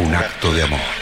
un acto de amor.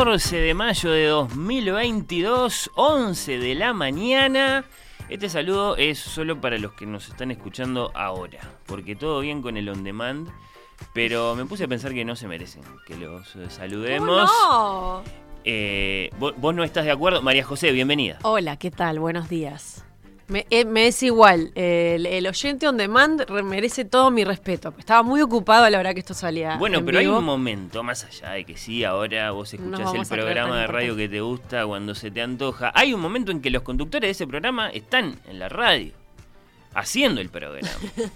14 de mayo de 2022, 11 de la mañana. Este saludo es solo para los que nos están escuchando ahora, porque todo bien con el on demand, pero me puse a pensar que no se merecen que los eh, saludemos. no? Eh, ¿vo- ¿Vos no estás de acuerdo? María José, bienvenida. Hola, ¿qué tal? Buenos días. Me, eh, me es igual. El, el oyente on demand re- merece todo mi respeto. Estaba muy ocupado a la hora que esto salía. Bueno, en pero hay un momento, más allá de que sí, ahora vos escuchás el programa de radio que te gusta cuando se te antoja. Hay un momento en que los conductores de ese programa están en la radio, haciendo el programa.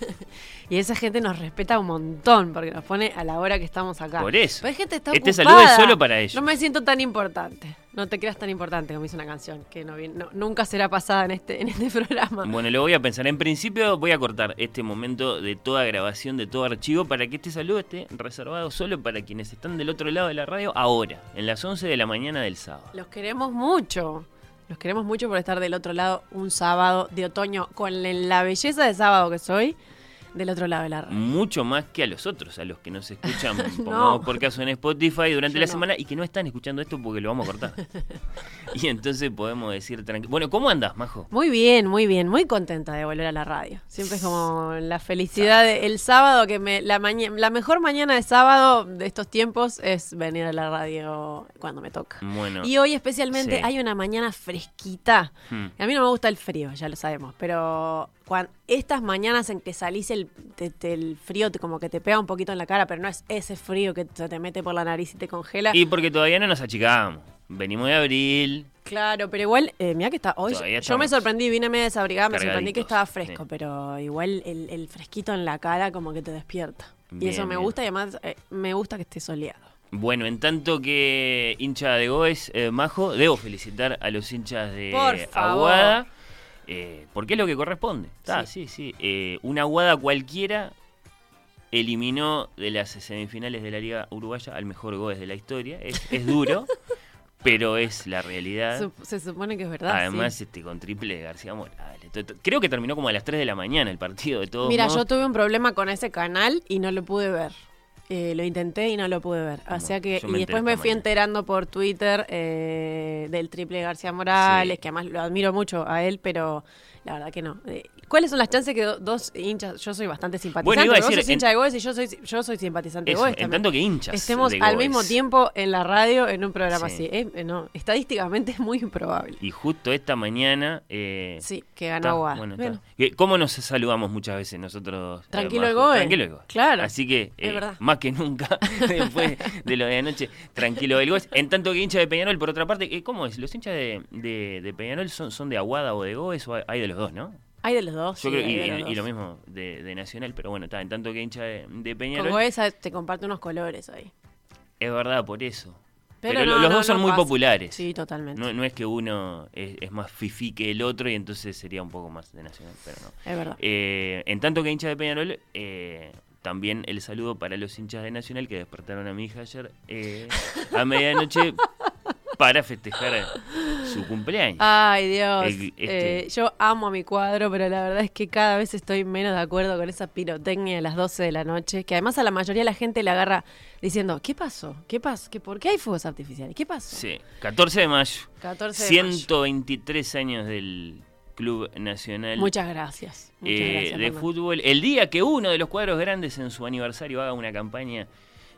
Y esa gente nos respeta un montón porque nos pone a la hora que estamos acá. Por eso. Pero hay gente que está Este ocupada. saludo es solo para ellos. No me siento tan importante. No te creas tan importante como dice una canción que no- nunca será pasada en este, en este programa. Bueno, lo voy a pensar. En principio voy a cortar este momento de toda grabación, de todo archivo, para que este saludo esté reservado solo para quienes están del otro lado de la radio ahora, en las 11 de la mañana del sábado. Los queremos mucho. Los queremos mucho por estar del otro lado un sábado de otoño con la belleza de sábado que soy. Del otro lado de la radio. Mucho más que a los otros, a los que nos escuchan, No. pongamos por caso en Spotify durante Yo la no. semana y que no están escuchando esto porque lo vamos a cortar. y entonces podemos decir tranquilo. Bueno, ¿cómo andas, Majo? Muy bien, muy bien, muy contenta de volver a la radio. Siempre es como la felicidad de- el sábado que me la la mejor mañana de sábado de estos tiempos es venir a la radio cuando me toca. Bueno. Y hoy especialmente sí. hay una mañana fresquita. Hmm. A mí no me gusta el frío, ya lo sabemos, pero cuan- estas mañanas en que salís el, te- te- el frío te, como que te pega un poquito en la cara, pero no es ese frío que se te mete por la nariz y te congela. Y porque todavía no nos achicamos. Venimos de abril. Claro, pero igual, eh, mira que está hoy. Yo me sorprendí, vine medio desabrigada, me sorprendí que estaba fresco, sí. pero igual el, el fresquito en la cara como que te despierta. y eso me bien. gusta y además eh, me gusta que esté soleado. Bueno, en tanto que hincha de Goes, eh, Majo, debo felicitar a los hinchas de. Aguada, eh, porque es lo que corresponde. Está, sí, sí. Eh, una Aguada cualquiera eliminó de las semifinales de la Liga Uruguaya al mejor Goes de la historia. Es, es duro, pero es la realidad. Se supone que es verdad. Además, sí. este con triple de García Morales. Creo que terminó como a las 3 de la mañana el partido de todos Mira, modos. yo tuve un problema con ese canal y no lo pude ver. Eh, lo intenté y no lo pude ver. O sea que, y después me fui mañana. enterando por Twitter eh, del triple García Morales, Sí. que además lo admiro mucho a él, pero la verdad que no. Eh, ¿Cuáles son las chances que do- dos hinchas, yo soy bastante simpatizante, Bueno, iba a pero vos sos hincha en- de Goes y yo soy, yo soy simpatizante Eso, de Goes en tanto que hinchas Estemos de al Goes. mismo tiempo en la radio en un programa Sí. así. Eh, no, estadísticamente es muy improbable. Y justo esta mañana. eh, Sí, que ganó Aguada. bueno, Bueno. ¿Cómo nos saludamos muchas veces nosotros? eh, Tranquilo el Majo? Goe. Tranquilo el Goe. Claro, Así que, es eh, verdad. más que nunca, después de lo de anoche, tranquilo el Goe. En tanto que hincha de Peñarol, por otra parte, ¿cómo es? ¿Los hinchas de, de, de Peñarol son, son de Aguada o de Goes o hay de los dos, no? Hay de los dos. Yo sí, creo, hay y, de los y- y dos. lo mismo de, de Nacional, pero bueno, está, en tanto que hincha de, Peñarol, Goes ah, te comparte unos colores ahí. es verdad por eso. Pero, Pero, no, los no, dos son no muy pasa. populares. Sí, totalmente. No, no es que uno es, es más fifí que el otro y entonces sería un poco más de Nacional, pero no. Es verdad. Eh, en tanto que hincha de Peñarol, eh, también el saludo para los hinchas de Nacional que despertaron a mi hija ayer eh, a medianoche para festejar su cumpleaños. Ay, Dios. El- este- Eh, yo amo mi cuadro, pero la verdad es que cada vez estoy menos de acuerdo con esa pirotecnia de las 12 de la noche, que además a la mayoría de la gente le agarra diciendo, ¿qué pasó? ¿Qué pasó? ¿Qué, ¿Por qué hay fuegos artificiales? ¿Qué pasó? Sí, 14 de mayo. 14 de mayo. 123 años del Club Nacional. Muchas gracias. Muchas eh, gracias, de fútbol. El día que uno de los cuadros grandes en su aniversario haga una campaña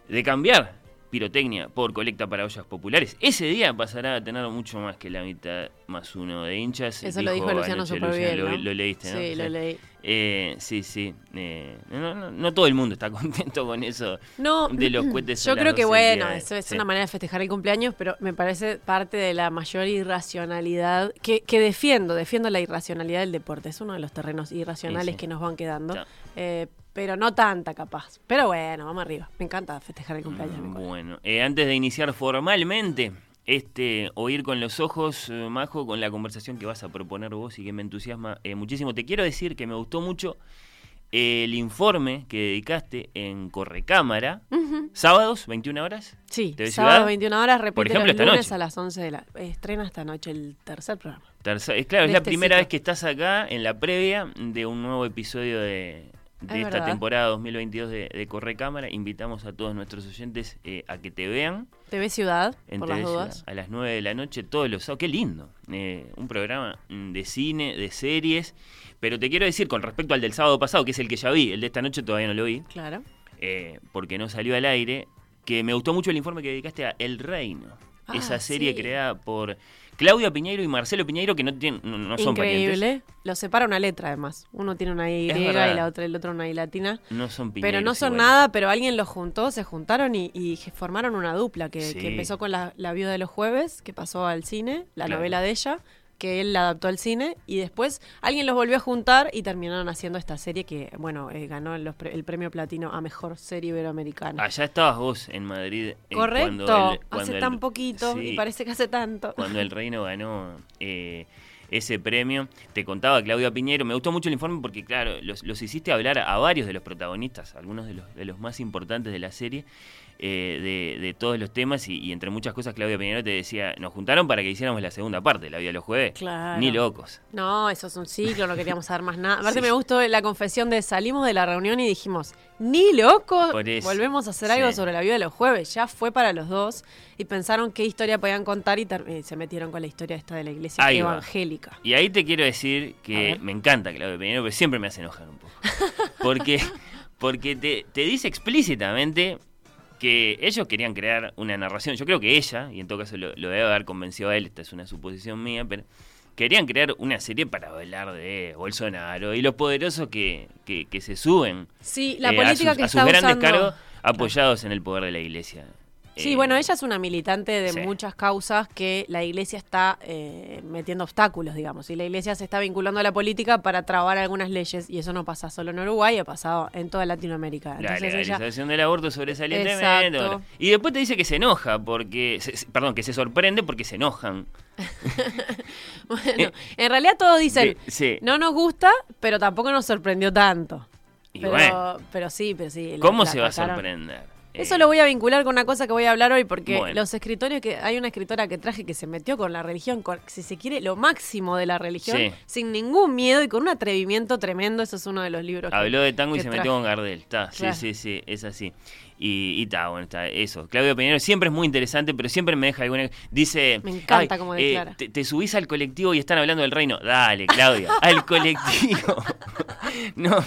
de cambiar pirotecnia por colecta para ollas populares, ese día pasará a tener mucho más que la mitad más uno de hinchas. Eso lo dijo Luciano anoche Lo, ¿no? lo leíste, ¿no? Sí, lo leí. Eh, sí, sí. eh, no, no- no todo el mundo está contento con eso No, de los cohetes. Yo creo que 12 bueno, eso es Sí. una manera de festejar el cumpleaños, pero me parece parte de la mayor irracionalidad que, que defiendo, defiendo la irracionalidad del deporte. Es uno de los terrenos irracionales Sí, sí. que nos van quedando, eh, pero no tanta capaz. Pero bueno, vamos arriba. Me encanta festejar el cumpleaños. Bueno, eh, antes de iniciar formalmente este Oír con los Ojos, eh, Majo, con la conversación que vas a proponer vos y que me entusiasma eh, muchísimo, te quiero decir que me gustó mucho el informe que dedicaste en Correcámara, Ujú. sábados, 21 horas. Sí, TV sábado Ciudad. 21 horas, repite Por ejemplo, los esta lunes noche. a las 11 de la... Estrena esta noche el tercer programa. Tercer- es claro, es la este primera ciclo. vez que estás acá en la previa de un nuevo episodio de, de Es esta verdad. temporada 2022 de, de Correcámara. Invitamos a todos nuestros oyentes eh, a que te vean. TV Ciudad, en por TV las Ciudad, a las 9 de la noche todos los sábados. Qué lindo. Eh, un programa de cine, de series. Pero te quiero decir, con respecto al del sábado pasado, que es el que ya vi, el de esta noche todavía no lo vi, Claro. eh, porque no salió al aire, que me gustó mucho el informe que dedicaste a El Reino. Ah, esa serie sí. creada por Claudia Piñeiro y Marcelo Piñeiro, que no, tienen, no, no son parientes. Increíble. Lo separa una letra, además. Uno tiene una Y y la otra, el otro una I latina. No son Piñeiro. Pero no son nada, pero alguien los juntó, se juntaron y, y formaron una dupla que, Sí. que empezó con la, la viuda de los jueves, que pasó al cine, la Claro. novela de ella, que él la adaptó al cine, y después alguien los volvió a juntar y terminaron haciendo esta serie que, bueno, eh, ganó los pre- el premio platino a mejor serie iberoamericana. Allá estabas vos en Madrid. eh, Correcto, cuando el- cuando hace el- tan poquito sí, y parece que hace tanto. cuando el reino ganó. eh, ese premio. Te contaba Claudia Piñero, me gustó mucho el informe porque, claro, los, los hiciste hablar a varios de los protagonistas, algunos de los, de los más importantes de la serie. Eh, de, de, todos los temas y, y, entre muchas cosas Claudia Piñero te decía, nos juntaron para que hiciéramos la segunda parte, la vida de los jueves. Claro. Ni locos. No, eso es un ciclo, no queríamos saber más nada. Aparte sí. me gustó la confesión de salimos de la reunión y dijimos, ni locos, volvemos a hacer algo sí. sobre la vida de los jueves. Ya fue para los dos y pensaron qué historia podían contar y, y se metieron con la historia esta de la iglesia ahí evangélica. Va. Y ahí te quiero decir que me encanta Claudia Piñero, pero siempre me hace enojar un poco. Porque, porque te, te dice explícitamente que ellos querían crear una narración. Yo creo que ella, y en todo caso lo, lo, debe haber convencido a él, esta es una suposición mía, pero querían crear una serie para hablar de Bolsonaro y los poderosos que, que, que se suben sí, la eh, política a sus, que a sus está grandes usando... cargos apoyados en el poder de la iglesia. Sí, eh, bueno, ella es una militante de sí. muchas causas que la iglesia está eh, metiendo obstáculos, digamos, y la iglesia se está vinculando a la política para trabar algunas leyes, y eso no pasa solo en Uruguay, ha pasado en toda Latinoamérica. Entonces la legalización ella... del aborto sobresalientemente. Exacto. Y después te dice que se enoja, porque, se, perdón, que se sorprende porque se enojan. bueno, en realidad todos dicen, de, sí. no nos gusta, pero tampoco nos sorprendió tanto. Pero, bueno, pero, sí, pero sí. ¿Cómo la, se va a sorprender? Eso lo voy a vincular con una cosa que voy a hablar hoy, porque bueno. los escritores que. Hay una escritora que traje que se metió con la religión, con, si se quiere, lo máximo de la religión, sí. sin ningún miedo y con un atrevimiento tremendo. Eso es uno de los libros. Habló que, de tango y se traje. metió con Gardel. Está, claro. sí, sí, sí, es así. Y está, bueno, está eso. Claudio Peñero siempre es muy interesante, pero siempre me deja alguna. Dice. Me encanta como declara. Eh, te, te, subís al colectivo y están hablando del reino. Dale, Claudia, al colectivo. no,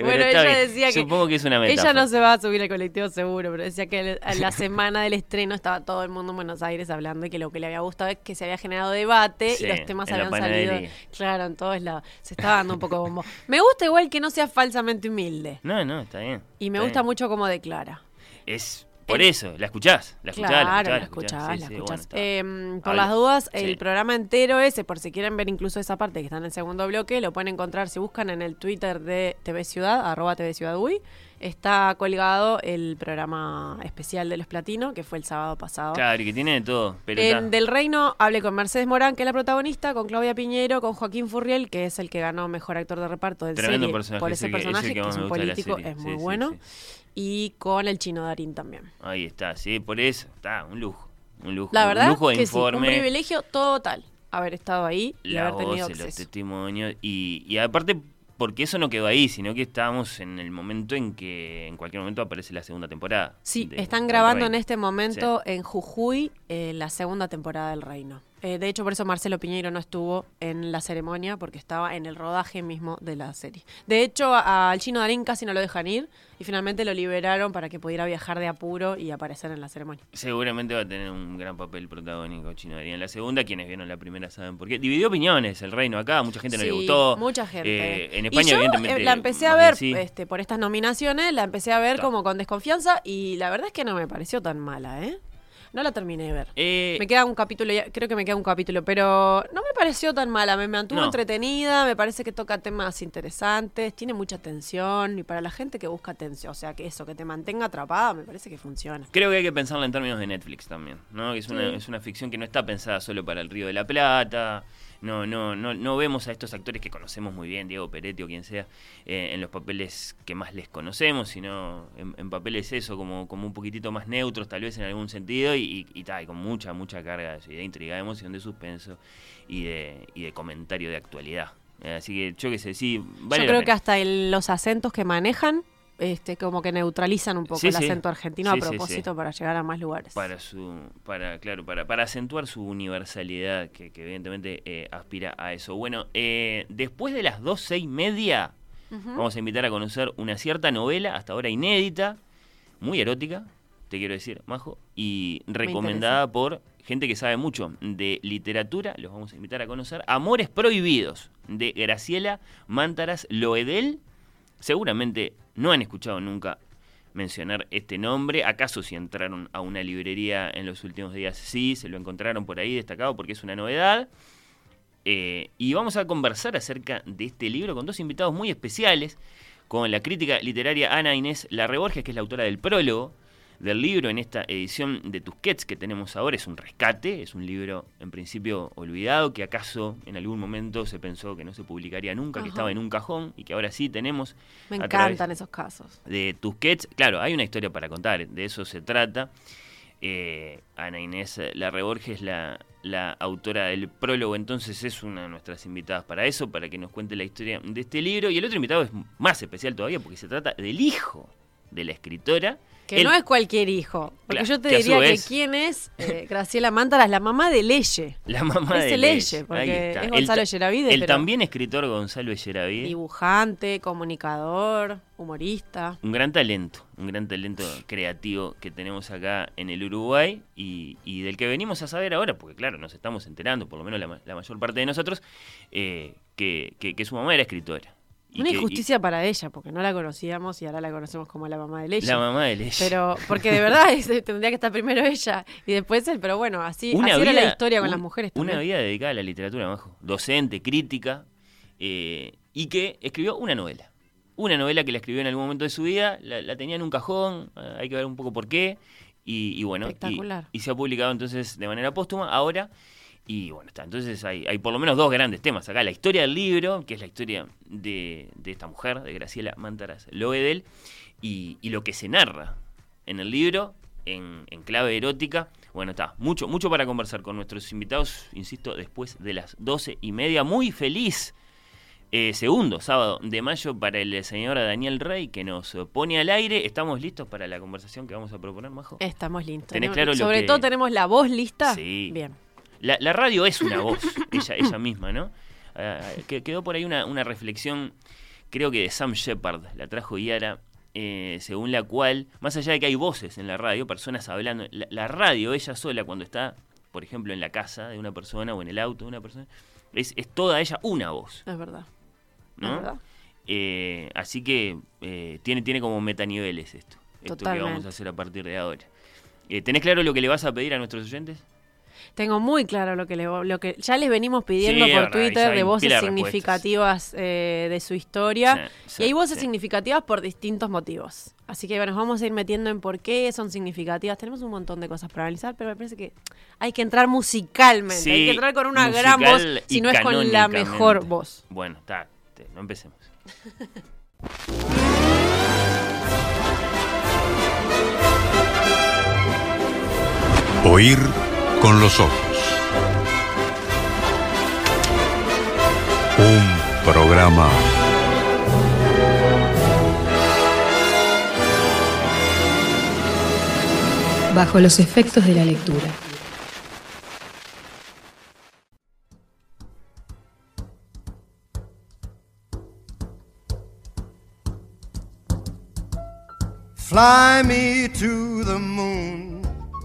bueno, ella bien. decía que. Supongo que es una metáfora. Ella no se va a subir al colectivo seguro, pero decía que la semana del estreno estaba todo el mundo en Buenos Aires hablando y que lo que le había gustado es que se había generado debate sí, y los temas habían salido. Claro, en todos lados. Se estaba dando un poco bombo. Me gusta igual que no sea falsamente humilde. No, no, está bien. Y me gusta mucho cómo declara. Es por eso, la escuchás, la escuchás, claro, la escuchás. La escuchás, la escuchás. Sí, sí, bueno, eh, por las dudas, sí. el programa entero ese, por si quieren ver incluso esa parte que está en el segundo bloque, lo pueden encontrar si buscan en el Twitter de TV Ciudad, arroba TV Ciudad UI. Está colgado el programa especial de los platinos, que fue el sábado pasado. Claro, y que tiene de todo. En Del Reino hablé con Mercedes Morán, que es la protagonista, con Claudia Piñero, con Joaquín Furriel, que es el que ganó Mejor Actor de Reparto del serie, personaje, por ese, ese personaje, que, que, que es un político, es muy sí, bueno. Sí, y con el Chino Darín también. Ahí está, sí, por eso, está, un lujo. Un lujo. La verdad un lujo de que informe. Un privilegio total haber estado ahí y la haber tenido voz, acceso. los testimonios y, y aparte porque eso no quedó ahí, sino que estábamos en el momento en que en cualquier momento aparece la segunda temporada. Sí, de, están grabando en este momento sí. en Jujuy eh, la segunda temporada del Reino. Eh, de hecho, por eso Marcelo Piñeiro no estuvo en la ceremonia, porque estaba en el rodaje mismo de la serie. De hecho, al Chino Darín casi no lo dejan ir y finalmente lo liberaron para que pudiera viajar de apuro y aparecer en la ceremonia. Seguramente va a tener un gran papel protagónico Chino en la segunda. Quienes vieron la primera saben por qué. Dividió opiniones el reino acá, mucha gente no sí, le gustó. Mucha gente. Eh, en España, yo, evidentemente. Eh, la empecé a ver sí. este, por estas nominaciones, la empecé a ver como con desconfianza y la verdad es que no me pareció tan mala, ¿eh? No la terminé de ver. Eh, me queda un capítulo, creo que me queda un capítulo, pero no me pareció tan mala. Me mantuvo no. entretenida, me parece que toca temas interesantes, tiene mucha tensión y para la gente que busca atención, o sea, que eso, que te mantenga atrapada, me parece que funciona. Creo que hay que pensarla en términos de Netflix también, ¿no? Que es, sí. una, es una ficción que no está pensada solo para el Río de la Plata no, no, no, no vemos a estos actores que conocemos muy bien, Diego Peretti o quien sea, eh, en los papeles que más les conocemos, sino en, en, papeles eso, como, como un poquitito más neutros, tal vez en algún sentido, y, y, y, y con mucha, mucha carga de, de, intriga, de emoción, de suspenso y de, y de comentario de actualidad. Así que yo que sé, sí, vale Yo creo que hasta el, los acentos que manejan este, como que neutralizan un poco sí, el sí. acento argentino sí, a propósito para llegar a más lugares. Para su, para, claro, para, para acentuar su universalidad, que, que evidentemente eh, aspira a eso. Bueno, eh, después de las doce y media, uh -huh. vamos a invitar a conocer una cierta novela, hasta ahora inédita, muy erótica, te quiero decir, Majo, y recomendada por gente que sabe mucho de literatura, los vamos a invitar a conocer. Amores Prohibidos, de Graciela Mántaras Loedel. Seguramente no han escuchado nunca mencionar este nombre. ¿Acaso si entraron a una librería en los últimos días? Sí, se lo encontraron por ahí destacado porque es una novedad. Eh, y vamos a conversar acerca de este libro con dos invitados muy especiales, con la crítica literaria Ana Inés Larreborges, que es la autora del prólogo del libro en esta edición de Tusquets que tenemos ahora. Es un rescate, es un libro en principio olvidado, que acaso en algún momento se pensó que no se publicaría nunca, que estaba en un cajón y que ahora sí tenemos. Me encantan esos casos. De Tusquets, claro, hay una historia para contar, de eso se trata. Eh, Ana Inés Larreborges es la, la autora del prólogo, entonces es una de nuestras invitadas para eso, para que nos cuente la historia de este libro. Y el otro invitado es más especial todavía porque se trata del hijo de la escritora, que no es cualquier hijo. Porque yo te diría que quién es eh, Graciela Mántara, es la mamá de Leye. La mamá de Leye. porque es Gonzalo Yeravide. El también escritor Gonzalo Yeravide. Dibujante, comunicador, humorista. Un gran talento, un gran talento creativo que tenemos acá en el Uruguay y, del que venimos a saber ahora, porque claro, nos estamos enterando, por lo menos la, mayor parte de nosotros, eh, que, que su mamá era escritora. Una injusticia para ella, porque no la conocíamos y ahora la conocemos como la mamá de ella. La mamá de ella. Pero, porque de verdad tendría que estar primero ella y después él, pero bueno, así, era la historia con las mujeres Una vida dedicada a la literatura, abajo. Docente, crítica, eh, y que escribió una novela. Una novela que la escribió en algún momento de su vida, la, tenía en un cajón, eh, hay que ver un poco por qué, y, bueno, y se ha publicado entonces de manera póstuma. Ahora y bueno, está. Entonces hay, hay por lo menos dos grandes temas acá. La historia del libro, que es la historia de, de esta mujer, de Graciela Mantaras Loedel, y, y, lo que se narra en el libro, en, en, clave erótica. Bueno, está. Mucho, mucho para conversar con nuestros invitados, insisto, después de las doce y media. Muy feliz. Eh, segundo sábado de mayo para el señor Daniel Rey que nos pone al aire. ¿Estamos listos para la conversación que vamos a proponer, Majo? Estamos listos. Sobre todo tenemos la voz lista. Sí. Bien. La, radio es una voz, ella, ella misma, ¿no? Ah, que, quedó por ahí una, una, reflexión, creo que de Sam Shepard, la trajo Yara, eh, según la cual, más allá de que hay voces en la radio, personas hablando, la, radio ella sola cuando está, por ejemplo, en la casa de una persona o en el auto de una persona, es, es toda ella una voz. Es verdad. ¿no? Es verdad. Eh, así que eh, tiene, tiene como metaniveles esto, esto que vamos a hacer a partir de ahora. ¿Tenés claro lo que le vas a pedir a nuestros oyentes? Tengo muy claro lo que, le, lo que ya les venimos pidiendo por Twitter de voces significativas eh, de su historia. y hay voces significativas por distintos motivos. Así que bueno, nos vamos a ir metiendo en por qué son significativas. Tenemos un montón de cosas para analizar, pero me parece que hay que entrar musicalmente. hay que entrar con una gran voz, si no es con la mejor voz. Bueno, está, no empecemos. Oír con los ojos. Un programa bajo los efectos de la lectura. Fly me to the moon.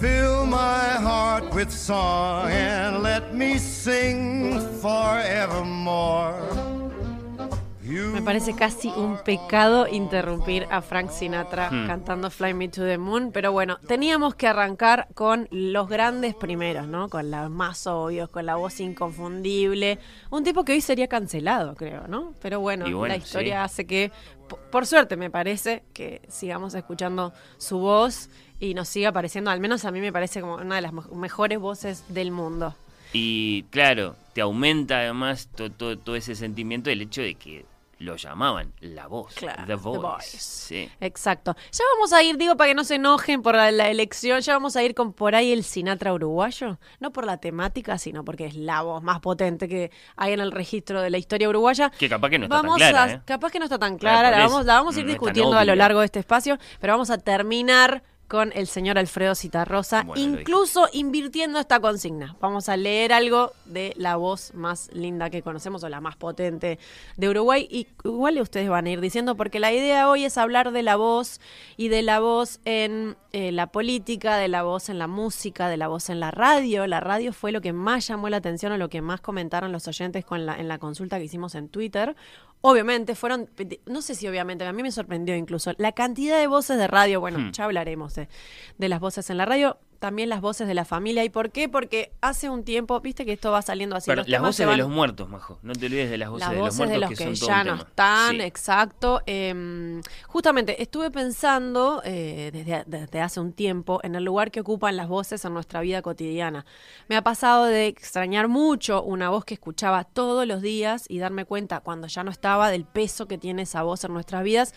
Fill my heart with song and let me sing forevermore. Me parece casi un pecado interrumpir a Frank Sinatra hmm. cantando Fly Me to the Moon, pero bueno, teníamos que arrancar con los grandes primeros, ¿no? Con los más obvios, con la voz inconfundible. Un tipo que hoy sería cancelado, creo, ¿no? Pero bueno, la historia hace que, por suerte me parece, que sigamos escuchando su voz y nos sigue apareciendo, al menos a mí me parece como una de las mejores voces del mundo. Y claro, te aumenta además todo, todo, ese sentimiento del hecho de que lo llamaban la voz, the, voice. Sí. Exacto. Ya vamos a ir, digo, para que no se enojen por la, elección, ya vamos a ir con por ahí el Sinatra uruguayo, no por la temática, sino porque es la voz más potente que hay en el registro de la historia uruguaya. Que capaz que no está tan clara. A, ¿eh? Capaz que no está tan clara, la, vamos, la vamos a ir discutiendo a lo largo de este espacio, pero vamos a terminar con el señor Alfredo Citarrosa, incluso invirtiendo esta consigna. Vamos a leer algo de la voz más linda que conocemos o la más potente de Uruguay y igual ustedes van a ir diciendo porque la idea hoy es hablar de la voz y de la voz en eh, la política, de la voz en la música, de la voz en la radio. La radio fue lo que más llamó la atención o lo que más comentaron los oyentes con la, en la consulta que hicimos en Twitter. Obviamente fueron, no sé si obviamente, a mí me sorprendió incluso la cantidad de voces de radio, bueno, hmm. ya hablaremos de, de, las voces en la radio, también las voces de la familia. ¿Y por qué? Porque hace un tiempo, viste que esto va saliendo así. Pero las voces de los muertos, Majo. No te olvides de las voces de los muertos. de los que, ya no están, exacto. Em, justamente, estuve pensando eh, desde, desde, hace un tiempo en el lugar que ocupan las voces en nuestra vida cotidiana. Me ha pasado de extrañar mucho una voz que escuchaba todos los días y darme cuenta cuando ya no estaba del peso que tiene esa voz en nuestras vidas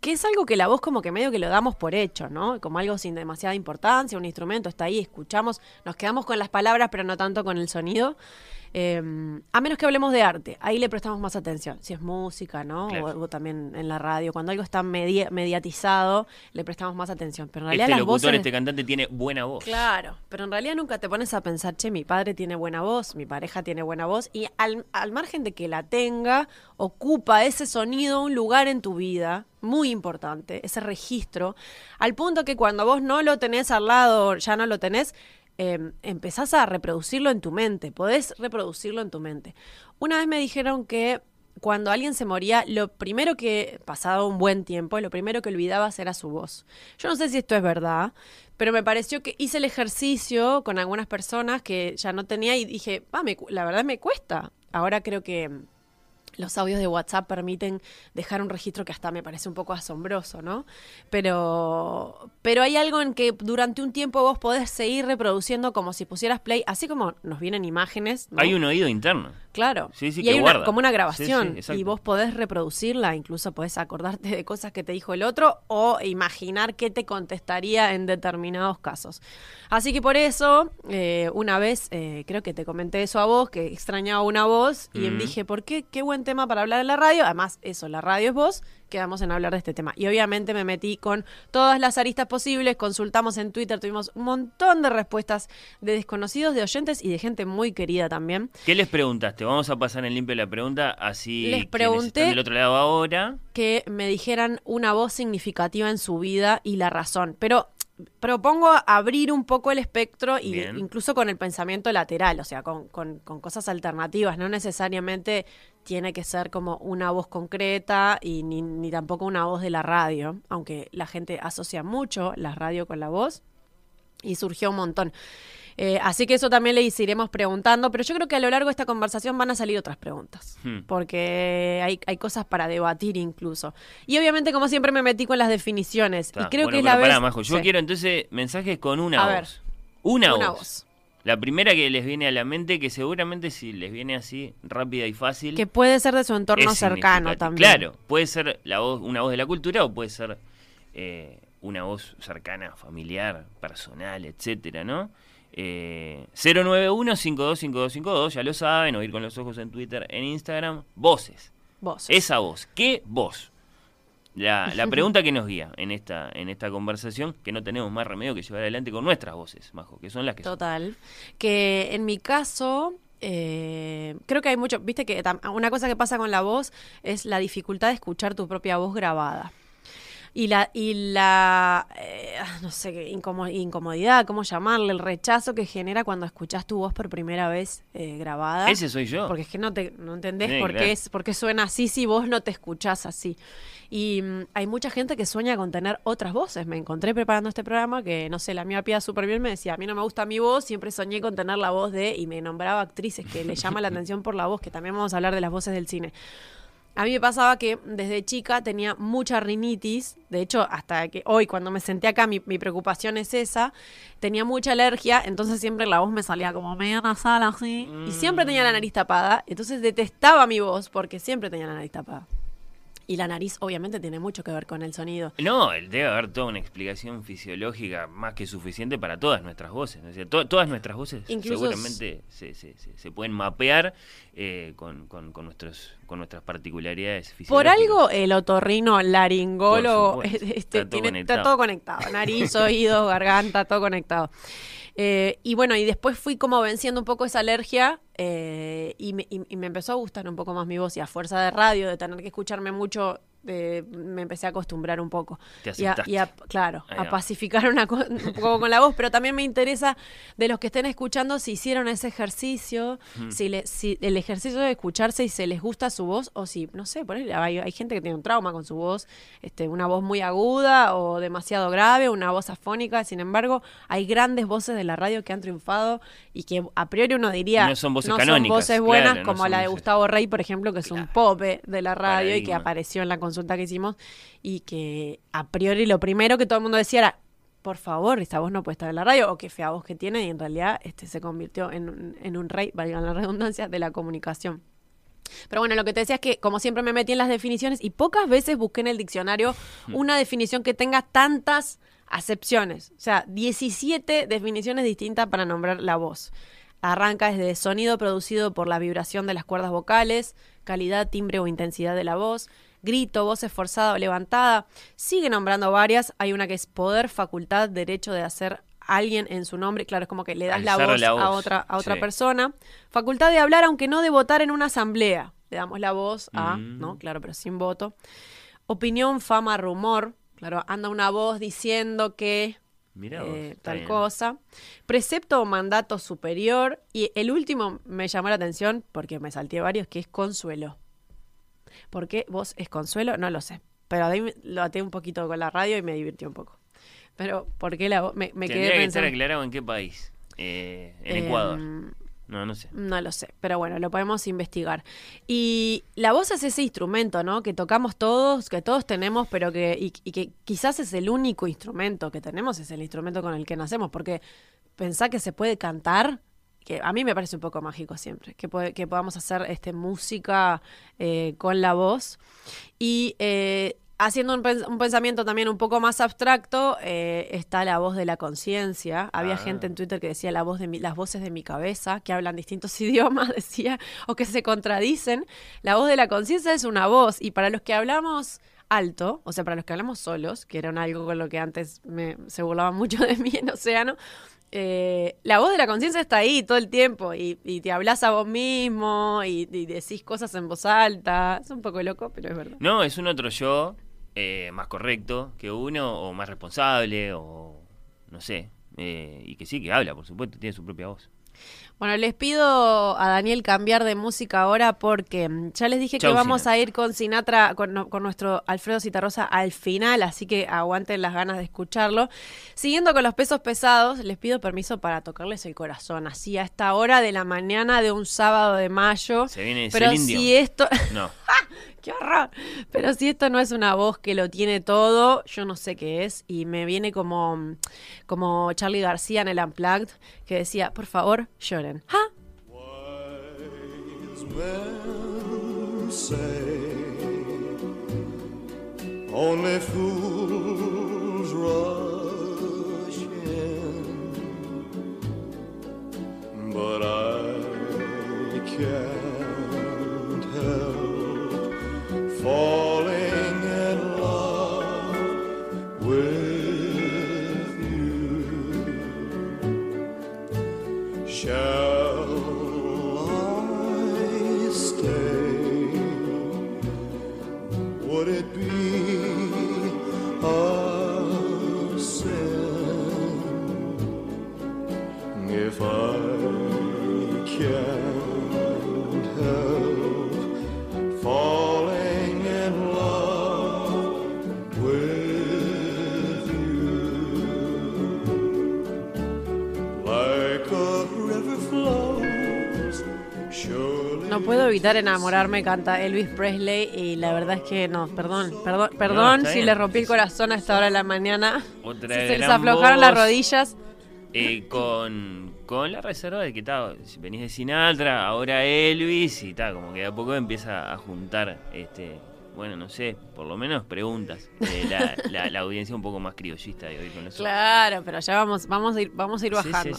que es algo que la voz como que medio que lo damos por hecho, ¿no? Como algo sin demasiada importancia, un instrumento está ahí, escuchamos, nos quedamos con las palabras, pero no tanto con el sonido. Em, a menos que hablemos de arte, ahí le prestamos más atención. Si es música, ¿no? O, también en la radio. Cuando algo está mediatizado, le prestamos más atención. Pero en realidad este locutor, este cantante tiene buena voz. Claro, pero en realidad nunca te pones a pensar, che, mi padre tiene buena voz, mi pareja tiene buena voz. Y al, al margen de que la tenga, ocupa ese sonido un lugar en tu vida muy importante, ese registro, al punto que cuando vos no lo tenés al lado, ya no lo tenés, Em, empezás a reproducirlo en tu mente, podés reproducirlo en tu mente. Una vez me dijeron que cuando alguien se moría, lo primero que, pasado un buen tiempo, lo primero que olvidabas era su voz. Yo no sé si esto es verdad, pero me pareció que hice el ejercicio con algunas personas que ya no tenía y dije, la verdad me cuesta. Ahora creo que los audios de WhatsApp permiten dejar un registro que hasta me parece un poco asombroso, ¿no? Pero, pero hay algo en que durante un tiempo vos podés seguir reproduciendo como si pusieras play, así como nos vienen imágenes. Hay un oído interno. Claro. Sí, sí, y hay una, como una grabación. y vos podés reproducirla, incluso podés acordarte de cosas que te dijo el otro o imaginar qué te contestaría en determinados casos. Así que por eso, eh, una vez, eh, creo que te comenté eso a vos, que extrañaba una voz, y dije, ¿por qué? Qué buen tema para hablar en la radio. Además, eso, la radio es vos, quedamos en hablar de este tema. Y obviamente me metí con todas las aristas posibles, consultamos en Twitter, tuvimos un montón de respuestas de desconocidos, de oyentes y de gente muy querida también. ¿Qué les preguntaste? Vamos a pasar en limpio la pregunta, así les pregunté del otro lado ahora. Que me dijeran una voz significativa en su vida y la razón. Pero propongo abrir un poco el espectro y incluso con el pensamiento lateral, o sea, con, con, cosas alternativas, no necesariamente tiene que ser como una voz concreta y ni, ni, tampoco una voz de la radio, aunque la gente asocia mucho la radio con la voz y surgió un montón. Eh, así que eso también le iremos preguntando, pero yo creo que a lo largo de esta conversación van a salir otras preguntas, hmm. porque hay, hay, cosas para debatir incluso. Y obviamente, como siempre, me metí con las definiciones. y creo que es la vez... Yo quiero entonces mensajes con una voz. Una, voz. La primera que les viene a la mente, que seguramente si les viene así rápida y fácil. Que puede ser de su entorno cercano también. Claro, puede ser la voz, una voz de la cultura o puede ser eh, una voz cercana, familiar, personal, etcétera, ¿no? Eh, 091-525252, ya lo saben, oír con los ojos en Twitter, en Instagram, voces. Voces. Esa voz, ¿qué voz? La, la, pregunta que nos guía en esta, en esta conversación, que no tenemos más remedio que llevar adelante con nuestras voces, Majo, que son las que Total. Que en mi caso, eh, creo que hay mucho, viste que una cosa que pasa con la voz es la dificultad de escuchar tu propia voz grabada y la, y la eh, no sé, incomodidad, cómo llamarle, el rechazo que genera cuando escuchas tu voz por primera vez eh, grabada. Ese soy yo. Porque es que no, te, no entendés por, qué es, por qué suena así si vos no te escuchás así. Y mm, hay mucha gente que sueña con tener otras voces. Me encontré preparando este programa que, no sé, la mía pía súper bien, me decía, a mí no me gusta mi voz, siempre soñé con tener la voz de, y me nombraba actrices que le llama la atención por la voz, que también vamos a hablar de las voces del cine. A mí me pasaba que desde chica tenía mucha rinitis, de hecho hasta que hoy cuando me senté acá mi, preocupación es esa, tenía mucha alergia, entonces siempre la voz me salía como medio nasal así, y siempre tenía la nariz tapada, entonces detestaba mi voz porque siempre tenía la nariz tapada. Y la nariz obviamente tiene mucho que ver con el sonido. No, debe haber toda una explicación fisiológica más que suficiente para todas nuestras voces. ¿no? O sea, to- todas nuestras voces Incluso seguramente se, se- se- se pueden mapear eh, con, con- con nuestros, con nuestras particularidades Por fisiológicas. algo el otorrino laringólogo Por este, está todo tiene- está conectado. todo conectado. Nariz, oídos, garganta, todo conectado. Eh, y bueno, y después fui como venciendo un poco esa alergia eh, y, me, y- y me empezó a gustar un poco más mi voz y a fuerza de radio, de tener que escucharme mucho, eh, me empecé a acostumbrar un poco. Te y a, y a- claro, a pacificar una un poco con la voz, pero también me interesa de los que estén escuchando si hicieron ese ejercicio, si, le- si el ejercicio de escucharse y se les gusta su voz o si, no sé, por ahí hay, hay gente que tiene un trauma con su voz, este, una voz muy aguda o demasiado grave, una voz afónica, sin embargo, hay grandes voces de la radio que han triunfado y que a priori uno diría No son voces no canónicas, voces buenas claro, no como son la de Gustavo Rey, por ejemplo, que es un pope de la radio y que apareció en la consulta que hicimos y que a priori lo primero que todo el mundo decía era por favor, esta voz no puede estar en la radio, o qué fea voz que tiene, y en realidad este se convirtió en, un- en un rey, valga la redundancia, de la comunicación. Pero bueno, lo que te decía es que como siempre me metí en las definiciones y pocas veces busqué en el diccionario una definición que tenga tantas acepciones. O sea, 17 definiciones distintas para nombrar la voz. Arranca desde sonido producido por la vibración de las cuerdas vocales, calidad, timbre o intensidad de la voz, grito, voz esforzada o levantada. Sigue nombrando varias. Hay una que es poder, facultad, derecho de hacer alguien en su nombre. Claro, es como que le das la voz, la a otra, a otra sí. persona. Facultad de hablar aunque no de votar en una asamblea. Le damos la voz a, Mm. ¿no? Claro, pero sin voto. Opinión, fama, rumor. Claro, anda una voz diciendo que Mirá vos, eh, tal bien. cosa. Precepto o mandato superior. Y el último me llamó la atención porque me salté varios, que es consuelo. ¿Por qué vos es consuelo? No lo sé. Pero ahí lo até un poquito con la radio y me divirtió un poco. Pero, ¿por qué la voz? Me, me quedé que estar aclarado en qué país. Eh, en Em, Ecuador. No, no sé. No lo sé, pero bueno, lo podemos investigar. Y la voz es ese instrumento, ¿no? Que tocamos todos, que todos tenemos, pero que, y, y que quizás es el único instrumento que tenemos, es el instrumento con el que nacemos, porque pensá que se puede cantar, que a mí me parece un poco mágico siempre, que, puede- que podamos hacer este, música eh, con la voz. Y eh, haciendo un, pens- un pensamiento también un poco más abstracto, eh, está la voz de la conciencia. Había Ah. gente en Twitter que decía la voz de mi- las voces de mi cabeza, que hablan distintos idiomas, decía, o que se contradicen. La voz de la conciencia es una voz, y para los que hablamos alto, o sea, para los que hablamos solos, que era algo con lo que antes me, se burlaban mucho de mí en Océano, eh, la voz de la conciencia está ahí todo el tiempo y, y te hablas a vos mismo y, decís cosas en voz alta. Es un poco loco, pero es verdad. No, es un otro yo eh, más correcto que uno, o más responsable, o no sé. eh, y que sí, que habla, por supuesto, tiene su propia voz. Bueno, les pido a Daniel cambiar de música ahora porque mm, ya les dije Chau, que vamos Sinatra. a ir con Sinatra, con, con nuestro Alfredo Citarrosa al final, así que aguanten las ganas de escucharlo. Siguiendo con los pesos pesados, les pido permiso para tocarles el corazón, así a esta hora de la mañana de un sábado de mayo. Se viene Pero Celine si esto... No. ¡Qué horror! Pero si esto no es una voz que lo tiene todo, yo no sé qué es. Y me viene como, como Charlie García en el Unplugged, que decía, por favor, lloren. ¡Ah! Falling in love with you. Shall evitar enamorarme, canta Elvis Presley. Y la verdad es que no, perdón, perdón, perdón está si le rompí el corazón a esta hora de la mañana. Otra Si se les aflojaron las rodillas. Eh, con, con la reserva de que si venís de Sinatra, ahora Elvis, y tal, como que de a poco empieza a juntar este bueno, no sé, por lo menos preguntas la, la, audiencia un poco más criollista de hoy con eso. Claro, pero ya vamos, vamos a ir, vamos a ir bajando.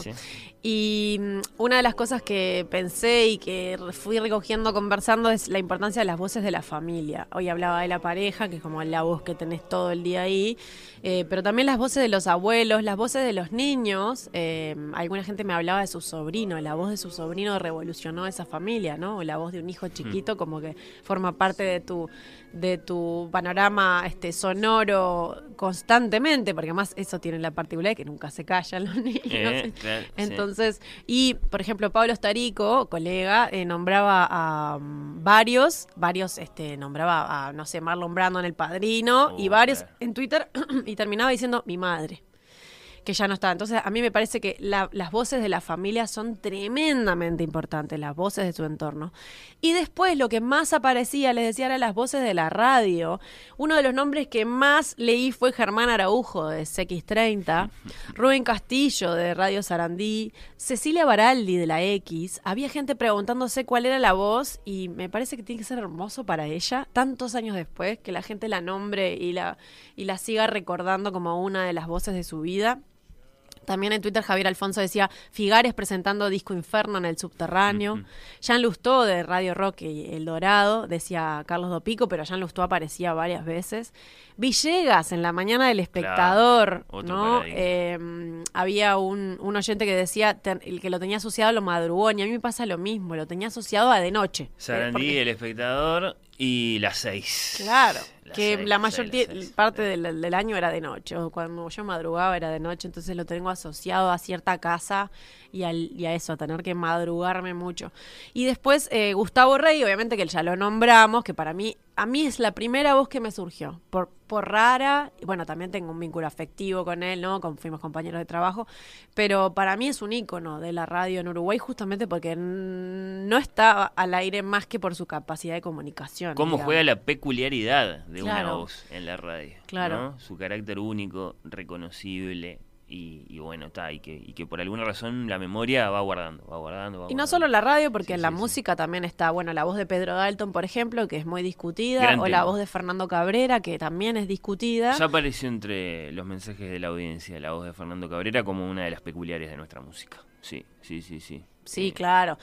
Y mm, una de las cosas que pensé y que fui recogiendo conversando es la importancia de las voces de la familia. Hoy hablaba de la pareja, que es como la voz que tenés todo el día ahí, eh, pero también las voces de los abuelos, las voces de los niños. Eh, alguna gente me hablaba de su sobrino, la voz de su sobrino revolucionó esa familia, ¿no? O la voz de un hijo chiquito como que forma parte de tu de tu panorama este sonoro constantemente, porque además eso tiene la particularidad que nunca se callan los niños. Eh, Entonces, y por ejemplo, Pablo Starico, colega, eh, nombraba a um, varios, varios, este, nombraba a, no sé, Marlon Brando en El Padrino, y varios en Twitter, y terminaba diciendo mi madre que ya no está. Entonces, a mí me parece que las voces de la familia son tremendamente importantes, las voces de su entorno. Y después, lo que más aparecía, les decía, eran las voces de la radio. Uno de los nombres que más leí fue Germán Araujo, de CX30, Rubén Castillo, de Radio Sarandí, Cecilia Baraldi, de la X. Había gente preguntándose cuál era la voz y me parece que tiene que ser hermoso para ella, tantos años después, que la gente la nombre y la, y la siga recordando como una de las voces de su vida. También en Twitter Javier Alfonso decía Figares presentando Disco Inferno en el subterráneo. Jean Lustó de Radio Rock y El Dorado, decía Carlos Dopico, pero Jean Lustó aparecía varias veces. Villegas en la mañana del espectador, ¿no? Em, había un, oyente que decía el que lo tenía asociado a lo madrugón y a mí me pasa lo mismo, lo tenía asociado a de noche. Eh, Sarandí, el espectador y las seis. Claro que la mayor parte del, año era de noche, o cuando yo madrugaba era de noche, entonces lo tengo asociado a cierta casa y, al, y a eso, a tener que madrugarme mucho. Y después eh, Gustavo Rey, obviamente que ya lo nombramos, que para mí, a mí es la primera voz que me surgió, por, por rara, y bueno, también tengo un vínculo afectivo con él, ¿no? Con, fuimos compañeros de trabajo, pero para mí es un ícono de la radio en Uruguay justamente porque no está al aire más que por su capacidad de comunicación. ¿Cómo juega la peculiaridad de una voz en la radio? Claro. Su carácter único, reconocible, y, bueno, está, y que, y que por alguna razón la memoria va guardando, va guardando. y no solo la radio, porque en la música también está, bueno, la voz de Pedro Dalton, por ejemplo, que es muy discutida, o la voz de Fernando Cabrera, que también es discutida. Ya apareció entre los mensajes de la audiencia la voz de Fernando Cabrera como una de las peculiares de nuestra música. Sí, sí, sí, sí. Sí, claro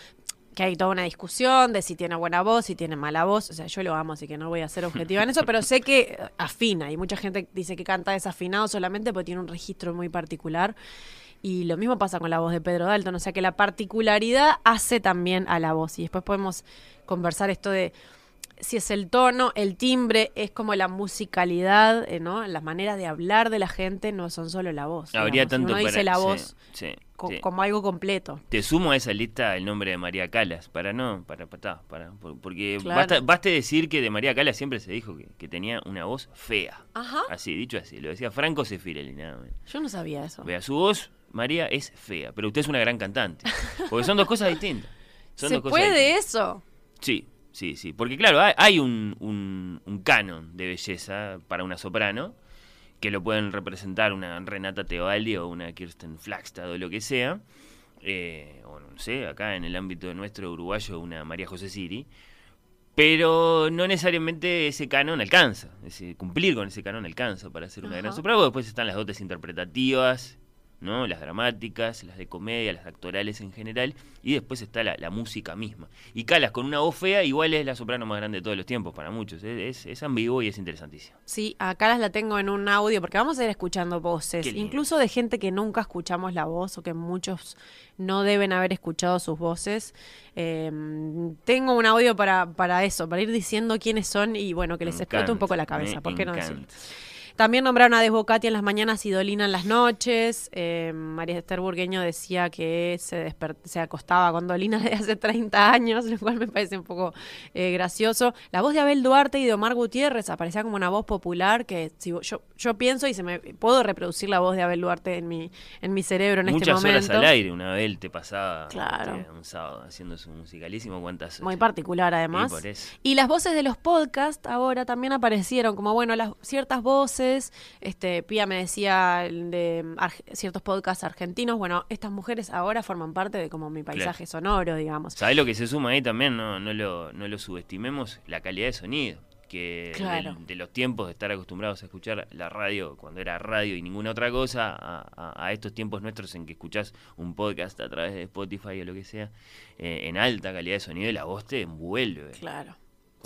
que hay toda una discusión de si tiene buena voz, si tiene mala voz. O sea, yo lo amo, así que no voy a ser objetiva en eso, pero sé que afina. Y mucha gente dice que canta desafinado solamente porque tiene un registro muy particular. Y lo mismo pasa con la voz de Pedro Dalton. O sea que la particularidad hace también a la voz. Y después podemos conversar esto de si es el tono, el timbre, es como la musicalidad, eh, ¿no? Las maneras de hablar de la gente no son solo la voz. Habría tanto uno dice la voz como algo completo. Te sumo a esa lista el nombre de María Calas, para no, para, para, para porque basta, decir que de María Calas siempre se dijo que, tenía una voz fea. Ajá. Así, dicho así, lo decía Franco Sefirelli, nada Yo no sabía eso. Vea, su voz, María, es fea, pero usted es una gran cantante. Porque son dos cosas distintas. ¿Se puede eso? Sí, sí, sí. Porque claro, hay, un, un, canon de belleza para una soprano que lo pueden representar una Renata Teobaldi o una Kirsten Flagstad o lo que sea. Eh, o no sé, acá en el ámbito de nuestro uruguayo una María José Siri. Pero no necesariamente ese canon alcanza. cumplir con ese canon alcanza para hacer una gran soprano. Después están las dotes interpretativas ¿no? Las dramáticas, las de comedia, las actorales en general, y después está la, música misma. Y Calas con una voz fea, igual es la soprano más grande de todos los tiempos para muchos. Es, es, ambiguo y es interesantísimo. Sí, a Calas la tengo en un audio, porque vamos a ir escuchando voces, incluso de gente que nunca escuchamos la voz o que muchos no deben haber escuchado sus voces. Em, tengo un audio para, para eso, para ir diciendo quiénes son y bueno, que les explote un poco la cabeza, ¿por qué no decirlo? También nombraron a Desbocati en las mañanas y Dolina en las noches. Eh, María Esther Burgueño decía que se, se acostaba con Dolina desde hace 30 años, lo cual me parece un poco eh, gracioso. La voz de Abel Duarte y de Omar Gutiérrez aparecía como una voz popular que si yo, yo pienso y se me puedo reproducir la voz de Abel Duarte en mi, en mi cerebro en este momento. Muchas horas al aire, una Abel te pasaba claro. un sábado haciendo su musicalísimo. ¿Cuántas? Muy particular además. Y, las voces de los podcasts ahora también aparecieron como, bueno, las ciertas voces este, Pía me decía de ciertos podcasts argentinos. Bueno, estas mujeres ahora forman parte de como mi paisaje sonoro, digamos. ¿Sabes lo que se suma ahí también? No, no, lo, no lo subestimemos, la calidad de sonido que Claro. del- de, los tiempos de estar acostumbrados a escuchar la radio cuando era radio y ninguna otra cosa, a, a- a estos tiempos nuestros en que escuchás un podcast a través de Spotify o lo que sea, eh, en alta calidad de sonido y la voz te envuelve. Claro.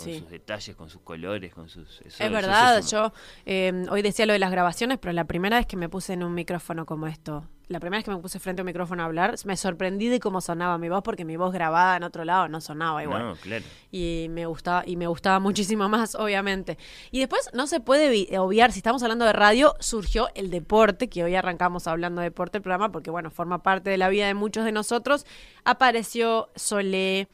Con sí. sus detalles, con sus colores, con sus... eso- Es verdad, yo eh, hoy decía lo de las grabaciones, pero la primera vez que me puse en un micrófono como esto, la primera vez que me puse frente a un micrófono a hablar, me sorprendí de cómo sonaba mi voz, porque mi voz grabada en otro lado no sonaba igual. No, claro. y me gustaba y me gustaba muchísimo más obviamente y después no se puede vi- obviar si estamos hablando de radio surgió el deporte que hoy arrancamos hablando de deporte el programa porque bueno forma parte de la vida de muchos de nosotros apareció Solé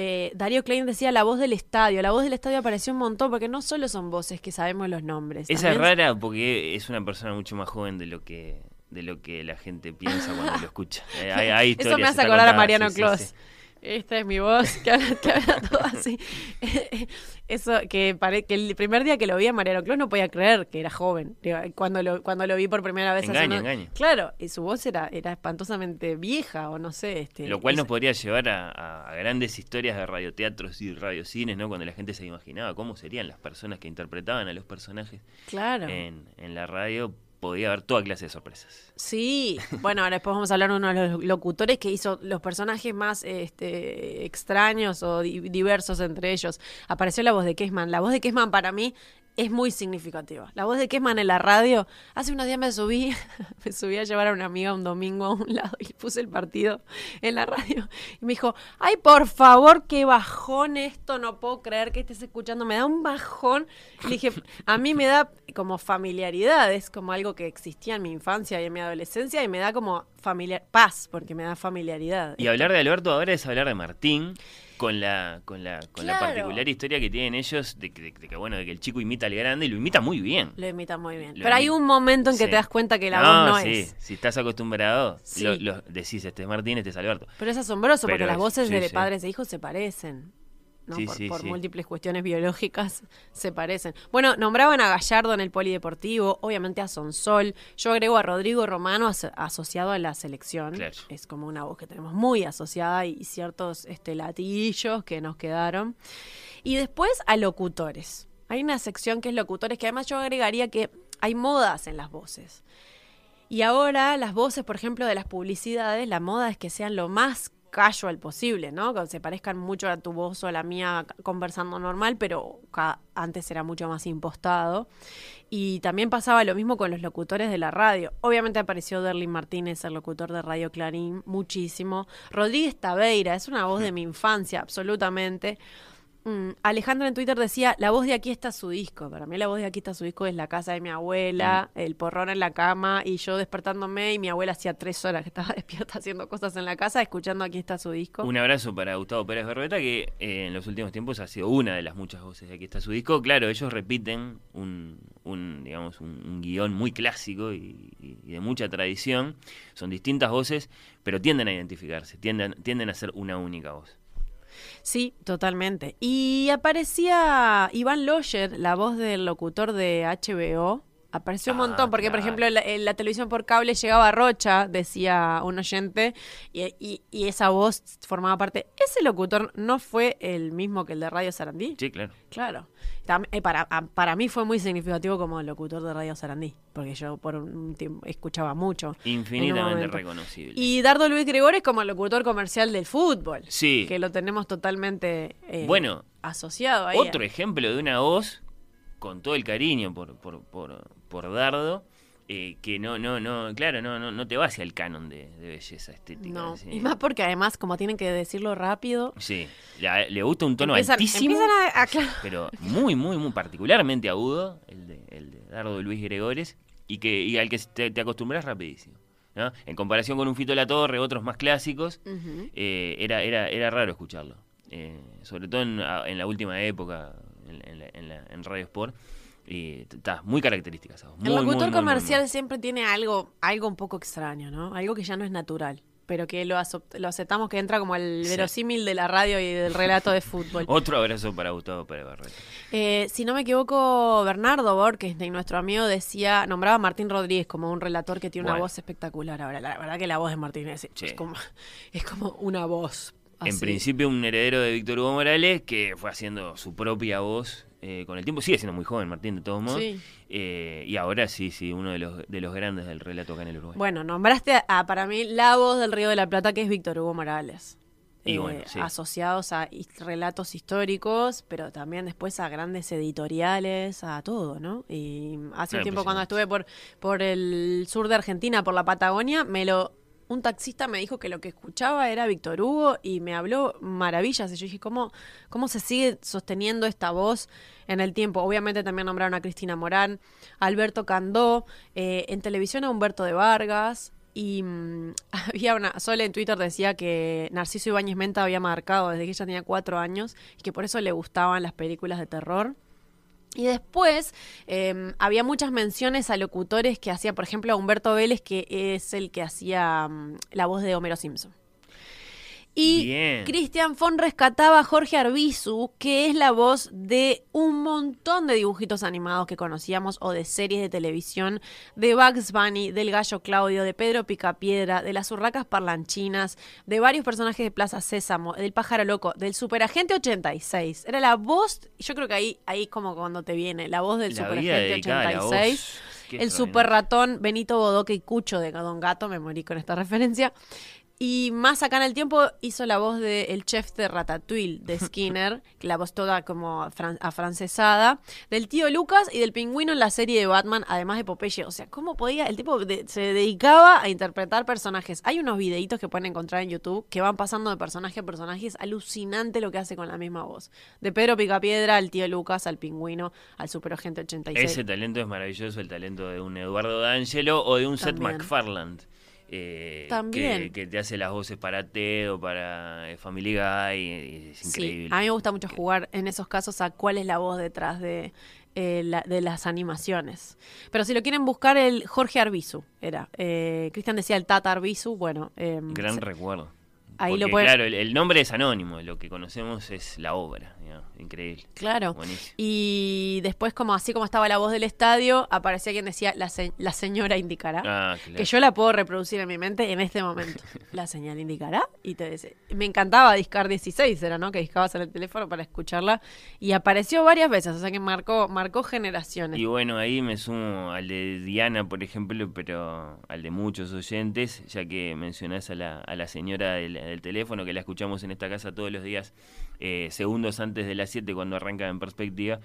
eh, Darío Klein decía la voz del estadio. La voz del estadio apareció un montón porque no solo son voces que sabemos los nombres. Esa es rara porque es una persona mucho más joven de lo que de lo que la gente piensa cuando lo escucha. Eh, hay- hay Eso me hace acordar a Mariano sí, sí, Clos. sí. Esta es mi voz, que habla, que habla todo así. Eso, que, pare- que el primer día que lo vi a Mariano Clos no podía creer que era joven. Cuando lo, cuando lo vi por primera vez. hace unos- engaña. Claro, y su voz era, era espantosamente vieja, o no sé. Este, Lo cual nos podría llevar a, a- a grandes historias de radioteatros y radiocines, ¿no? Cuando la gente se imaginaba cómo serían las personas que interpretaban a los personajes Claro. en, en la radio, podía haber toda clase de sorpresas. Sí, bueno, ahora después vamos a hablar de uno de los locutores que hizo los personajes más este, extraños o di- diversos entre ellos. Apareció la voz de Kessman. La voz de Kessman para mí es muy significativa. La voz de Kessman en la radio. Hace unos días me subí, me subí a llevar a una amiga un domingo a un lado y puse el partido en la radio. Y me dijo, ay, por favor, qué bajón esto, no puedo creer que estés escuchando. Me da un bajón. Le dije, a mí me da como familiaridad, es como algo que existía en mi infancia y en mi adolescencia y me da como familiar paz, porque me da familiaridad. Y hablar de Alberto ahora es hablar de Martín, con la, con la, con la particular historia que tienen ellos de, que- de que, bueno, de que el chico imita al grande y lo imita muy bien. Lo imita muy bien. Lo Pero hay un momento en que Sí. te das cuenta que la No, voz no sí, es. Si estás acostumbrado, Sí. lo, lo- decís, este es Martín, este es Alberto. Pero es asombroso porque las es- voces de padres e hijos se parecen. ¿No? Sí, por sí, por sí. múltiples cuestiones biológicas se parecen. Bueno, nombraban a Gallardo en el polideportivo, obviamente a Sonsol. Yo agrego a Rodrigo Romano as- asociado a la selección. Claro. Es como una voz que tenemos muy asociada y ciertos este, latiguillos que nos quedaron. Y después a locutores. Hay una sección que es locutores que además yo agregaría que hay modas en las voces. Y ahora las voces, por ejemplo, de las publicidades, la moda es que sean lo más casual posible, ¿no? Que se parezcan mucho a tu voz o a la mía conversando normal, pero antes era mucho más impostado. Y también pasaba lo mismo con los locutores de la radio. Obviamente apareció Derlin Martínez, el locutor de Radio Clarín, muchísimo. Rodríguez Taveira, es una voz de mi infancia, absolutamente. Mm, Alejandra en Twitter decía, la voz de aquí está su disco. Para mí la voz de aquí está su disco es la casa de mi abuela, el porrón en la cama y yo despertándome y mi abuela hacía tres horas que estaba despierta haciendo cosas en la casa, escuchando aquí está su disco. Un abrazo para Gustavo Pérez Berrueta, que eh, en los últimos tiempos ha sido una de las muchas voces de aquí está su disco. Claro, ellos repiten un, un, digamos, un, un guion muy clásico y, y- y de mucha tradición. Son distintas voces, pero tienden a identificarse, tienden, tienden a ser una única voz. Sí, totalmente. Y aparecía Iván Loyer, la voz del locutor de HBO. Apareció un Ah, montón, porque por ejemplo en la, en la televisión por cable llegaba Rocha, decía un oyente, y, y- y esa voz formaba parte. ¿Ese locutor no fue el mismo que el de Radio Sarandí? Sí, claro. Claro. Eh, para, a- para mí fue muy significativo como locutor de Radio Sarandí, porque yo por un tiempo escuchaba mucho. Infinitamente reconocible. Y Dardo Luis Gregores como locutor comercial del fútbol. Sí. Que lo tenemos totalmente eh, Bueno, asociado ahí. Otro ejemplo de una voz con todo el cariño por, por, por, por Dardo, eh, que no, no, no, claro, no, no, no te va hacia el canon de, de belleza estética. No, sí. y más porque además, como tienen que decirlo rápido, Sí, le, le gusta un tono empiezan, altísimo, empiezan a, a- claro. pero muy, muy, muy particularmente agudo, el de, el de Dardo Luis Gregores, y, que, y al que te, te acostumbras rapidísimo. ¿no? En comparación con un Fito La Torre, otros más clásicos, eh, era, era, era raro escucharlo. Eh, sobre todo en la última época, en, en la- en la- en Radio Sport. Y está muy característica esa voz. El Muy, locutor muy, muy, muy, comercial muy. siempre tiene algo, algo un poco extraño, ¿no? Algo que ya no es natural, pero que lo, aceptamos que entra como el Sí. verosímil de la radio y del relato de fútbol. Otro abrazo para Gustavo Pérez Barreto. Eh, si no me equivoco, Bernardo Borges, de nuestro amigo, decía, nombraba a Martín Rodríguez como un relator que tiene una voz espectacular. Ahora, la verdad que la voz de Martín es, Sí. es como, es como una voz. En principio un heredero de Víctor Hugo Morales que fue haciendo su propia voz eh, con el tiempo. Sigue siendo muy joven Martín, de todos modos. Eh, y ahora sí, sí, uno de los, de los grandes del relato acá en el Uruguay. Bueno, nombraste a, para mí la voz del Río de la Plata, que es Víctor Hugo Morales. Eh, asociados a relatos históricos, pero también después a grandes editoriales, a todo, ¿no? Y hace un tiempo cuando estuve por, por el sur de Argentina, por la Patagonia, me lo un taxista me dijo que lo que escuchaba era Víctor Hugo y me habló maravillas. Y yo dije, ¿cómo, ¿cómo se sigue sosteniendo esta voz en el tiempo? Obviamente también nombraron a Cristina Morán, Alberto Candó, eh, en televisión a Humberto de Vargas. Y mm, había una, Sole en Twitter decía que Narciso Ibáñez Menta había marcado desde que ella tenía cuatro años y que por eso le gustaban las películas de terror. Y después em, había muchas menciones a locutores que hacía, por ejemplo, a Humberto Vélez, que es el que hacía mm, la voz de Homero Simpson. Y Christian Fon rescataba a Jorge Arbizu, que es la voz de un montón de dibujitos animados que conocíamos o de series de televisión, de Bugs Bunny, del Gallo Claudio, de Pedro Picapiedra, de las Urracas Parlanchinas, de varios personajes de Plaza Sésamo, del Pájaro Loco, del Superagente 86. Era la voz, yo creo que ahí, ahí como cuando te viene, la voz del Superagente 86. El super ratón Benito Bodoque y Cucho de Don Gato, me morí con esta referencia. Y más acá en el tiempo hizo la voz del chef de Ratatouille, de Skinner, la voz toda como afrancesada, del tío Lucas y del pingüino en la serie de Batman, además de Popeye. O sea, ¿cómo podía? El tipo se dedicaba a interpretar personajes. Hay unos videitos que pueden encontrar en YouTube que van pasando de personaje a personaje. Es alucinante lo que hace con la misma voz. De Pedro Picapiedra al tío Lucas, al pingüino, al superagente 86. Ese talento es maravilloso, el talento de un Eduardo D'Angelo o de un Seth MacFarlane. Eh, También. Que, te hace las voces para Teo, para eh, Family Guy, es increíble. a mí me gusta mucho jugar en esos casos a cuál es la voz detrás de, eh, de las animaciones. Pero si lo quieren buscar, el Jorge Arbizu era. Cristian decía el Tata Arbizu, bueno. Em, Gran recuerdo. Ahí lo Claro, el, nombre es anónimo, lo que conocemos es la obra. Increíble. Claro. Y después, como así como estaba la voz del estadio, aparecía quien decía la, la señora indicará. Ah, que yo la puedo reproducir en mi mente en este momento. la señal indicará. Y te dice. Me encantaba Discar 16, era, ¿no? Que discabas en el teléfono para escucharla. Y apareció varias veces, o sea que marcó, marcó generaciones. Y bueno, ahí me sumo al de Diana, por ejemplo, pero al de muchos oyentes, ya que mencionás a la, a la señora del, del teléfono, que la escuchamos en esta casa todos los días eh, segundos antes de las 7 cuando arranca en perspectiva.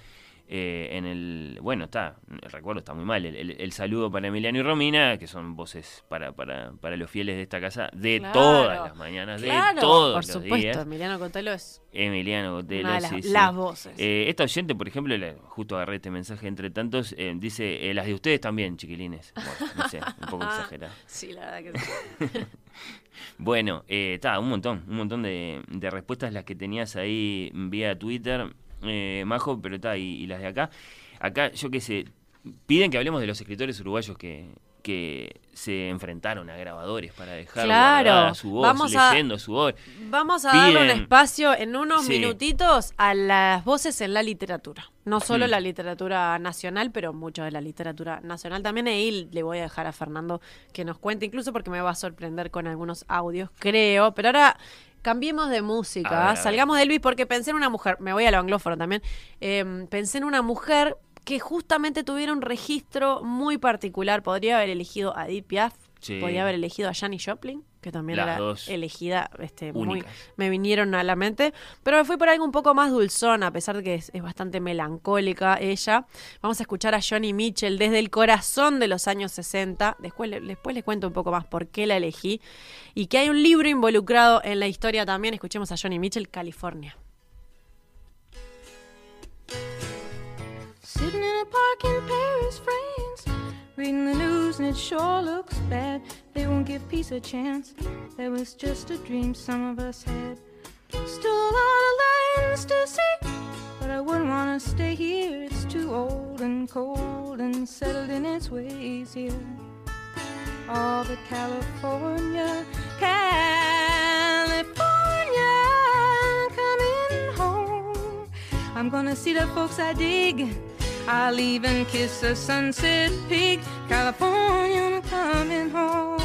Eh, en el, bueno, está, el recuerdo está muy mal, el, saludo para Emiliano y Romina, que son voces para, para, para los fieles de esta casa, de todas las mañanas, de todos por supuesto, Emiliano Cotelo es Emiliano Cotelo, las, voces. Eh, esta oyente, por ejemplo, justo agarré este mensaje entre tantos, dice, las de ustedes también, chiquilines. no sé, un poco exagerado. Sí, la verdad que sí. Bueno, está, eh, un montón, un montón de, respuestas las que tenías ahí vía Twitter, eh, Majo, pero está, y, las de acá. Acá, yo qué sé, piden que hablemos de los escritores uruguayos que, que se enfrentaron a grabadores para dejar claro, su voz, vamos leyendo su voz. Vamos a darle un espacio en unos minutitos a las voces en la literatura. No solo la literatura nacional, pero mucho de la literatura nacional también. Y le voy a dejar a Fernando que nos cuente, incluso porque me va a sorprender con algunos audios, creo. Pero ahora cambiemos de música, salgamos de Elvis porque pensé en una mujer, me voy a lo anglófono también, em, pensé en una mujer que justamente tuviera un registro muy particular. Podría haber elegido a Edith Piaf, podría haber elegido a Janis Joplin, que también era elegida, este, muy, me vinieron a la mente, pero me fui por algo un poco más dulzón, a pesar de que es, bastante melancólica ella. Vamos a escuchar a Johnny Mitchell desde el corazón de los años 60. Después, después les cuento un poco más por qué la elegí y que hay un libro involucrado en la historia también. Escuchemos a Johnny Mitchell, California. A park in Paris, France, reading the news and it sure looks bad. They won't give peace a chance. That was just a dream some of us had. Still a lot of lands to see, but I wouldn't want to stay here. It's too old and cold and settled in its ways here. All the California, California, coming home. I'm gonna see the folks I dig I'll even kiss a sunset peak, California, I'm coming home.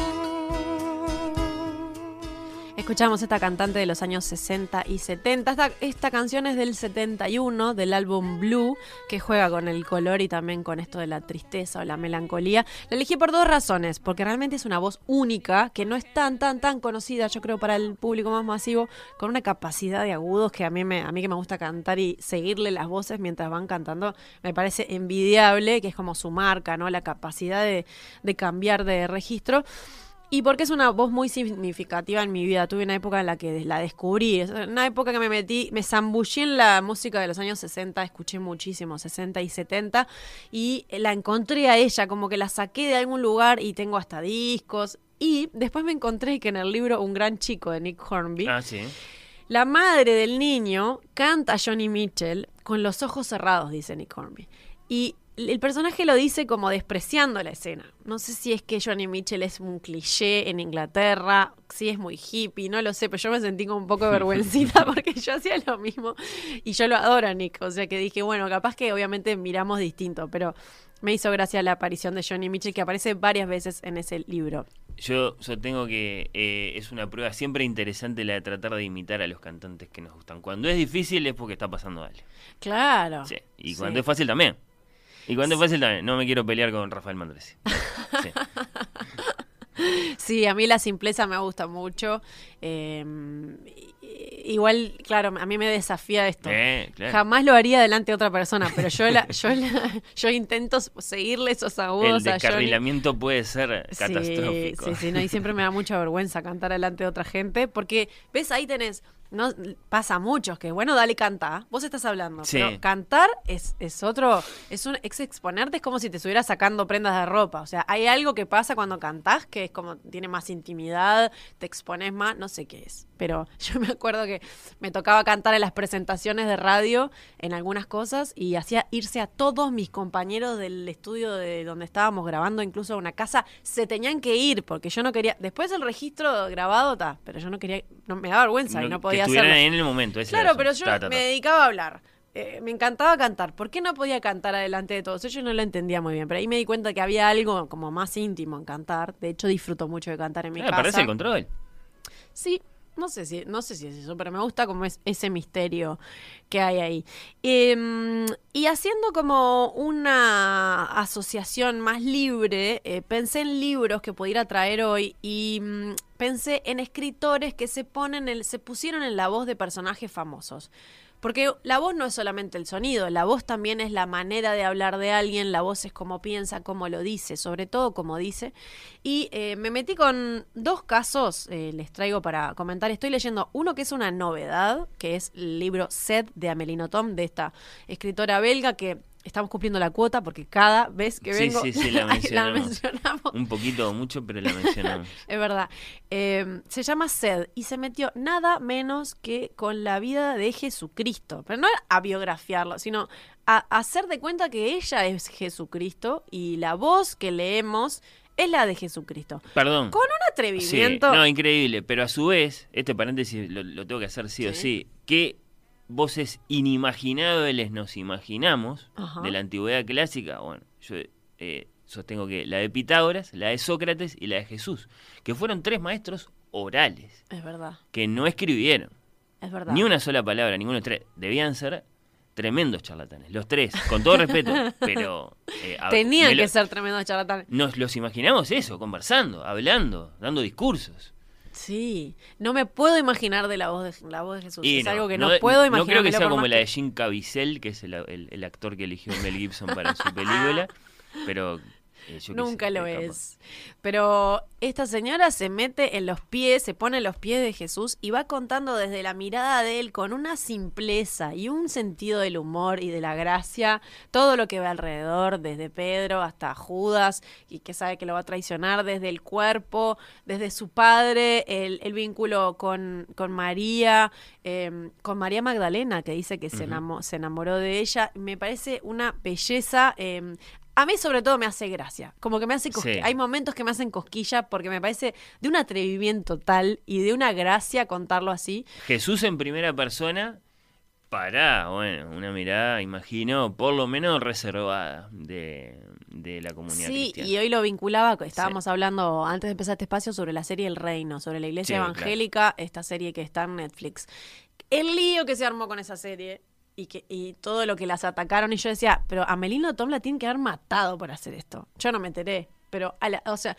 Escuchamos esta cantante de los años 60 y 70. Esta, canción es del 71, del álbum Blue, que juega con el color y también con esto de la tristeza o la melancolía. La elegí por dos razones, porque realmente es una voz única, que no es tan, tan, tan conocida, yo creo, para el público más masivo, con una capacidad de agudos que a mí, me, a mí que me gusta cantar y seguirle las voces mientras van cantando, me parece envidiable, que es como su marca, ¿no? La capacidad de, de cambiar de registro. Y porque es una voz muy significativa en mi vida. Tuve una época en la que la descubrí. Una época que me metí, me zambullí en la música de los años 60, escuché muchísimo, 60 y 70, y la encontré a ella, como que la saqué de algún lugar y tengo hasta discos. Y después me encontré que en el libro Un gran chico de Nick Hornby, Ah, sí. la madre del niño canta a Johnny Mitchell con los ojos cerrados, dice Nick Hornby. Y el personaje lo dice como despreciando la escena. No sé si es que Johnny Mitchell es un cliché en Inglaterra, si es muy hippie, no lo sé, pero yo me sentí como un poco de vergüencita porque yo hacía lo mismo y yo lo adoro a Nick. O sea que dije, bueno, capaz que obviamente miramos distinto, pero me hizo gracia la aparición de Johnny Mitchell que aparece varias veces en ese libro. Yo sostengo que eh, es una prueba siempre interesante la de tratar de imitar a los cantantes que nos gustan. Cuando es difícil es porque está pasando algo. Claro. Sí. Y Sí. cuando es fácil también. Y cuando es fácil también. No me quiero pelear con Rafael Mandresi. Sí. Sí, a mí la simpleza me gusta mucho. Eh, i- igual, claro, a mí me desafía esto. Eh, claro. Jamás lo haría delante de otra persona, pero yo la, yo la- yo intento seguirle esos agudos El descarrilamiento puede ser Sí, catastrófico. Sí, sí, no, y siempre me da mucha vergüenza cantar delante de otra gente, porque, ves, ahí tenés, no pasa a muchos que, bueno, dale, canta, vos estás hablando, Sí. pero cantar es, es otro, es un es exponerte, es como si te estuvieras sacando prendas de ropa, o sea, hay algo que pasa cuando cantás que es como, tiene más intimidad, te expones más, no sé qué es, pero yo me acuerdo que me tocaba cantar en las presentaciones de radio, en algunas cosas, y hacía irse a todos mis compañeros del estudio de donde estábamos grabando, incluso a una casa, se tenían que ir, porque yo no quería, después el registro grabado está, pero yo no quería, no, me daba vergüenza y no que podía hacerlo. en el momento. ese Claro, pero yo asunto. Ta, ta, me dedicaba a hablar. Eh, me encantaba cantar. ¿Por qué no podía cantar adelante de todos? Yo no lo entendía muy bien, pero ahí me di cuenta que había algo como más íntimo en cantar. De hecho, disfruto mucho de cantar en mi Ah, casa. parece el control. Sí, no sé si, no sé si es eso, pero me gusta como es ese misterio que hay ahí. Em, y haciendo como una asociación más libre, eh, pensé en libros que pudiera traer hoy y mm, pensé en escritores que se ponen el, se pusieron en la voz de personajes famosos. Porque la voz no es solamente el sonido, la voz también es la manera de hablar de alguien, la voz es cómo piensa, cómo lo dice, sobre todo cómo dice. Y eh, me metí con dos casos, eh, les traigo para comentar. Estoy leyendo uno que es una novedad, que es el libro Sed de Amelino Tom, de esta escritora belga que estamos cumpliendo la cuota porque cada vez que Sí, vengo sí, sí, la mencionamos. mencionamos. Un poquito o mucho, pero la mencionamos. Es verdad. Eh, se llama Sed y se metió nada menos que con la vida de Jesucristo. Pero no a biografiarlo, sino a, hacer de cuenta que ella es Jesucristo y la voz que leemos es la de Jesucristo. Perdón. Con un Sí, atrevimiento. no, increíble. Pero a su vez, este paréntesis lo, lo tengo que hacer sí, o Sí. sí. ¿Qué voces inimaginables nos imaginamos Ajá. de la antigüedad clásica? Bueno, yo eh, sostengo que la de Pitágoras, la de Sócrates y la de Jesús, que fueron tres maestros orales, Es verdad, que no escribieron es verdad. ni una sola palabra, ninguno de tres. Debían ser tremendos charlatanes, los tres, con todo respeto, pero... eh, Tenían lo- que ser tremendos charlatanes. Nos los imaginamos eso, conversando, hablando, dando discursos. Sí, no me puedo imaginar de la voz de, la voz de Jesús. Y es algo que no, puedo imaginar. No creo que sea como la de Jim Caviezel, que es el, el- el actor que eligió Mel Gibson para su película, pero yo qué Nunca sé, lo capaz. es. Pero esta señora se mete en los pies, se pone en los pies de Jesús y va contando desde la mirada de él con una simpleza y un sentido del humor y de la gracia, todo lo que ve alrededor, desde Pedro hasta Judas, y que sabe que lo va a traicionar, desde el cuerpo, desde su padre, el, el vínculo con, con María, eh, con María Magdalena, que dice que se, Ujú. enamo- se enamoró de ella. Me parece una belleza. eh, a mí sobre todo me hace gracia, como que me hace cosquilla. Sí. Hay momentos que me hacen cosquilla porque me parece de un atrevimiento tal y de una gracia contarlo así. Jesús en primera persona para, bueno, una mirada, imagino, por lo menos reservada de, la comunidad sí, y hoy lo vinculaba, estábamos hablando antes de empezar este espacio sobre la serie El Reino, sobre la iglesia evangélica, esta serie que está en Netflix. El lío que se armó con esa serie y, que, y todo lo que las atacaron. Y yo decía, pero a Melino Tom la tienen que haber matado por hacer esto. Yo no me enteré. Pero, o sea,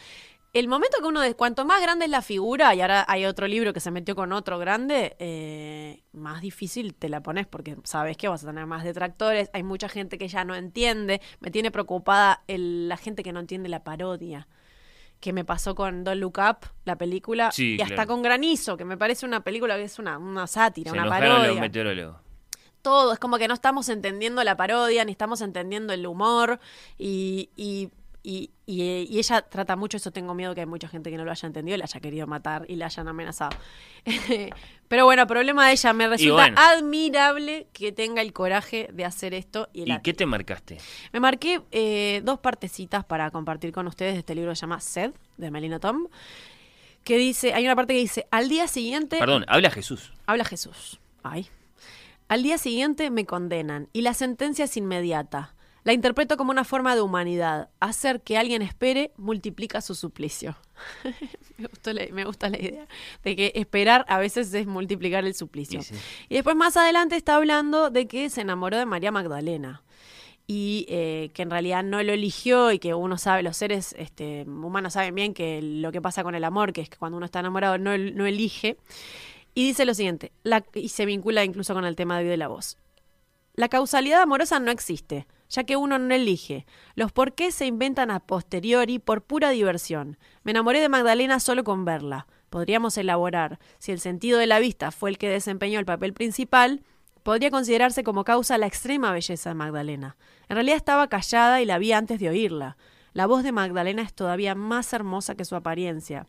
el momento que uno, de, cuanto más grande es la figura, y ahora hay otro libro que se metió con otro grande, eh, más difícil te la pones porque sabes que vas a tener más detractores. Hay mucha gente que ya no entiende. Me tiene preocupada la gente que no entiende la parodia que me pasó con Don't Look Up, la película, y hasta con Granizo, que me parece una película que es una, una sátira, una parodia. Los Todo, es como que no estamos entendiendo la parodia, ni estamos entendiendo el humor, y, y y, y, ella trata mucho eso, tengo miedo que hay mucha gente que no lo haya entendido y la haya querido matar y la hayan amenazado. Pero bueno, problema de ella, me resulta admirable que tenga el coraje de hacer esto. ¿Y, qué te marcaste? Me marqué eh, dos partecitas para compartir con ustedes de este libro que se llama Sed, de Melina Tom, que dice, hay una parte que dice, al día siguiente... Perdón, habla Jesús. Habla Jesús. Ay. Al día siguiente me condenan y la sentencia es inmediata. La interpreto como una forma de humanidad. Hacer que alguien espere multiplica su suplicio. me, gusta la idea de que esperar a veces es multiplicar el suplicio. Y después más adelante está hablando de que se enamoró de María Magdalena y eh, que en realidad no lo eligió y que uno sabe, los seres este, humanos saben bien que lo que pasa con el amor, que es que cuando uno está enamorado no, no elige. Y dice lo siguiente, y se vincula incluso con el tema de la voz. La causalidad amorosa no existe ya que uno no elige. Los por qué se inventan a posteriori por pura diversión. Me enamoré de Magdalena solo con verla. Podríamos elaborar, si el sentido de la vista fue el que desempeñó el papel principal, podría considerarse como causa la extrema belleza de Magdalena. En realidad estaba callada y la vi antes de oírla. La voz de Magdalena es todavía más hermosa que su apariencia.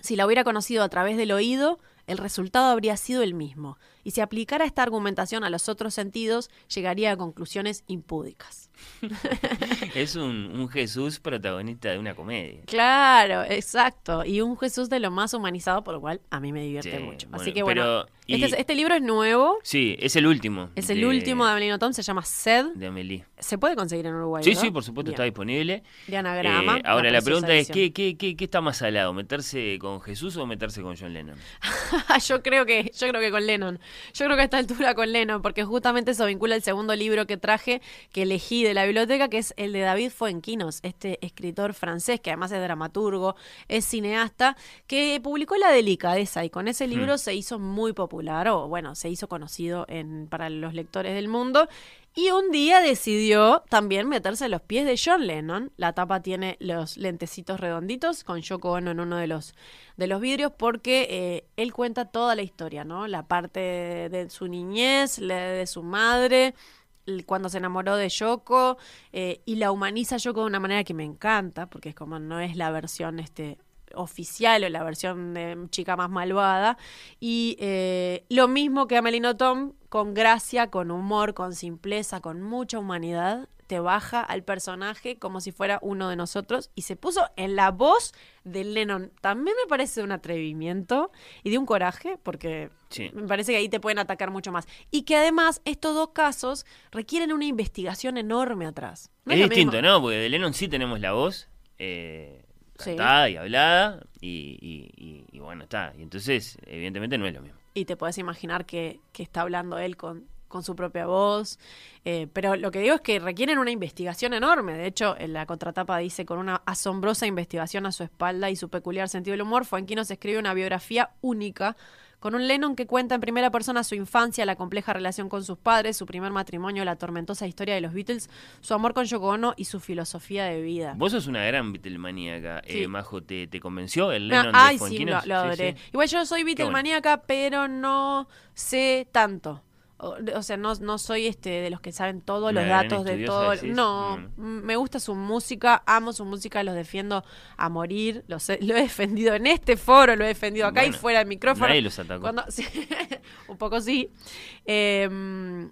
Si la hubiera conocido a través del oído, el resultado habría sido el mismo, y si aplicara esta argumentación a los otros sentidos, llegaría a conclusiones impúdicas. es un, Jesús protagonista de una comedia. Claro, exacto. Y un Jesús de lo más humanizado, por lo cual a mí me divierte mucho. Así que bueno, este, este, libro es nuevo. Sí, es el último. Es el último de Amelino Tom, se llama Sed. De Amelie. Se puede conseguir en Uruguay. Sí, sí, por supuesto, está disponible. De anagrama. Eh, ahora, la pregunta es: ¿qué, qué, qué, qué está más salado? ¿Meterse con Jesús o meterse con John Lennon? yo creo que yo creo que con Lennon. Yo creo que a esta altura con Lennon, porque justamente eso vincula el segundo libro que traje, que elegí de la biblioteca, que es el de David Fuenquinos, este escritor francés, que además es dramaturgo, es cineasta, que publicó La Delicadeza y con ese libro hmm. se hizo muy popular, o bueno, se hizo conocido en, para los lectores del mundo. Y un día decidió también meterse a los pies de John Lennon. La tapa tiene los lentecitos redonditos con Yoko Ono en uno de los, de los vidrios porque eh, él cuenta toda la historia, ¿no? La parte de, su niñez, de su madre, cuando se enamoró de Yoko eh, y la humaniza Yoko de una manera que me encanta porque es como no es la versión este oficial o la versión de chica más malvada. Y eh, lo mismo que Amelino Tom, con gracia, con humor, con simpleza, con mucha humanidad, te baja al personaje como si fuera uno de nosotros y se puso en la voz de Lennon. También me parece un atrevimiento y de un coraje, porque me parece que ahí te pueden atacar mucho más. Y que además estos dos casos requieren una investigación enorme atrás. es, distinto, ¿no? Porque de Lennon sí tenemos la voz. Eh, cantada y hablada y, y, bueno, está. Y entonces, evidentemente no es lo mismo. Y te puedes imaginar que, que está hablando él con, con su propia voz. Eh, pero lo que digo es que requieren una investigación enorme. De hecho, en la contratapa dice, con una asombrosa investigación a su espalda y su peculiar sentido del humor, Fuenquino se escribe una biografía única con un Lennon que cuenta en primera persona su infancia, la compleja relación con sus padres, su primer matrimonio, la tormentosa historia de los Beatles, su amor con Yoko Ono y su filosofía de vida. Vos sos una gran Beatlemaníaca, eh, Majo, ¿te, ¿te, convenció el Lennon de ay, sí, lo, adoré. Igual yo soy Beatlemaníaca, pero no sé tanto. O, sea, no, no soy este de los que saben todos los datos de todo. No, mm. me gusta su música, amo su música, los defiendo a morir. Los lo he defendido en este foro, lo he defendido acá y fuera del micrófono. Nadie los atacó. un poco sí. Em,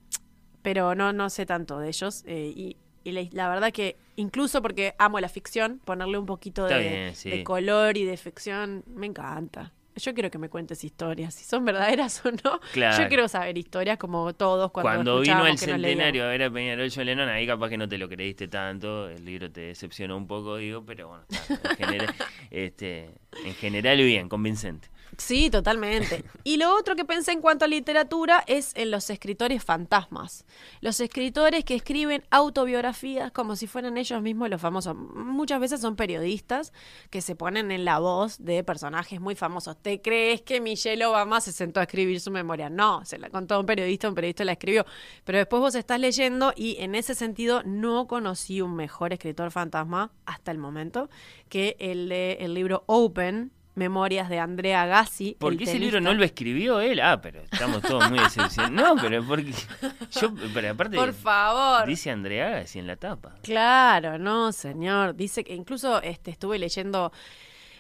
pero no, no sé tanto de ellos. Eh, y, la, verdad que incluso porque amo la ficción, ponerle un poquito de, de color y de ficción, me encanta. Yo quiero que me cuentes historias, si son verdaderas o no. Claro. Yo quiero saber historias como todos cuando, Cuando vino el centenario a ver a Peñarol John Lennon, ahí capaz que no te lo creíste tanto, el libro te decepcionó un poco, digo, pero bueno, está, en, general, este, en general bien, convincente. Sí, totalmente. Y lo otro que pensé en cuanto a literatura es en los escritores fantasmas. Los escritores que escriben autobiografías como si fueran ellos mismos los famosos. Muchas veces son periodistas que se ponen en la voz de personajes muy famosos. ¿Te crees que Michelle Obama se sentó a escribir su memoria? No, se la contó un periodista, un periodista la escribió. Pero después vos estás leyendo y en ese sentido no conocí un mejor escritor fantasma hasta el momento que el de el libro Open Memorias de Andrea Gassi. ¿Por qué ese libro no lo escribió él? Ah, pero estamos todos muy decepcionados. No, pero porque. Yo, pero aparte. Por favor. Dice Andrea Gassi en la tapa. Claro, no, señor. Dice que incluso este, estuve leyendo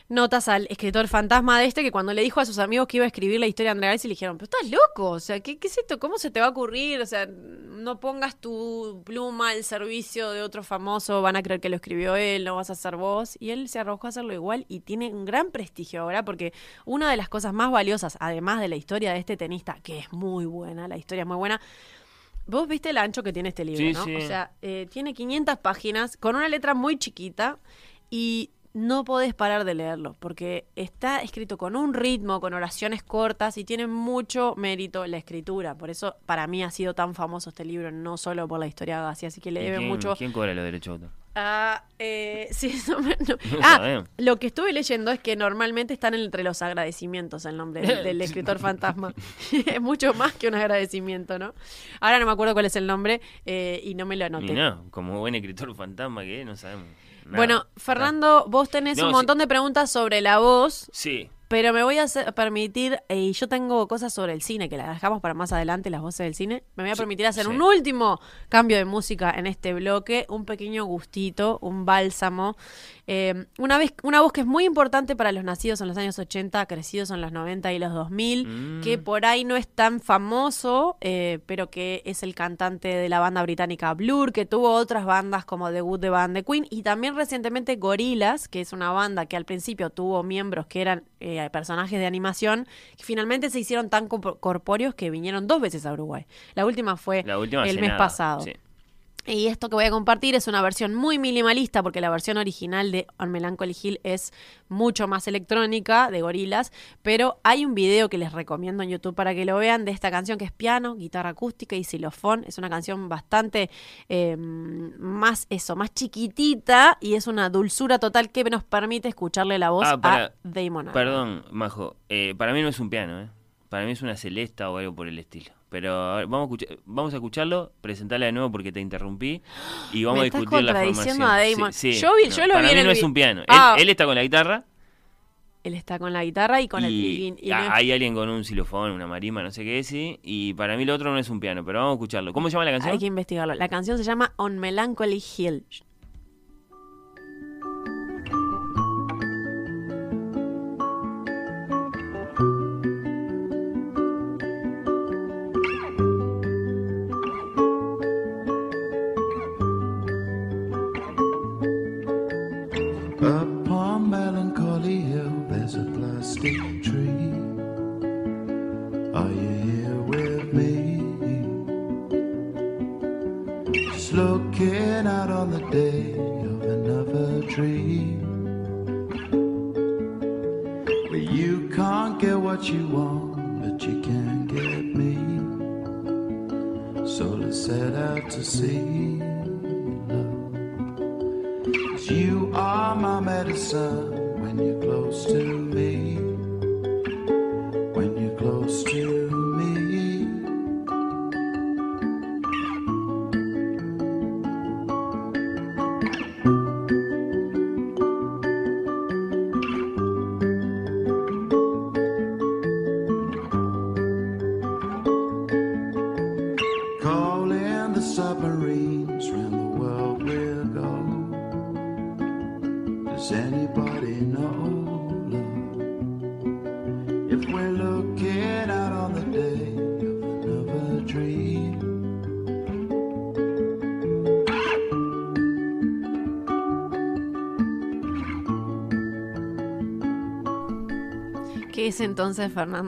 notas al escritor fantasma de este que cuando le dijo a sus amigos que iba a escribir la historia de Andrea Gassi le dijeron, pero estás loco, o sea, ¿qué, ¿qué es esto? ¿Cómo se te va a ocurrir? O sea, no pongas tu pluma al servicio de otro famoso, van a creer que lo escribió él, no vas a ser vos. Y él se arrojó a hacerlo igual y tiene un gran prestigio ahora porque una de las cosas más valiosas, además de la historia de este tenista, que es muy buena, la historia es muy buena, Vos viste el ancho que tiene este libro, Sí, ¿no? sí. O sea, eh, tiene 500 páginas con una letra muy chiquita y no podés parar de leerlo porque está escrito con un ritmo, con oraciones cortas y tiene mucho mérito la escritura. Por eso para mí ha sido tan famoso este libro, no solo por la historia de Agassi, así que le ¿Y debe quién, mucho ¿Quién cobra los derechos de autor? Ah, eh, sí, no me- no. No Ah, lo que estuve leyendo es que normalmente están entre los agradecimientos el nombre del, del escritor fantasma. es mucho más que un agradecimiento, ¿no? Ahora no me acuerdo cuál es el nombre eh, y no me lo Y anoté. no, como buen escritor fantasma que es, no sabemos. Nada. Bueno, Fernando, vos tenés No, un sí. montón de preguntas sobre la voz, Sí. pero me voy a hacer- permitir, eh, y yo tengo cosas sobre el cine, que las dejamos para más adelante, las voces del cine. Me voy a permitir hacer sí. un último cambio de música en este bloque, un pequeño gustito, un bálsamo. Eh, una, vez, una voz que es muy importante para los nacidos en los años 80, crecidos en los 90 y los 2000, Mm. que por ahí no es tan famoso, eh, pero que es el cantante de la banda británica Blur, que tuvo otras bandas como The Good, The Band, The Queen, y también recientemente Gorillaz, que es una banda que al principio tuvo miembros que eran eh, personajes de animación, que finalmente se hicieron tan corpóreos que vinieron dos veces a Uruguay. La última fue La última el mes nada, pasado. sí. Y esto que voy a compartir es una versión muy minimalista porque la versión original de On Melancholy Hill es mucho más electrónica de gorilas, pero hay un video que les recomiendo en YouTube para que lo vean de esta canción que es piano, guitarra acústica y xilofón. Es una canción bastante eh, más eso, más chiquitita y es una dulzura total que nos permite escucharle la voz Ah, para- a Damon. Perdón, Majo. eh, para mí no es un piano, ¿eh? Para mí es una celesta o algo por el estilo. Pero a ver, vamos, a escuchar- vamos a escucharlo, presentarla de nuevo porque te interrumpí y vamos Me a discutir la formación. a Damon. Sí, sí. Yo vi- yo lo para vi mí en el no es un piano. Él- Ah. Él, está con la guitarra Él está con la guitarra y con el... y, y- no es- hay alguien con un xilofón, una marima, no sé qué sí. Y para mí lo otro no es un piano, pero vamos a escucharlo. ¿Cómo se llama la canción? Hay que investigarlo. La canción se llama On Melancholy Hill. Tree. Are you here with me? Just looking out on the day of another dream. Where you can't get what you want, but you can get me. So let's set out to see. Cause you are my medicine when you're close to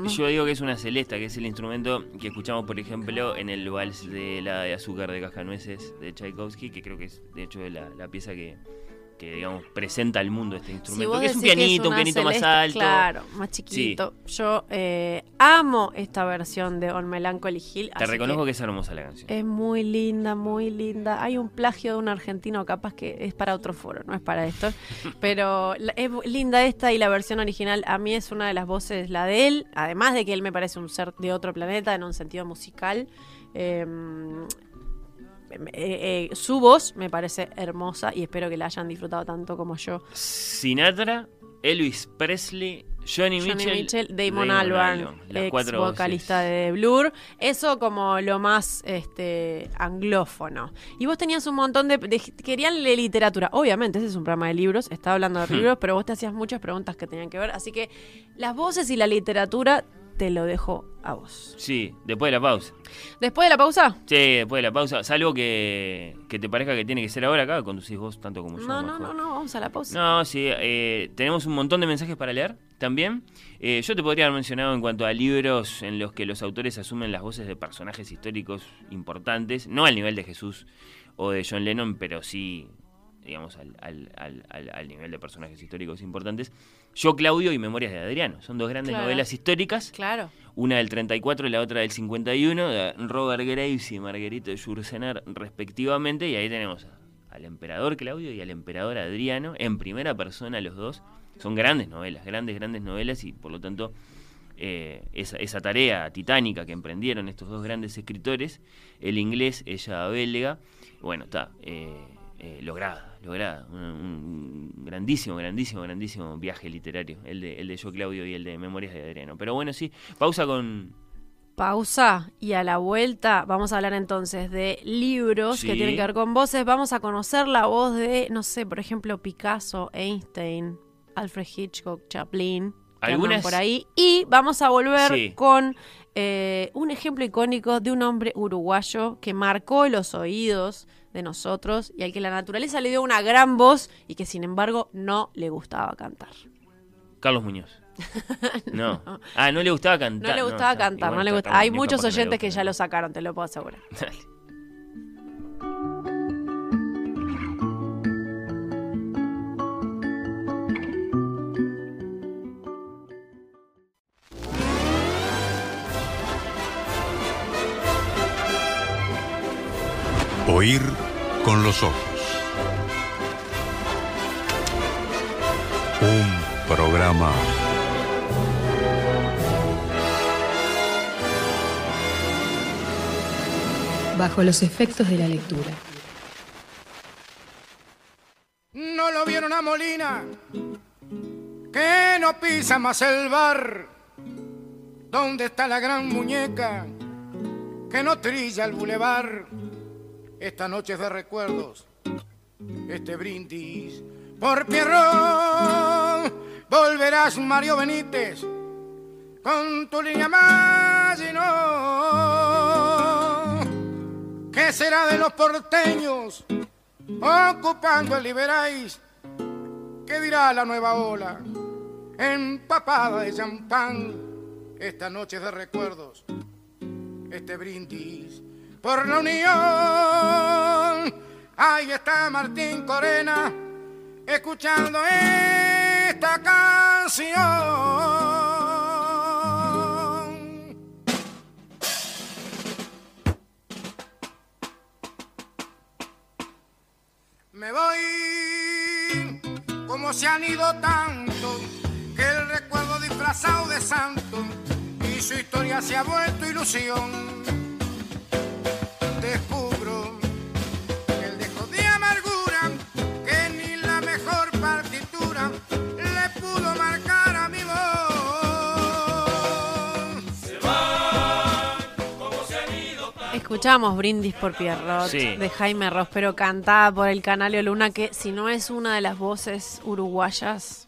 Yo digo que es una celesta, que es el instrumento que escuchamos, por ejemplo, en el vals de la de azúcar de cajanueces de Tchaikovsky, que creo que es, de hecho, la, la pieza que, que, digamos, presenta al mundo este instrumento. vos que es un es pianito, un pianito más alto. Claro, más chiquito. Yo eh, amo esta versión de On Melancholy Hill. Te reconozco que es hermosa la canción. Es muy linda, muy linda. Hay un plagio de un argentino, capaz que es para otro foro, no es para esto. Pero es linda esta y la versión original a mí es una de las voces, la de él, además de que él me parece un ser de otro planeta en un sentido musical. eh, eh, eh, su voz me parece hermosa y espero que la hayan disfrutado tanto como yo. Sinatra, Elvis Presley, Johnny, Johnny Mitchell, Mitchell, Damon, Albarn, las ex cuatro vocalista de Blur. Eso como lo más este, anglófono. Y vos tenías un montón de, de- Querían leer literatura. Obviamente, ese es un programa de libros. Estaba hablando de Hmm. libros, pero vos te hacías muchas preguntas que tenían que ver. Así que las voces y la literatura te lo dejo a vos. Sí, después de la pausa. Después de la pausa. Sí, después de la pausa. Salvo que, que te parezca que tiene que ser ahora acá, conducís vos tanto como yo. No, no, no, no, vamos a la pausa. No, sí, eh, tenemos un montón de mensajes para leer también. Eh, yo te podría haber mencionado en cuanto a libros en los que los autores asumen las voces de personajes históricos importantes, no al nivel de Jesús o de John Lennon, pero sí, digamos, al, al- al- al- al nivel de personajes históricos importantes. Yo, Claudio y Memorias de Adriano. Son dos grandes Claro. novelas históricas. Claro. Una del 34 y la otra del 51, de Robert Graves y Marguerite de Jursenar, respectivamente. Y ahí tenemos al emperador Claudio y al emperador Adriano, en primera persona los dos. Son grandes novelas, grandes, grandes novelas y por lo tanto eh, esa, esa tarea titánica que emprendieron estos dos grandes escritores, el inglés, ella belga, bueno, está eh, eh, lograda, lograda. Un, un grandísimo, grandísimo, grandísimo viaje literario, el de, el de Yo Claudio y el de Memorias de Adriano. Pero bueno, sí, pausa con... Pausa y a la vuelta vamos a hablar entonces de libros que tienen que ver con voces. Vamos a conocer la voz de, no sé, por ejemplo, Picasso, Einstein, Alfred Hitchcock, Chaplin, Algunas- por ahí. Y vamos a volver Sí. con eh, un ejemplo icónico de un hombre uruguayo que marcó los oídos de nosotros y al que la naturaleza le dio una gran voz y que sin embargo no le gustaba cantar. Carlos Muñoz. No. Ah, no le gustaba cantar. No le gustaba cantar, no le está gusta. Carlos Hay muchos oyentes que ya lo sacaron, te lo puedo asegurar. Dale. Oír con los ojos. Un programa Bajo los efectos de la lectura. No lo vieron a Molina, que no pisa más el bar. ¿Dónde está la gran muñeca que no trilla el bulevar? Esta noche de recuerdos, este brindis por Pierrón. Volverás, Mario Benítez, con tu línea más y no. ¿Qué será de los porteños? ocupando el Liberáis. ¿Qué dirá la nueva ola? Empapada de champán, esta noche de recuerdos, este brindis por la unión. Ahí está Martín Corena, escuchando esta canción. Me voy como se han ido tanto que el recuerdo disfrazado de santo y su historia se ha vuelto ilusión. Descubro que el dejo de amargura que ni la mejor partitura le pudo marcar a mi voz. Se va como se han ido Escuchamos Brindis por Pierrot Sí. de Jaime Ross, pero cantada por el Canalio Luna, que si no es una de las voces uruguayas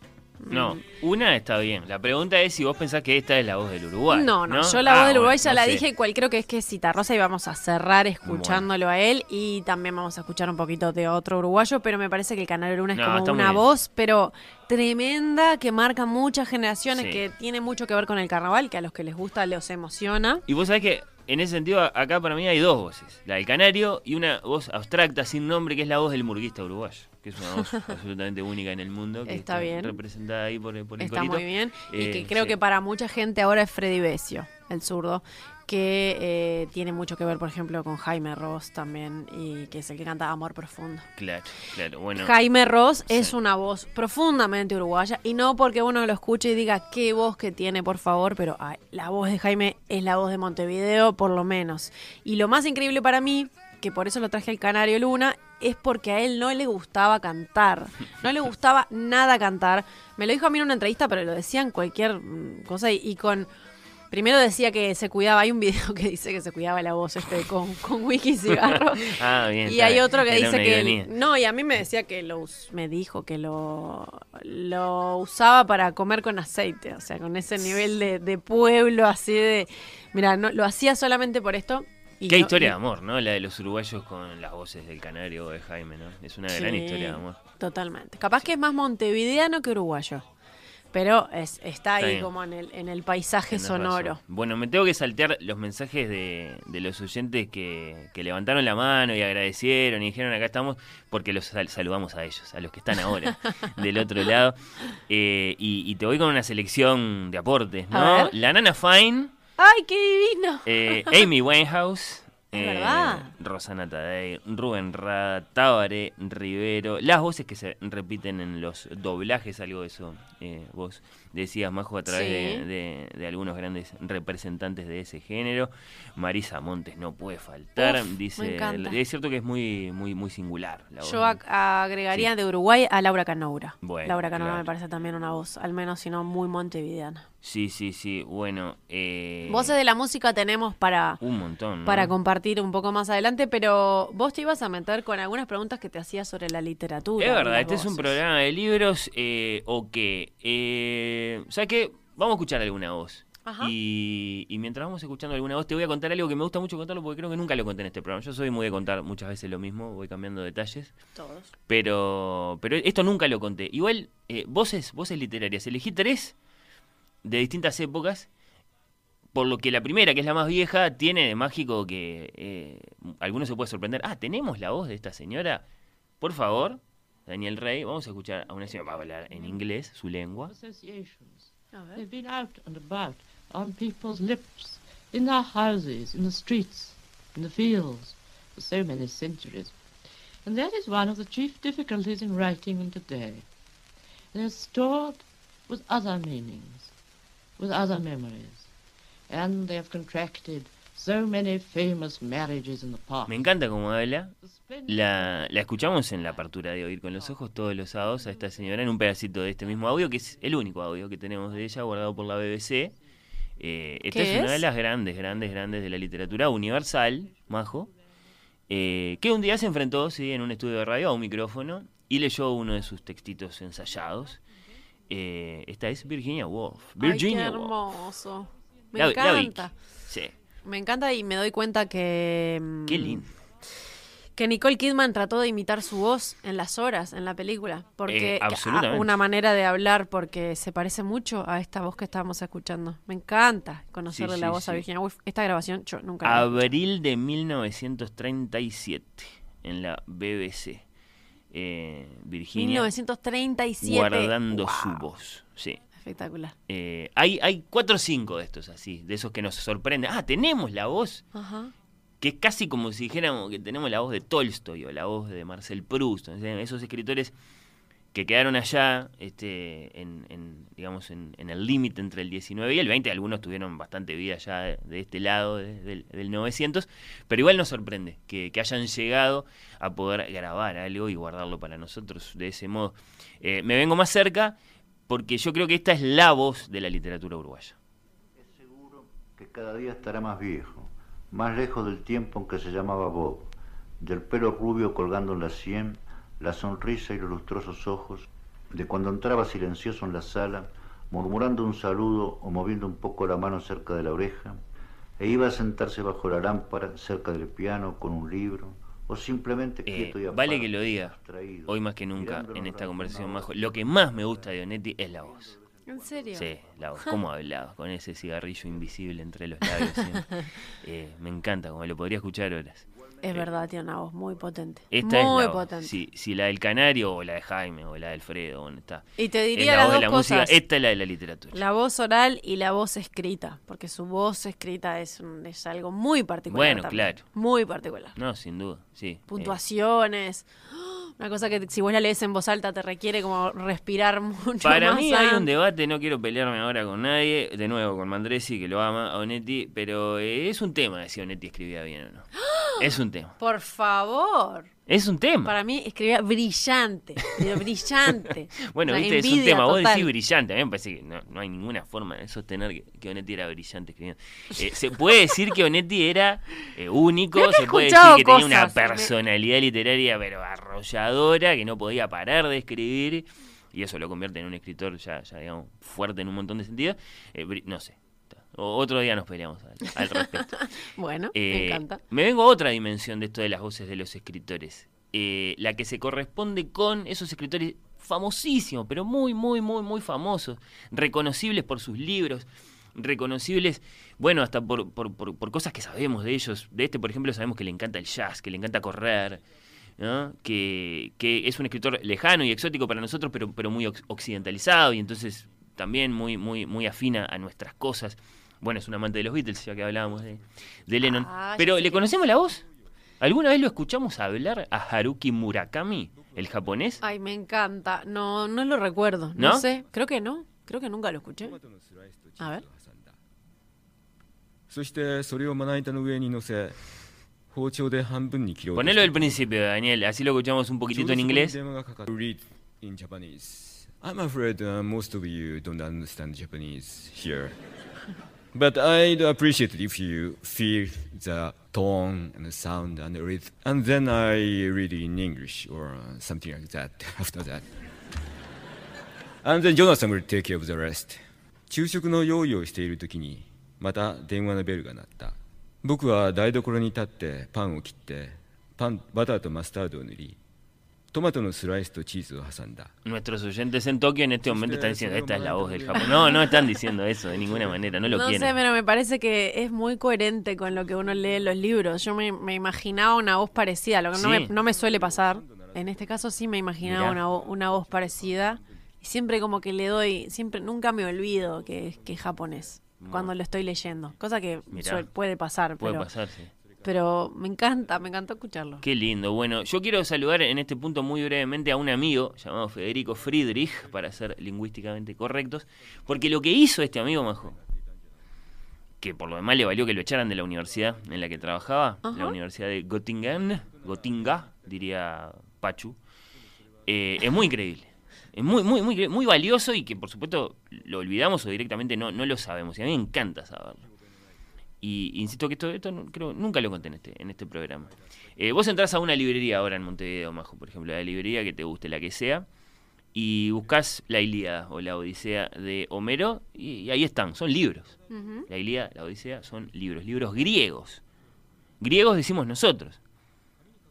No, una está bien. La pregunta es si vos pensás que esta es la voz del Uruguay. No, no, yo la voz Ah, del Uruguay bueno, ya no la sé. dije, cual creo que es que Citarrosa y vamos a cerrar escuchándolo a él y también vamos a escuchar un poquito de otro uruguayo, pero me parece que el Canario Luna es No, como una voz, pero tremenda, que marca muchas generaciones, Sí. que tiene mucho que ver con el carnaval, que a los que les gusta los emociona. Y vos sabés que en ese sentido acá para mí hay dos voces. La del canario y una voz abstracta sin nombre que es la voz del murguista uruguayo. Que es una voz absolutamente única en el mundo. Que Está bien. Representada ahí por, por el Está corito. muy bien. y Eh, que creo sí. que para mucha gente ahora es Freddy Besio, el zurdo, que eh, tiene mucho que ver, por ejemplo, con Jaime Ross también, y que es el que canta Amor Profundo. Claro, claro. Bueno, Jaime Ross es una voz profundamente uruguaya y no porque uno lo escuche y diga qué voz que tiene, por favor, pero ay, la voz de Jaime es la voz de Montevideo, por lo menos. Y lo más increíble para mí, que por eso lo traje al Canario Luna, es porque a él no le gustaba cantar. No le gustaba nada cantar. Me lo dijo a mí en una entrevista, pero lo decía en cualquier mm, cosa y, y con... Primero decía que se cuidaba, hay un video que dice que se cuidaba la voz este con, con whisky y cigarro. Ah, bien, Y hay otro que dice que... ironía. No, y a mí me decía que lo me dijo que lo, lo usaba para comer con aceite, o sea, con ese nivel de, de pueblo así de... Mira, no, lo hacía solamente por esto. y Qué no- historia y- de amor, ¿no? La de los uruguayos con las voces del canario o de Jaime, ¿no? Es una gran historia de amor. Totalmente. Capaz que es más montevideano que uruguayo. Pero es, está ahí como en el, en el paisaje sonoro. razón. Bueno, me tengo que saltear los mensajes de, de los oyentes que, que levantaron la mano y agradecieron y dijeron acá estamos, porque los sal- saludamos a ellos, a los que están ahora del otro lado. Eh, y, y te voy con una selección de aportes, ¿no? La Nana Fine, ¡Ay, qué divino! eh, Amy Winehouse. Eh. Rosana Tadei, Rubén Rada, Tabaré, Rivero, las voces que se repiten en los doblajes, algo de eso eh, vos decías, Majo, a través Sí. de, de- de algunos grandes representantes de ese género. Marisa Montes no puede faltar, Uf, dice, es cierto que es muy muy muy singular la. Yo ag- agregaría de Uruguay a Laura Canoura. Bueno, Laura Canoura claro. me parece también una voz, al menos si no muy montevideana. Sí, sí, sí, bueno, eh, Voces de la música tenemos para, un montón, ¿no? para compartir un poco más adelante, pero vos te ibas a meter con algunas preguntas que te hacía sobre la literatura. Es verdad, este es un programa de libros eh, o qué. Eh, ¿Sabes qué? Vamos a escuchar alguna voz. Ajá. Y, y mientras vamos escuchando alguna voz, te voy a contar algo que me gusta mucho contarlo porque creo que nunca lo conté en este programa. Yo soy muy de contar muchas veces lo mismo, voy cambiando detalles. Todos. Pero, pero esto nunca lo conté. Igual, eh, voces, voces literarias. Elegí tres de distintas épocas. Por lo que la primera, que es la más vieja, tiene de mágico que eh, alguno se puede sorprender. Ah, ¿tenemos la voz de esta señora? Por favor, Daniel Rey, vamos a escuchar a una señora, va a hablar en inglés, su lengua. associations. They've been out and about on people's lips, in their houses, in the streets, in the fields, for so many centuries. And that is one of the chief difficulties in writing them today. They're stored with other meanings, with other memories, and they have contracted so many famous marriages in the past. Me encanta cómo habla. La, la escuchamos en la apertura de Oír con los Ojos todos los sábados a esta señora en un pedacito de este mismo audio, que es el único audio que tenemos de ella, guardado por la BBC. Eh, esta ¿Qué es, una de las grandes, grandes, grandes de la literatura universal, Majo, eh, que un día se enfrentó sí, en un estudio de radio a un micrófono y leyó uno de sus textitos ensayados. Eh, esta es Virginia Woolf. Virginia Ay, qué Woolf. hermoso. Me La- la encanta. Sí, Me encanta y me doy cuenta que. mm, qué lindo. Que Nicole Kidman trató de imitar su voz en las horas, en la película. Porque Eh, absolutamente. a- una manera de hablar, porque se parece mucho a esta voz que estábamos escuchando. Me encanta conocerle Sí, la sí, voz a. Virginia Woolf. Esta grabación yo nunca. Abril de 1937 en la BBC. Eh, Virginia 1937. guardando Wow. su voz. Sí. Espectacular. Eh, hay, hay cuatro o cinco de estos así, de esos que nos sorprenden. Ah, tenemos la voz, Ajá. Que es casi como si dijéramos que tenemos la voz de Tolstoy o la voz de Marcel Proust. esos escritores que quedaron allá, este, en, en, digamos, en, el límite entre el 19 y el 20. Algunos tuvieron bastante vida ya de, este lado de- del, del 900, pero igual nos sorprende que, hayan llegado a poder grabar algo y guardarlo para nosotros de ese modo. Eh, me vengo más cerca porque yo creo que esta es la voz de la literatura uruguaya. que cada día estará más viejo, más lejos del tiempo en que se llamaba Bob, del pelo rubio colgando en la sien, la sonrisa y los lustrosos ojos, de cuando entraba silencioso en la sala, murmurando un saludo o moviendo un poco la mano cerca de la oreja, e iba a sentarse bajo la lámpara, cerca del piano, con un libro, o simplemente Eh, quieto y aparte, vale que lo diga, hoy más que nunca, en esta conversación. Majo. Lo que más me gusta de Onetti es la voz. ¿En serio? Sí, la voz. ¿Cómo hablaba? Con ese cigarrillo invisible entre los labios. Eh, me encanta, como lo podría escuchar horas. Es verdad, tiene una voz muy potente. Esta muy es la voz. potente. Si, si la del Canario o la de Jaime o la de Alfredo, bueno, está. Y te Es diría la las voz de dos la música, cosas. esta es la de la literatura. La voz oral y la voz escrita, porque su voz escrita es, un- es algo muy particular. Bueno, también. claro. Muy particular. No, sin duda, sí. Eh, Puntuaciones. Una cosa que si vos la lees en voz alta te requiere como respirar mucho Para más mí hay un debate, no quiero pelearme ahora con nadie, de nuevo con Mandresi, que lo ama, a Onetti, pero eh, es un tema de si Onetti escribía bien o no. Es un tema. Por favor. Es un tema. Para mí escribía brillante. pero brillante. Bueno, Una viste, es un tema. Vos decís brillante. A mí me parece que no, no hay ninguna forma de sostener que, que Onetti era brillante escribiendo. Eh, se puede decir que Onetti era eh, único, se puede decir que tenía una me- personalidad literaria, pero arrolladora, que no podía parar de escribir. Y eso lo convierte en un escritor ya, ya digamos, fuerte en un montón de sentidos. Eh, no sé. Otro día nos peleamos al, al respecto. Bueno, Eh, me encanta. Me vengo a otra dimensión de esto de las voces de los escritores. Eh, la que se corresponde con esos escritores famosísimos, pero muy, muy, muy, muy famosos, reconocibles por sus libros, reconocibles, bueno, hasta por, por, por- por cosas que sabemos de ellos. De este, por ejemplo, sabemos que le encanta el jazz, que le encanta correr, ¿no? que, que es un escritor lejano y exótico para nosotros, pero, pero muy occidentalizado y entonces también muy, muy, muy afina a nuestras cosas. Bueno, es un amante de los Beatles, ya que hablábamos de, de Lennon. Ah, ya pero, sé ¿le que- conocemos la voz? ¿Alguna vez lo escuchamos hablar a Haruki Murakami, el japonés? Ay, me encanta. No, no lo recuerdo. No, ¿No? sé. Creo que no. Creo que nunca lo escuché. A ver. そしてそれをまな板の上に乗せ包丁で半分に切ろうと Ponelo del principio, Daniel, así lo escuchamos un poquitito en inglés. ちょうどそこに電話がかかって Read in Japanese I'm afraid uh, most of you don't understand Japanese here But I'd appreciate it if you feel the tone and the sound and the rhythm And then I read in English or something like that after that And then Jonathan will take care of the rest 昼食の用意をしている時にまた電話のベルが鳴った僕は台所に立ってパンを切ってパンバターとマスタードを塗りトマトのスライスとチーズを挟んだ Nuestros oyentes en Tokio en este momento están diciendo, esta es la voz del Japón. No, no están diciendo eso de ninguna manera, no lo no quieren. sé, pero me parece que es muy coherente con lo que uno lee en los libros. Yo me, me imaginaba una voz parecida, lo que no, Sí. me, no me suele pasar. En este caso sí me imaginaba Mirá. una, vo- una voz parecida. Y siempre como que le doy, siempre, nunca me olvido que, es- que es japonés cuando lo estoy leyendo. Cosa que Mirá. suel- puede pasar, Puede pero, pasar, sí. pero me encanta, me encantó escucharlo. Qué lindo. Bueno, yo quiero saludar en este punto muy brevemente a un amigo llamado Federico Friedrich, para ser lingüísticamente correctos, porque lo que hizo este amigo, Majo, que por lo demás le valió que lo echaran de la universidad en la que trabajaba, Ajá. la Universidad de Göttingen, Gotinga, diría Pachu, eh, es muy increíble. Es muy, muy, muy, muy valioso y que por supuesto lo olvidamos o directamente no, no lo sabemos. Y a mí me encanta saberlo. Y insisto que esto, esto creo nunca lo conté en este, en este programa. Eh, vos entrás a una librería ahora en Montevideo, Majo, por ejemplo, la librería que te guste, la que sea, y buscas la Ilíada o la Odisea de Homero, y, y ahí están, son libros. Ujú. La Ilíada, la Odisea son libros, libros griegos. Griegos decimos nosotros,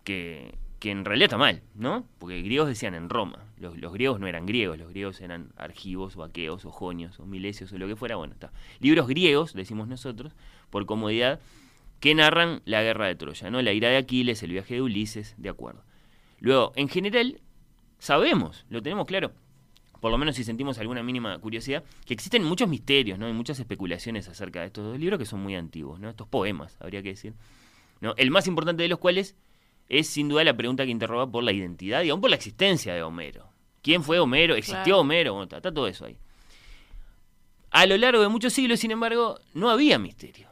que, que en realidad está mal, ¿no? Porque griegos decían en Roma. Los, los griegos no eran griegos, los griegos eran argivos o aqueos o jonios o milesios o lo que fuera. Bueno, está. Libros griegos, decimos nosotros, por comodidad, que narran la guerra de Troya, ¿no? La ira de Aquiles, el viaje de Ulises, de acuerdo. Luego, en general, sabemos, lo tenemos claro, por lo menos si sentimos alguna mínima curiosidad, que existen muchos misterios, ¿no? Y muchas especulaciones acerca de estos dos libros que son muy antiguos, ¿no? Estos poemas, habría que decir. ¿no? El más importante de los cuales es sin duda la pregunta que interroga por la identidad y aún por la existencia de Homero. ¿Quién fue Homero? ¿Existió Claro. Homero? Bueno, está, está todo eso ahí. A lo largo de muchos siglos, sin embargo, no había misterio.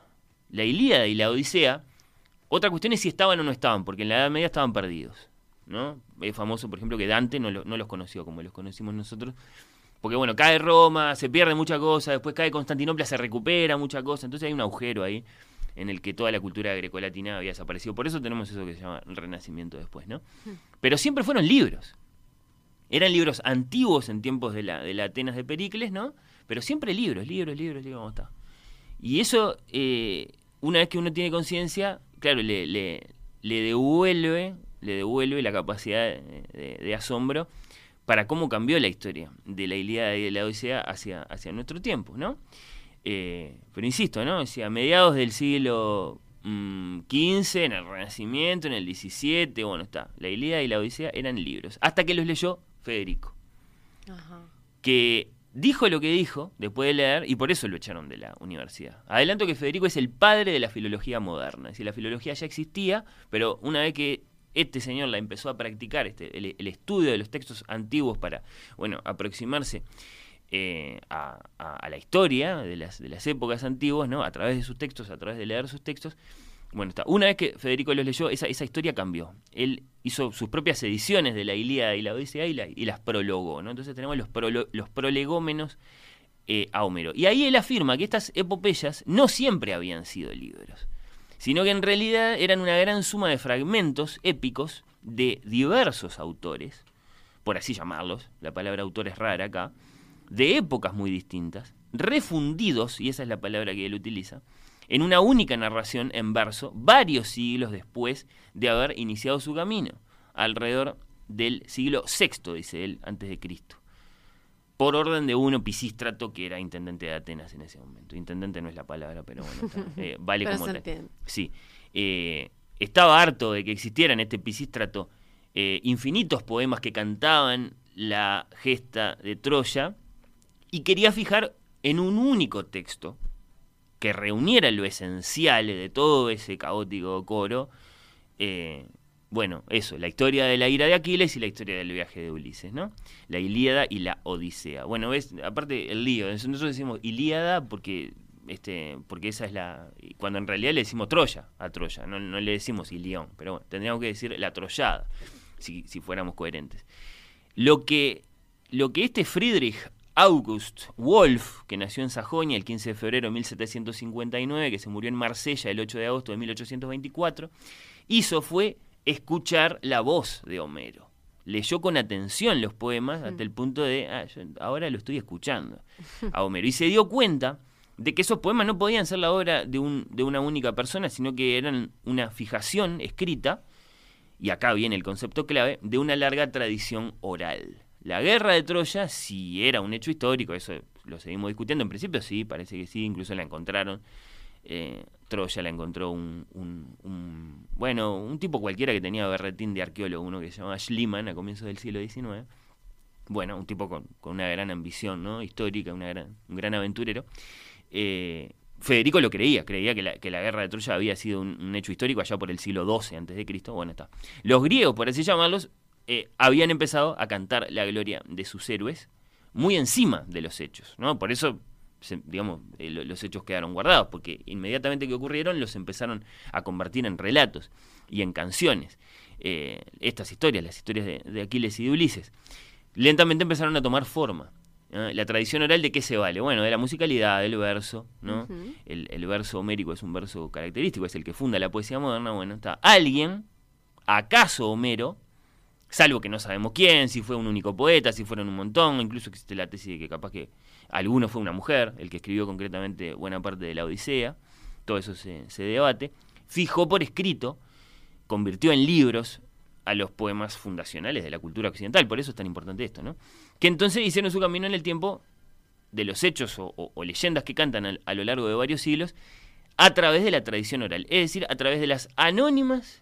La Ilíada y la Odisea, otra cuestión es si estaban o no estaban, porque en la Edad Media estaban perdidos. ¿no? Es famoso, por ejemplo, que Dante no, lo- no los conoció como los conocimos nosotros. Porque bueno, cae Roma, se pierde mucha cosa, después cae Constantinopla, se recupera mucha cosa, entonces hay un agujero ahí en el que toda la cultura grecolatina había desaparecido. Por eso tenemos eso que se llama el Renacimiento después, ¿no? Pero siempre fueron libros. Eran libros antiguos en tiempos de la, de la Atenas de Pericles, ¿no? Pero siempre libros, libros, libros, libros, ¿cómo está? Y eso, eh, una vez que uno tiene conciencia, claro, le, le, le, devuelve, le devuelve la capacidad de, de, asombro para cómo cambió la historia de la Ilíada y de la Odisea hacia, hacia nuestro tiempo, ¿no? Eh, pero insisto, ¿no? O sea, a mediados del siglo XV, mm, en el Renacimiento, en el XVII, bueno, está, la Ilíada y la Odisea eran libros, hasta que los leyó Federico. Que dijo lo que dijo después de leer y por eso lo echaron de la universidad. Adelanto que Federico es el padre de la filología moderna. Es decir, la filología ya existía, pero una vez que este señor la empezó a practicar, este, el, estudio de los textos antiguos para, bueno, aproximarse eh, a, la historia de las, de las épocas antiguas, ¿no? A través de sus textos, a través de leer sus textos, bueno, está. Una vez que Federico los leyó, esa, esa historia cambió. Él hizo sus propias ediciones de la Ilíada y la Odisea y, las prologó, ¿no? Entonces tenemos los, los prolegómenos eh, a Homero. Y ahí él afirma que estas epopeyas no siempre habían sido libros, sino que en realidad eran una gran suma de fragmentos épicos de diversos autores, por así llamarlos, la palabra autor es rara acá, de épocas muy distintas, refundidos, y esa es la palabra que él utiliza, en una única narración en verso varios siglos después de haber iniciado su camino, alrededor del siglo VI, dice él, antes de Cristo. Por orden de uno, Pisístrato, que era intendente de Atenas en ese momento. Intendente no es la palabra, pero bueno, eh, vale como tal. Sí. Eh, estaba harto de que existieran este Pisístrato eh, infinitos poemas que cantaban la gesta de Troya y quería fijar en un único texto que reuniera lo esencial de todo ese caótico coro. Eh, bueno, eso, la historia de la ira de Aquiles y la historia del viaje de Ulises, ¿no? La Ilíada y la Odisea. Bueno, aparte el lío, nosotros decimos Ilíada porque este, porque esa es la. Cuando en realidad le decimos Troya a Troya, no, le decimos Ilión, pero bueno, tendríamos que decir la Troyada, si, si fuéramos coherentes. Lo que, lo que este Friedrich August Wolf, que nació en Sajonia el 15 de febrero de 1759, que se murió en Marsella el 8 de agosto de 1824, hizo fue escuchar la voz de Homero. Leyó con atención los poemas hasta el punto de, ah, ahora lo estoy escuchando a Homero. Y se dio cuenta de que esos poemas no podían ser la obra de, un, de una única persona, sino que eran una fijación escrita, y acá viene el concepto clave, de una larga tradición oral. La guerra de Troya, si era un hecho histórico, eso lo seguimos discutiendo, en principio sí, parece que sí, incluso la encontraron. Eh, Troya la encontró un, bueno, un tipo cualquiera que tenía berretín de arqueólogo, uno que se llamaba Schliemann a comienzos del siglo XIX. Bueno, un tipo con, una gran ambición ¿no? histórica, un gran aventurero. Eh, Federico lo creía, creía que la, que la, guerra de Troya había sido un, un, hecho histórico allá por el siglo XII antes de Cristo. Bueno, está. Los griegos, por así llamarlos, eh, habían empezado a cantar la gloria de sus héroes muy encima de los hechos, ¿no? Por eso, digamos, eh, los hechos quedaron guardados, porque inmediatamente que ocurrieron los empezaron a convertir en relatos y en canciones. Eh, estas historias, las historias de, Aquiles y de Ulises, lentamente empezaron a tomar forma. La tradición oral de qué se vale? Bueno, de la musicalidad, del verso, ¿no? el, el verso homérico es un verso característico, es el que funda la poesía moderna. Bueno, está alguien, acaso Homero, salvo que no sabemos quién, si fue un único poeta, si fueron un montón, incluso existe la tesis de que capaz que alguno fue una mujer, el que escribió concretamente buena parte de la Odisea, todo eso se, debate, fijó por escrito, convirtió en libros a los poemas fundacionales de la cultura occidental, por eso es tan importante esto, ¿no? Que entonces hicieron su camino en el tiempo de los hechos o, leyendas que cantan a lo largo de varios siglos a través de la tradición oral, es decir, a través de las anónimas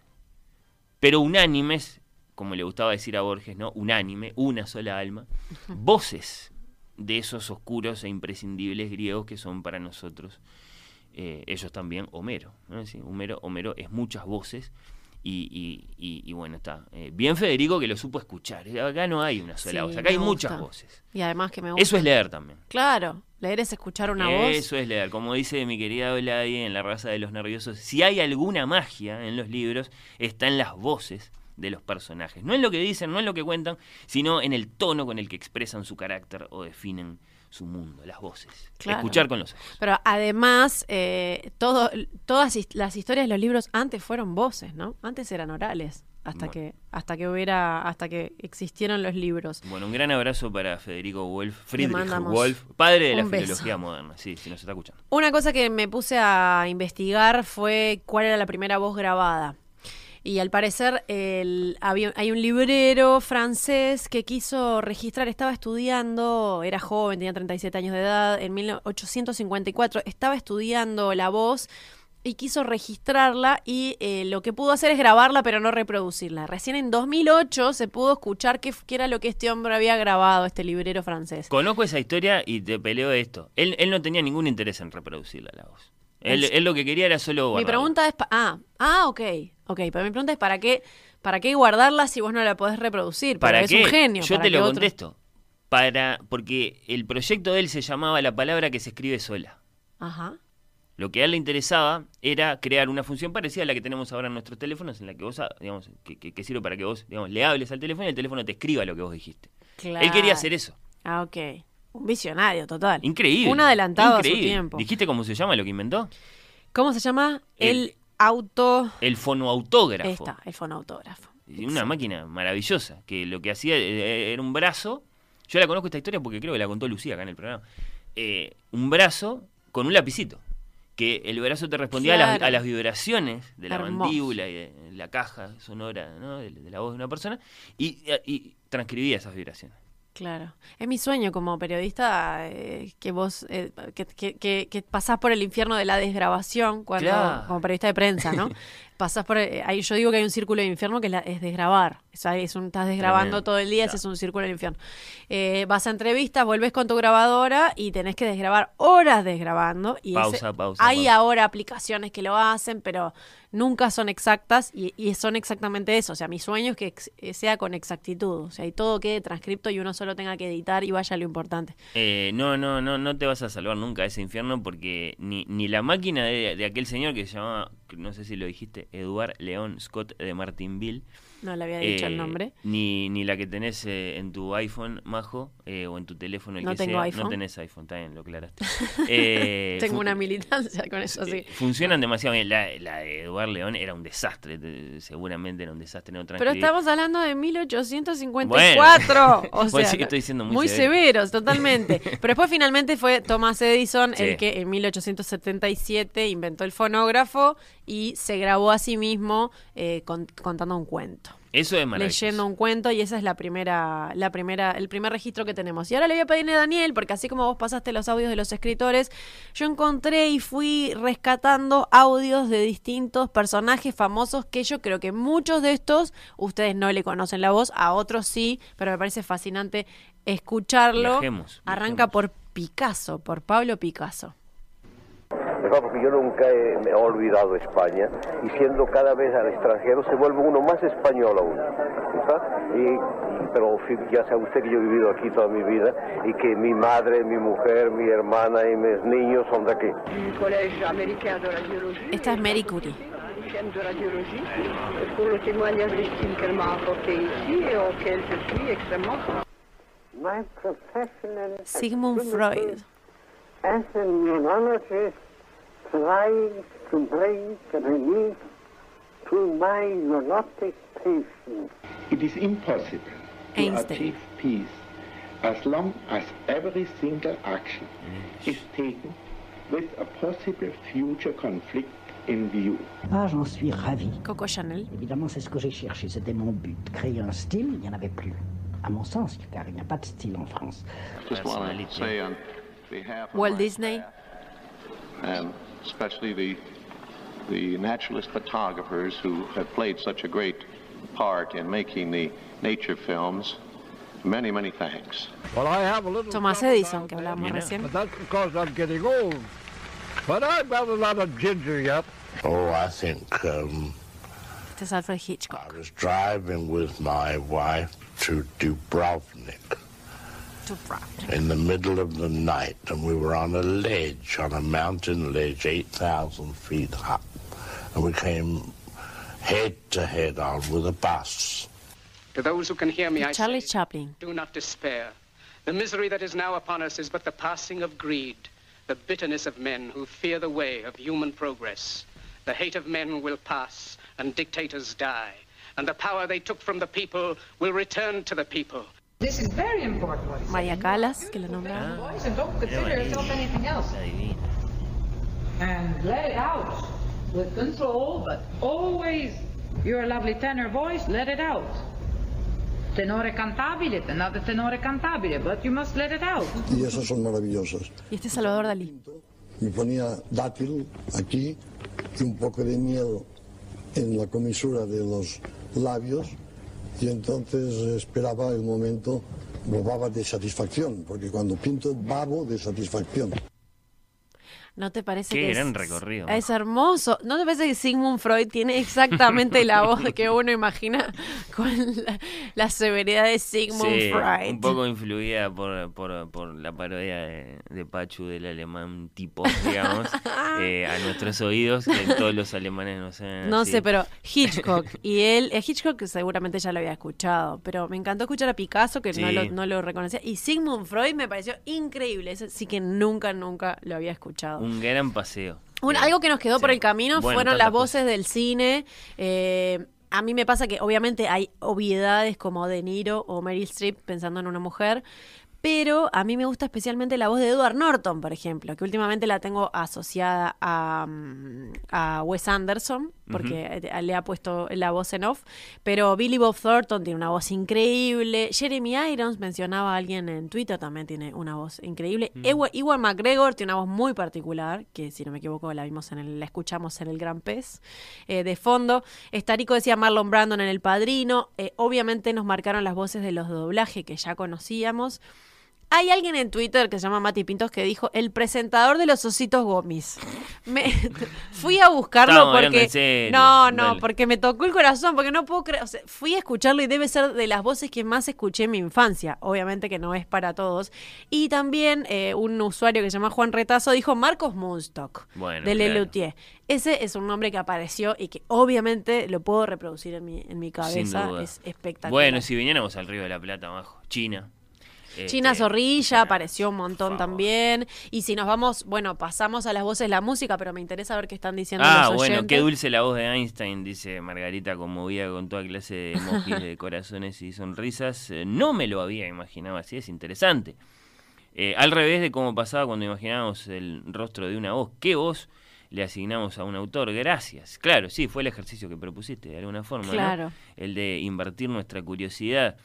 pero unánimes como le gustaba decir a Borges, ¿no? Unánime, una sola alma, voces de esos oscuros e imprescindibles griegos que son para nosotros eh, ellos también Homero. Homero. Homero es muchas voces y, y, bueno, está. Eh, bien Federico que lo supo escuchar. Acá no hay una sola voz, acá hay muchas voces. Y además que me gusta. Eso es leer también. Claro, leer es escuchar una voz. Eso es leer. Como dice mi querida Oladie en La raza de los nerviosos, si hay alguna magia en los libros, está en las voces de los personajes. No en lo que dicen, no en lo que cuentan, sino en el tono con el que expresan su carácter o definen su mundo, las voces. Escuchar con los ojos. Pero además, eh, todo, todas las historias de los libros antes fueron voces, ¿no? Antes eran orales. hasta Bueno. que hasta que hubiera hasta que existieron los libros. Bueno, un gran abrazo para Federico Wolf, Friedrich Wolf, padre de la beso. filología moderna. Sí, si nos está escuchando. Una cosa que me puse a investigar fue cuál era la primera voz grabada. Y al parecer el- había- hay un librero francés que quiso registrar, estaba estudiando, era joven, tenía 37 años de edad, en 1854, estaba estudiando la voz y quiso registrarla y eh, lo que pudo hacer es grabarla pero no reproducirla. Recién en 2008 se pudo escuchar qué, qué era lo que este hombre había grabado, este librero francés. Conozco esa historia y te peleo esto. Él, él no tenía ningún interés en reproducirla la voz. Él, lo que quería era solo Mi pregunta es, ah, ah, ok, ok, pero mi pregunta es para qué, para qué guardarla si vos no la podés reproducir. ¿Para es qué? un genio. Yo te lo otro- contesto. Para, porque el proyecto de él se llamaba La palabra que se escribe sola. Ajá. Lo que a él le interesaba era crear una función parecida a la que tenemos ahora en nuestros teléfonos, en la que vos, ah, digamos, que, que- que sirve para que vos, digamos, le hables al teléfono y el teléfono te escriba lo que vos dijiste. Él quería hacer eso. Ah, ok. Un visionario total. Increíble. Un adelantado a su tiempo. ¿Dijiste cómo se llama lo que inventó? ¿Cómo se llama? El- auto... El fonoautógrafo. Esta, el fonautógrafo. Y Una máquina maravillosa, que lo que hacía eh, era un brazo. Yo la conozco esta historia porque creo que la contó Lucía acá en el programa. Eh, un brazo con un lapicito. Que el brazo te respondía a, las, Claro. a las vibraciones de la Hermoso. mandíbula y de la caja sonora ¿no? de, de la voz de una persona y, y transcribía esas vibraciones. Claro. Es mi sueño como periodista eh, que vos, eh, que, que, que- que pasás por el infierno de la desgrabación cuando, Claro. como periodista de prensa, ¿no? pasás por, eh, ahí yo digo que hay un círculo de infierno que es, la- es desgrabar. Es un, estás desgrabando Tremendo. todo el día, ese es un círculo del infierno. Eh, vas a entrevistas, vuelves con tu grabadora y tenés que desgrabar horas desgrabando. Y Pausa, ese- pausa, Hay pausa. ahora aplicaciones que lo hacen, pero nunca son exactas y, y son exactamente eso. O sea, mi sueño es que ex- eh, sea con exactitud. O sea, y todo quede transcripto y uno solo tenga que editar y vaya lo importante. Eh, no, no, no, no te vas a salvar nunca de ese infierno porque ni, ni la máquina de, de aquel señor que se llamaba, no sé si lo dijiste, Eduard León Scott de Martinville. No le había dicho el eh, nombre. Ni, ni la que tenés eh, en tu iPhone, Majo, eh, o en tu teléfono, el No que tengo sea. iPhone. No tenés iPhone, bien, lo aclaraste. Tengo una militancia con eso, sí. Funcionan demasiado bien. La, la de Eduard León era un desastre, te- seguramente era un desastre. No Pero estamos hablando de 1854. o Bueno, sea, sí, estoy siendo muy muy severo. severos, totalmente. Pero después finalmente fue Thomas Edison Sí. el que en 1877 inventó el fonógrafo y se grabó a sí mismo eh, con- contando un cuento. Eso es maravilloso. leyendo un cuento y esa es la primera, la primera, el primer registro que tenemos. Y ahora le voy a pedirle a Daniel, porque así como vos pasaste los audios de los escritores, yo encontré y fui rescatando audios de distintos personajes famosos que yo creo que muchos de estos ustedes no le conocen la voz, a otros sí, pero me parece fascinante escucharlo. Viajemos, Arranca por Picasso, por Pablo Picasso. Mejor porque yo nunca he, me he olvidado España y siendo cada vez al extranjero se vuelve uno más español aún. Y, pero ya sabe usted que yo he vivido aquí toda mi vida y que mi madre, mi mujer, mi hermana y mis niños son de aquí. Esta es Mary Curie. Lycéenne de radiologie, pour le témoignage d'estime qu'elle m'a apporté ici et auquel je suis extrêmement My profession and Sigmund Freud. as tries to bring relief to my neurotic patients. It is impossible to achieve peace as long as every single action is taken with a possible future conflict in view. Ah, j'en suis ravi. Coco Chanel. Évidemment, c'est ce que j'ai cherché, c'était mon but. Créer un style, il n'y en avait plus. À mon sens, car il n'y a pas de style en France. Walt Disney. and especially the the naturalist photographers who have played such a great part in making the nature films. Many, many thanks. Well, I have a little Thomas Edison, que hablábamos recién. but that's because I'm getting old. But I've got a lot of ginger yet. Oh, I think um, Este es Alfred Hitchcock. I was driving with my wife to Dubrovnik in the middle of the night, and we were on a ledge, on a mountain ledge, 8,000 feet up, and we came head to head on with a bus. To those who can hear me, I Charlie say, Chaplin. do not despair. The misery that is now upon us is but the passing of greed, the bitterness of men who fear the way of human progress. The hate of men will pass, and dictators die. and the power they took from the people will return to the people. This is very important. What he María Calas, que la nombraron. voice and don't consider yourself anything else. And let it out with control, but always your lovely tenor voice, let it out. Tenore cantabile, another tenore cantabile, but you must let it out. Y esas son maravillosas. Y este es Salvador Dalí. Me ponía dátil aquí y un poco de miedo en la comisura de los labios y entonces esperaba el momento, bobaba de satisfacción, porque cuando pinto babo de satisfacción. ¿No te parece Qué que gran es, recorrido. es hermoso? ¿No te parece que Sigmund Freud tiene exactamente la voz que uno imagina con la, la severidad de Sigmund Sí, Freud? un poco influida por, por, por la parodia de, de Pachu del alemán tipo, digamos, eh, a nuestros oídos, que todos los alemanes no sé. No sé, pero Hitchcock. Y él, eh, Hitchcock seguramente ya lo había escuchado, pero me encantó escuchar a Picasso, que no, lo, no lo reconocía. Y Sigmund Freud me pareció increíble. Ese sí que nunca, nunca lo había escuchado. Un gran paseo. Un- algo que nos quedó por el camino Bueno, fueron las voces del cine. Eh, a mí me pasa que obviamente hay obviedades como De Niro o Meryl Streep pensando en una mujer. Pero a mí me gusta especialmente la voz de Edward Norton, por ejemplo, que últimamente la tengo asociada a, mm, a Wes Anderson, porque eh, le ha puesto la voz en off. Pero Billy Bob Thornton tiene una voz increíble. Jeremy Irons, mencionaba a alguien en Twitter, también tiene una voz increíble. Ewa- Ewan McGregor tiene una voz muy particular, que si no me equivoco la vimos en el, la escuchamos en el Gran Pez. Eh, de fondo, Estarico decía Marlon Brandon en El Padrino. Eh, obviamente nos marcaron las voces de los de doblaje que ya conocíamos. Hay alguien en Twitter que se llama Mati Pintos que dijo el presentador de los ositos gomis. Me, fui a buscarlo Estamos porque en serio, no, no, dale. porque me tocó el corazón, porque no puedo creer, o sea, fui a escucharlo y debe ser de las voces que más escuché en mi infancia. Obviamente que no es para todos. Y también eh, un usuario que se llama Juan Retazo dijo Marcos Moonstock Bueno, de claro. Lelutier. Ese es un nombre que apareció y que obviamente lo puedo reproducir en mi, en mi cabeza. Es espectacular. Bueno, si viniéramos al Río de la Plata abajo, China. China este, Zorrilla apareció un montón también. Y si nos vamos, bueno, pasamos a las voces la música, pero me interesa ver qué están diciendo Ah, los bueno, qué dulce la voz de Einstein, dice Margarita, conmovida con toda clase de emojis de corazones y sonrisas. Eh, No me lo había imaginado así, es interesante. Eh, al revés de cómo pasaba cuando imaginábamos el rostro de una voz. ¿Qué voz le asignamos a un autor? Gracias. Claro, sí, fue el ejercicio que propusiste de alguna forma, ¿no? Claro. El de invertir nuestra curiosidad.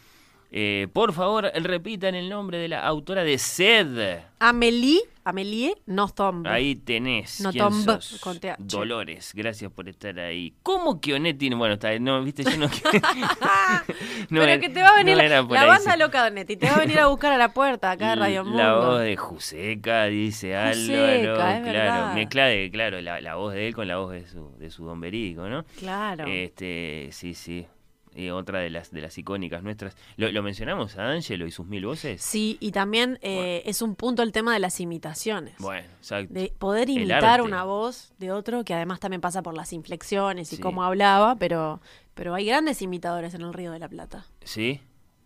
Eh, por favor, repitan el nombre de la autora de Sed. Amélie, Amélie Nothomb. Ahí tenés. No ¿Quién tomb, sos? con TH. Dolores, gracias por estar ahí. ¿Cómo que Onetti? Bueno, está, no, viste, yo no. no pero era- que te va a venir no la, la banda sí. loca de Netti, te va a venir a buscar a la puerta acá de Radio Mundo. La voz de Juseca, dice Álvaro. claro, verdad. mezcla de, claro, la, la voz de él con la voz de su, de su don verídico, ¿no? Claro. Este, sí, sí. Y otra de las de las icónicas nuestras. ¿Lo, lo mencionamos a Angelo y sus mil voces? Sí, y también eh, es un punto el tema de las imitaciones. Bueno, exacto. De poder imitar una voz de otro, que además también pasa por las inflexiones y Sí. cómo hablaba, pero, pero hay grandes imitadores en el Río de la Plata. ¿Sí?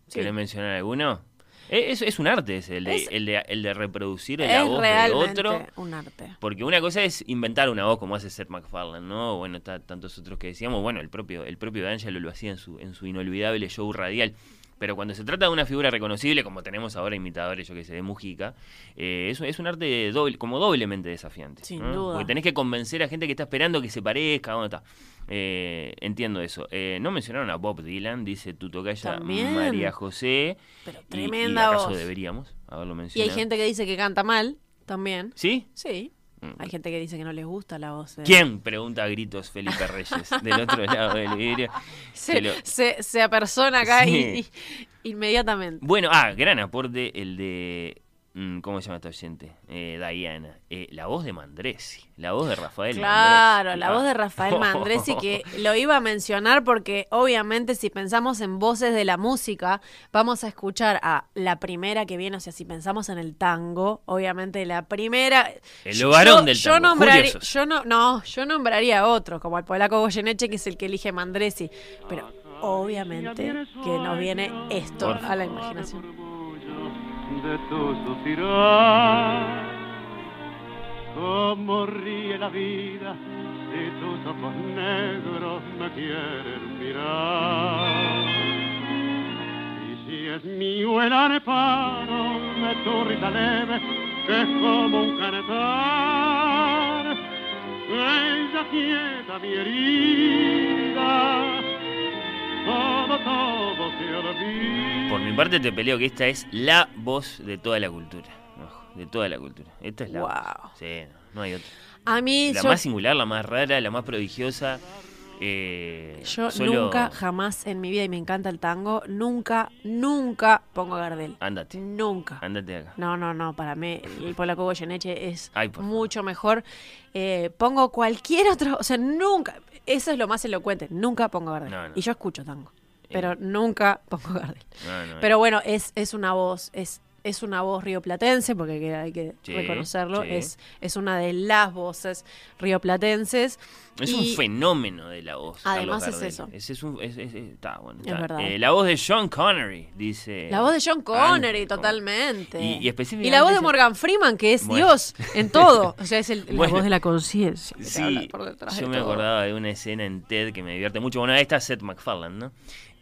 Sí. ¿Querés mencionar alguno? Eh, Es, es un arte ese, el de, Es- el de, el de reproducir la voz de otro. un arte. Porque una cosa es inventar una voz como hace Seth MacFarlane, ¿no? Bueno, está tantos otros que decíamos, bueno, el propio, el propio D'Angelo lo hacía en su, en su inolvidable show radial. Pero cuando se trata de una figura reconocible, como tenemos ahora imitadores, yo que sé, de Mujica, eh, es, es un arte doble, como doblemente desafiante. Sin ¿no? duda. Porque tenés que convencer a gente que está esperando que se parezca, está. Eh, entiendo eso. Eh, no mencionaron a Bob Dylan, dice tu tocaya También. María José. Pero Y- tremenda y, acaso voz. deberíamos haberlo Y mencionado. hay gente que dice que canta mal también. ¿Sí? Sí. Mm. Hay gente que dice que no les gusta la voz. de- ¿Quién? Pregunta a gritos Felipe Reyes, del otro lado del vidrio. Se, lo- se, se apersona acá y, Sí. y- inmediatamente. Bueno, ah, gran aporte el de. Mm, ¿Cómo se llama esta oyente? Eh, Diana. Eh, la voz de Mandresi. La voz de Rafael Claro, Mandresi. la voz de Rafael Mandresi que lo iba a mencionar porque obviamente si pensamos en voces de la música, vamos a escuchar a la primera que viene, o sea, si pensamos en el tango, obviamente la primera... El Yo- varón del yo tango, nombraría, Julio Sosa. yo no, no, yo nombraría a otro, como al polaco Goyeneche, que es el que elige Mandresi, pero obviamente que nos viene esto a la imaginación. De tu suspirar. Como ríe la vida si tus ojos negros me quieren mirar. Y si es mío el areparo de tu risa leve, que es como un canetar, ella quieta mi herida, todo, todo se olvida. Por mi parte te peleo que esta es la voz de toda la cultura. De toda la cultura. Esta es la Wow. voz. Sí, no hay otra. A mí, La yo, más singular, la más rara, la más prodigiosa. Eh, yo solo- nunca, jamás en mi vida, y me encanta el tango, nunca, nunca pongo Gardel. Ándate. Nunca. Ándate acá. No, no, no, para mí el polaco Goyeneche es Ay, mucho mejor. Eh, pongo cualquier otro, o sea, nunca, eso es lo más elocuente, nunca pongo Gardel. No, no. Y yo escucho tango, pero nunca pongo Gardel. No, Pero bueno, es, es una voz, es, es una voz rioplatense, porque hay que, hay que Sí, reconocerlo, sí. es, es una de las voces rioplatenses. Es y- un fenómeno de la voz. Además Carlos es eso. Es, es un, es- es- está bueno. Es está. verdad. Eh, la voz de Sean Connery, dice. La voz de John Connery, totalmente. Y- y específicamente la voz de Morgan Freeman, que es Bueno. Dios en todo. O sea, es el- la Bueno. voz de la conciencia. Sí, yo me todo. acordaba de una escena en TED que me divierte mucho. Bueno, ahí está Seth MacFarlane, ¿no?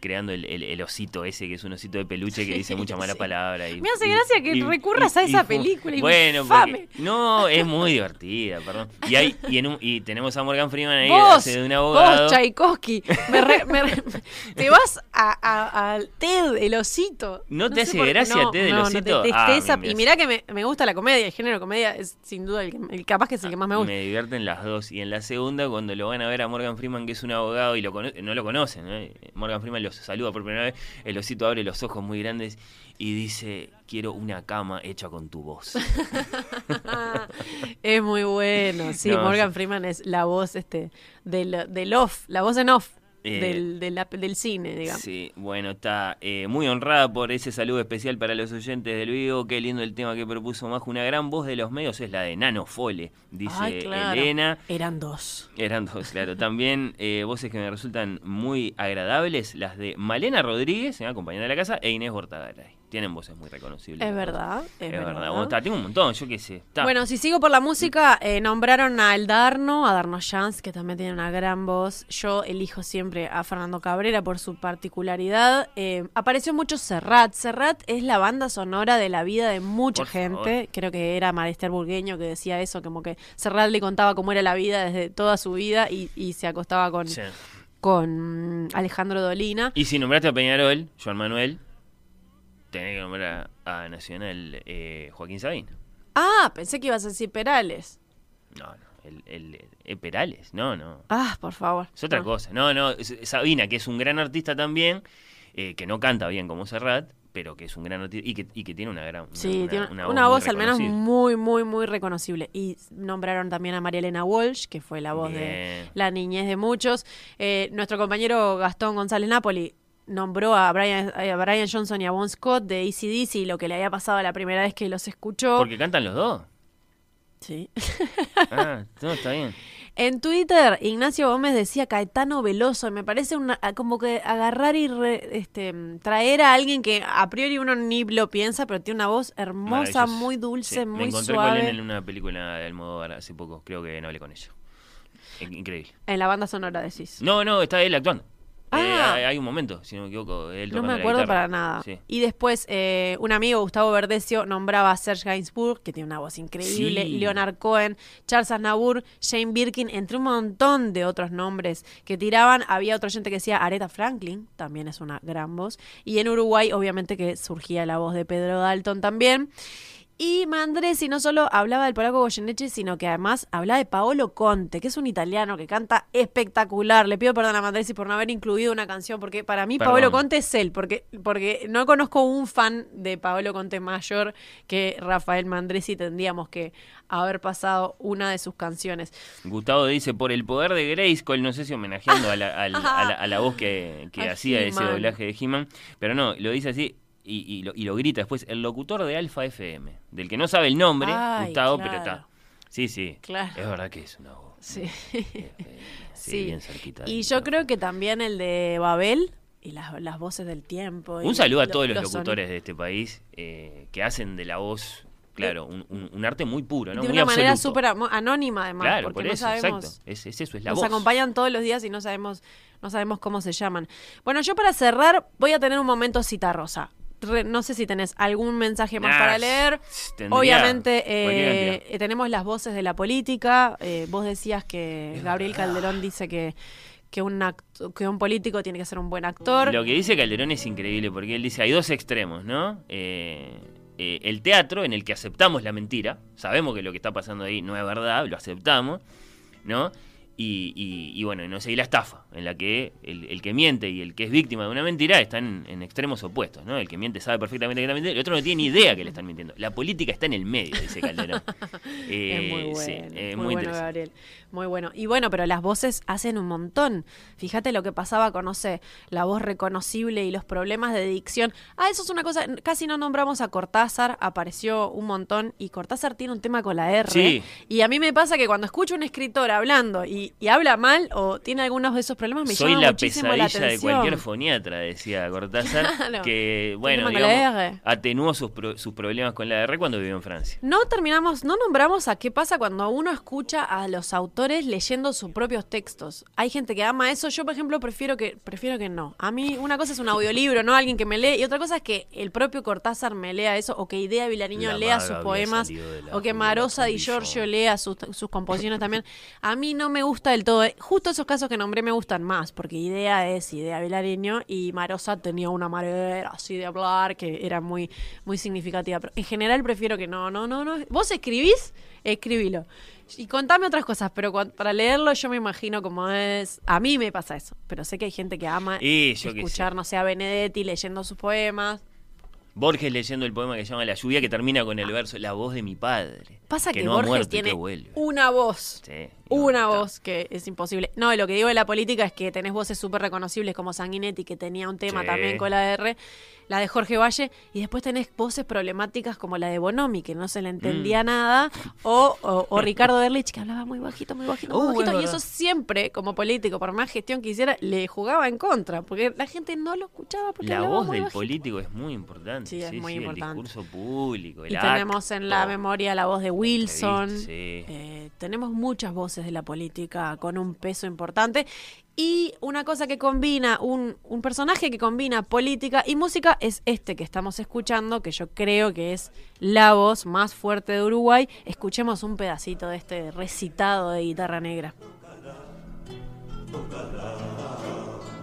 Creando el, el- el osito ese, que es un osito de peluche que dice mucha mala Sí. palabra. Y, Me hace y- gracia que y- recurras y- a esa y película Bueno, infame. porque, no, es muy divertida, perdón. Y, hay, y, en un- y tenemos a Morgan Freeman ahí, Vos, de un abogado. vos, Tchaikovsky, me re- me re- te vas a- a- TED, el osito. ¿No te hace gracia no, TED, el no, osito? Ah, esa- y mirá que me, me gusta la comedia, el género comedia es sin duda el, que- el capaz que es el que más me gusta. Me divierten las dos. Y en la segunda, cuando lo van a ver a Morgan Freeman, que es un abogado y lo no lo conocen, ¿no? Morgan Freeman los saluda por primera vez, el osito abre los ojos muy grandes y dice, quiero una cama hecha con tu voz. Es muy bueno, sí, No, Morgan. Freeman es la voz este del, del off, la voz en off Eh, del, del, cine, digamos. Sí, bueno, está eh, muy honrada por ese saludo especial para los oyentes del vivo. Qué lindo el tema que propuso Majo. Una gran voz de los medios es la de Nano Fole, dice Ay, claro. Elena. Eran dos. Eran dos, claro. También eh, voces que me resultan muy agradables, las de Malena Rodríguez, eh, compañera de la casa, e Inés Bortagaray. Tienen voces muy reconocibles. Es verdad, es verdad. Bueno, está, tengo un montón, yo qué sé. Está. Bueno, si sigo por la música, eh, nombraron a El Darno, a Darno Jans, que también tiene una gran voz. Yo elijo siempre a Fernando Cabrera por su particularidad. Eh, apareció mucho Serrat. Serrat es la banda sonora de la vida de mucha Por gente. favor. Creo que era Marester Burgueño que decía eso, como que Serrat le contaba cómo era la vida desde toda su vida y, y se acostaba con, Sí. con Alejandro Dolina. Y si nombraste a Peñarol, Joan Manuel, tenés que nombrar a, Nacional eh, Joaquín Sabina. Ah, pensé que ibas a decir Perales. No, no, el, el, el Perales, no, no. Ah, por favor. Es otra No. cosa. No, no, es- Sabina, que es un gran artista también, eh, que no canta bien como Serrat, pero que es un gran artista y que, y que tiene una gran. una- Sí, una- tiene una voz al menos muy, muy, muy reconocible. Y nombraron también a María Elena Walsh, que fue la voz de la niñez de muchos. Eh, nuestro compañero Gastón González Napoli nombró a Brian, a Brian Johnson y a Bon Scott de ACDC y lo que le había pasado la primera vez que los escuchó. Porque cantan los dos. Sí. Ah, no, está bien. En Twitter, Ignacio Gómez decía Caetano Veloso. y Me parece una, como que agarrar y re- este, traer a alguien que a priori uno ni lo piensa, pero tiene una voz hermosa, muy dulce, Sí, Me muy encontré con él en una película de Almodóvar hace poco, creo que no hablé con ella. In- Increíble. En la banda sonora decís. No, no, está él actuando. Ah. Eh, hay, hay un momento, si no me equivoco, él No me acuerdo para nada. Sí. Y después, eh, un amigo, Gustavo Verdecio, nombraba a Serge Gainsbourg, que tiene una voz increíble, Sí. Leonard Cohen, Charles Aznavour, Jane Birkin, entre un montón de otros nombres que tiraban. Había otro gente que decía Aretha Franklin, también es una gran voz. Y en Uruguay, obviamente, que surgía la voz de Pedro Dalton también. Y Mandresi no solo hablaba del polaco Goyeneche, sino que además hablaba de Paolo Conte, que es un italiano que canta espectacular. Le pido perdón a Mandresi por no haber incluido una canción, porque para mí Perdón. Paolo Conte es él, porque, porque no conozco un fan de Paolo Conte mayor que Rafael Mandresi. Tendríamos que haber pasado una de sus canciones. Gustavo dice, por el poder de Grayskull, no sé si homenajeando a, la, al- a la, a la voz que, que hacía ese doblaje de He-Man, pero no, lo dice así y, y lo, y lo grita después, el locutor de Alfa FM, del que no sabe el nombre, Ay, Gustavo, claro. pero está. Sí, sí, Claro. es verdad que es una voz. Sí. Sí, Sí. bien cerquita. Y yo creo que también el de Babel y las, las voces del tiempo. Un saludo a todos los los locutores de este país eh, que hacen de la voz Claro, un, un- un arte muy puro, ¿no? de muy una manera súper anónima además, Claro, porque por no eso, sabemos... exacto. Es, es eso, es la Nos voz. acompañan todos los días y no sabemos, no sabemos cómo se llaman. Bueno, yo para cerrar voy a tener un momento cita rosa. Re- no sé si tenés algún mensaje más Nah, para leer. tendría Obviamente eh, tenemos las voces de la política. Eh, vos decías que Gabriel Calderón dice que, que, un act- que un político tiene que ser un buen actor. Lo que dice Calderón es increíble porque él dice hay dos extremos, ¿no? Eh, eh, el teatro en el que aceptamos la mentira, sabemos que lo que está pasando ahí no es verdad, lo aceptamos, ¿no? Y, y- y bueno, y no sé, y la estafa, en la que el, el que miente y el que es víctima de una mentira están en extremos opuestos, ¿no? El que miente sabe perfectamente que está mintiendo, el otro no tiene ni idea que le están mintiendo. La política está en el medio, dice Calderón. Eh, es muy bueno, sí, eh, muy, muy bueno. Gabriel. Muy bueno. Y bueno, pero las voces hacen un montón. Fíjate lo que pasaba con, no sé, la voz reconocible y los problemas de dicción. Ah, eso es una cosa, casi no nombramos a Cortázar, apareció un montón y Cortázar tiene un tema con la R. Sí. Y a mí me pasa que cuando escucho a un escritor hablando y, y habla mal o tiene algunos de esos problemas, me Soy llama la muchísimo la pesadilla de cualquier foniatra, decía Cortázar, Claro. que bueno, digamos, atenuó sus, pro- sus problemas con la R cuando vivió en Francia. No terminamos, no nombramos a qué pasa cuando uno escucha a los autores leyendo sus propios textos. Hay gente que ama eso, yo por ejemplo prefiero que prefiero que no. A mí una cosa es un audiolibro, no alguien que me lee y otra cosa es que el propio Cortázar me lea eso o que Idea Vilariño La lea sus poemas o que Marosa Di Giorgio lea sus, sus composiciones también. A mí no me gusta del todo. Justo esos casos que nombré me gustan más porque Idea es Idea Vilariño y Marosa tenía una manera así de hablar que era muy muy significativa, pero en general prefiero que no, no, no, no. Vos escribís, escribilo. Y contame otras cosas, pero cuan- para leerlo yo me imagino cómo es. A mí me pasa eso, pero sé que hay gente que ama Y escuchar, no sé, a Benedetti leyendo sus poemas. Borges leyendo el poema que se llama La lluvia, que termina con el verso La voz de mi padre. Pasa que, no Borges muerto tiene que una voz. Sí. Una voz que es imposible. No, lo que digo de la política es que tenés voces súper reconocibles como Sanguinetti, que tenía un tema Sí. también con la R, la de Jorge Valle, y después tenés voces problemáticas como la de Bonomi, que no se le entendía Mm. nada, o, o- o Ricardo Erlich, que hablaba muy bajito, muy bajito, muy Uh, bajito, y eso siempre, como político, por más gestión que hiciera, le jugaba en contra, porque la gente no lo escuchaba porque La voz muy del bajito. político es muy importante. Sí, es muy El importante. discurso público, el Y tenemos en la memoria la voz de Wilson. sí. Eh, tenemos muchas voces de la política con un peso importante. Y una cosa que combina, un, personaje que combina política y música es este que estamos escuchando, que yo creo que es la voz más fuerte de Uruguay. Escuchemos un pedacito de este recitado de guitarra negra.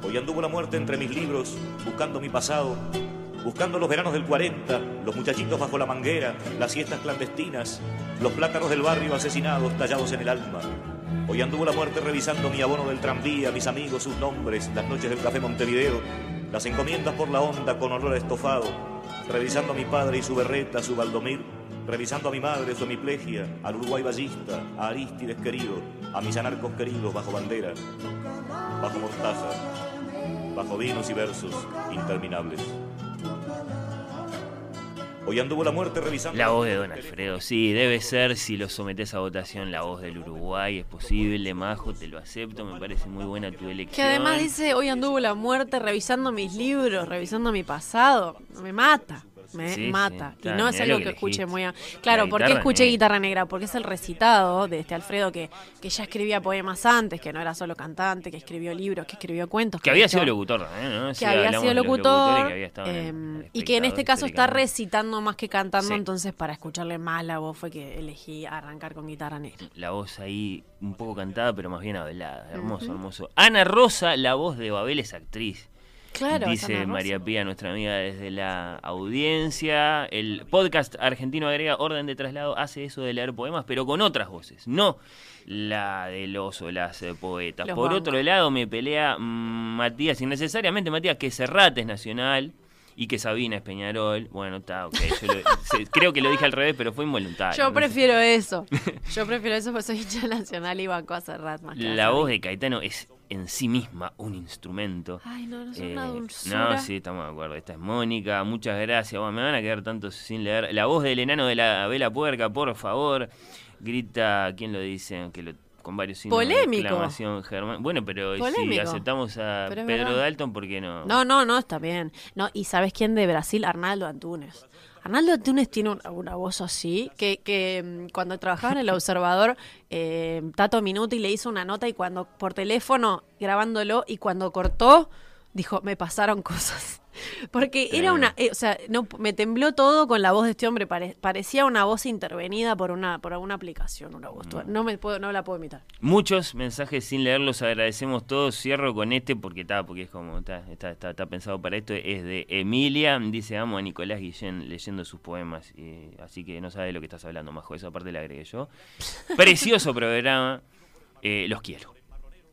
Hoy anduvo la muerte entre mis libros, buscando mi pasado, buscando los veranos del 40, los muchachitos bajo la manguera, las siestas clandestinas, los plátanos del barrio asesinados tallados en el alma. Hoy anduvo la muerte revisando mi abono del tranvía, mis amigos, sus nombres, las noches del café Montevideo, las encomiendas por la onda con olor a estofado, revisando a mi padre y su berreta, su Valdomir, revisando a mi madre, su hemiplegia, al Uruguay ballista, a Aristides querido, a mis anarcos queridos bajo bandera, bajo mortaja, bajo vinos y versos interminables. Hoy anduvo la muerte revisando. La voz de Don Alfredo, sí, debe ser, si lo sometes a votación, la voz del Uruguay, es posible, Majo, te lo acepto, me parece muy buena tu elección. Que además dice, hoy anduvo la muerte revisando mis libros, revisando mi pasado. Me mata. Me Sí, mata. y no es algo que, que escuche muy a... Claro, La ¿por qué guitarra escuché negra. guitarra negra? Porque es el recitado de este Alfredo que, que ya escribía poemas antes, que no era solo cantante, que escribió libros, que escribió cuentos. Que había sido locutor también, ¿no? que había sido locutor locutores que había estado en el- en el y que en este caso está recitando más que cantando, Sí. entonces para escucharle más la voz fue que elegí arrancar con guitarra negra. La voz ahí un poco cantada, pero más bien hablada. Hermoso, hermoso. Ana Rosa, la voz de Babel es actriz. Claro, Dice. María Pía, nuestra amiga desde la audiencia. El podcast argentino agrega orden de traslado, hace eso de leer poemas, pero con otras voces, no la de los o las eh, poetas. Los Por bancos. otro lado, me pelea mm, Matías, innecesariamente Matías, que Serrate es nacional y que Sabina es Peñarol. Bueno, está, ok. yo lo- se- creo que lo dije al revés, pero fue involuntario. Yo ¿no? prefiero eso. Yo prefiero eso porque soy hincha nacional y banco a Serrat más La voz de Caetano es en sí misma un instrumento. Ay, no, no, es Eh, una dulzura. no, sí, estamos de acuerdo. Esta es Mónica, muchas gracias. Bueno, me van a quedar tantos sin leer. La voz del enano de la vela puerca, por favor. Grita, ¿quién lo dice? Que lo- con varios signos Polémico. de exclamación, Germán. Bueno, pero si Polémico. aceptamos a Pedro verdad. Dalton, ¿por qué no? No, no, no, está bien. No, y ¿sabes quién de Brasil? Arnaldo Antunes. Arnaldo Antunes tiene una, una voz así, que, que mm, cuando trabajaba en El Observador, eh, Tato Minuti le hizo una nota y cuando por teléfono grabándolo y cuando cortó, dijo, me pasaron cosas. Porque era una, eh, o sea, no, me tembló todo con la voz de este hombre, pare- parecía una voz intervenida por una, por alguna aplicación, una voz. No me puedo, no la puedo imitar. Muchos mensajes sin leerlos, agradecemos todos. Cierro con este porque está, porque es como está, está, está, está pensado para esto. Es de Emilia, dice amo a Nicolás Guillén leyendo sus poemas. eh, así que no sabe de lo que estás hablando, Majo. Esa parte la agregué yo. Precioso programa. eh, los quiero.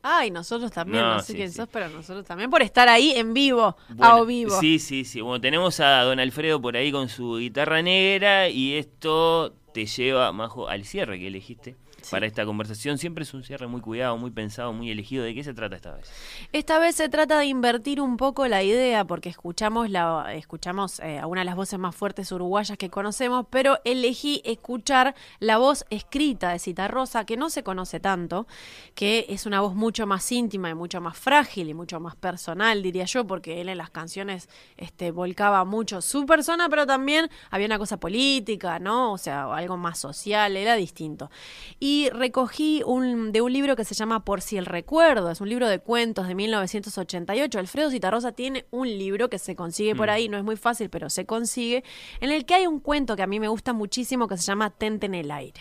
Ay, nosotros también, No, no, sé sí, quién sí. sos, pero nosotros también por estar ahí en vivo, Bueno, a o vivo. Sí, sí, sí. Bueno, tenemos a don Alfredo por ahí con su guitarra negra y esto te lleva, Majo, al cierre que elegiste para esta conversación. Siempre es un cierre muy cuidado, muy pensado, muy elegido. ¿De qué se trata esta vez? Esta vez se trata de invertir un poco la idea, porque escuchamos, la, escuchamos eh, a una de las voces más fuertes uruguayas que conocemos, pero elegí escuchar la voz escrita de Citarrosa, que no se conoce tanto, que es una voz mucho más íntima y mucho más frágil y mucho más personal, diría yo, porque él en las canciones este, volcaba mucho su persona, pero también había una cosa política, ¿no? O sea, algo más social, era distinto. Y recogí un, de un libro que se llama Por si el recuerdo, es un libro de cuentos de 1988. Alfredo Citarrosa tiene un libro que se consigue por Mm. ahí, no es muy fácil, pero se consigue, en el que hay un cuento que a mí me gusta muchísimo que se llama Tente en el aire.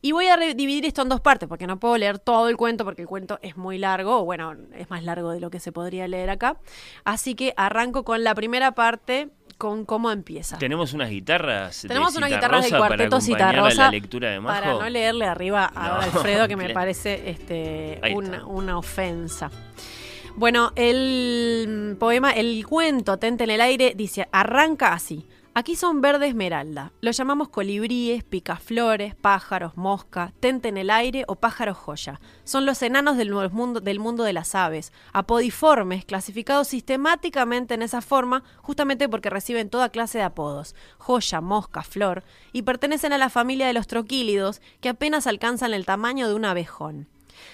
Y voy a dividir esto en dos partes, porque no puedo leer todo el cuento, porque el cuento es muy largo, o bueno, es más largo de lo que se podría leer acá. Así que arranco con la primera parte, con cómo empieza. Tenemos unas guitarras. de Tenemos unas guitarras del cuarteto Citarrosa la lectura de Majo. para no leerle arriba a No, Alfredo, que me parece este, una, una ofensa. Bueno, el poema, el cuento Tente en el aire, dice, arranca así. Aquí son verde esmeralda. Lo llamamos colibríes, picaflores, pájaros, mosca, tente en el aire o pájaros joya. Son los enanos del mundo, del mundo de las aves, apodiformes, clasificados sistemáticamente en esa forma, justamente porque reciben toda clase de apodos, joya, mosca, flor, y pertenecen a la familia de los troquílidos, que apenas alcanzan el tamaño de un abejón.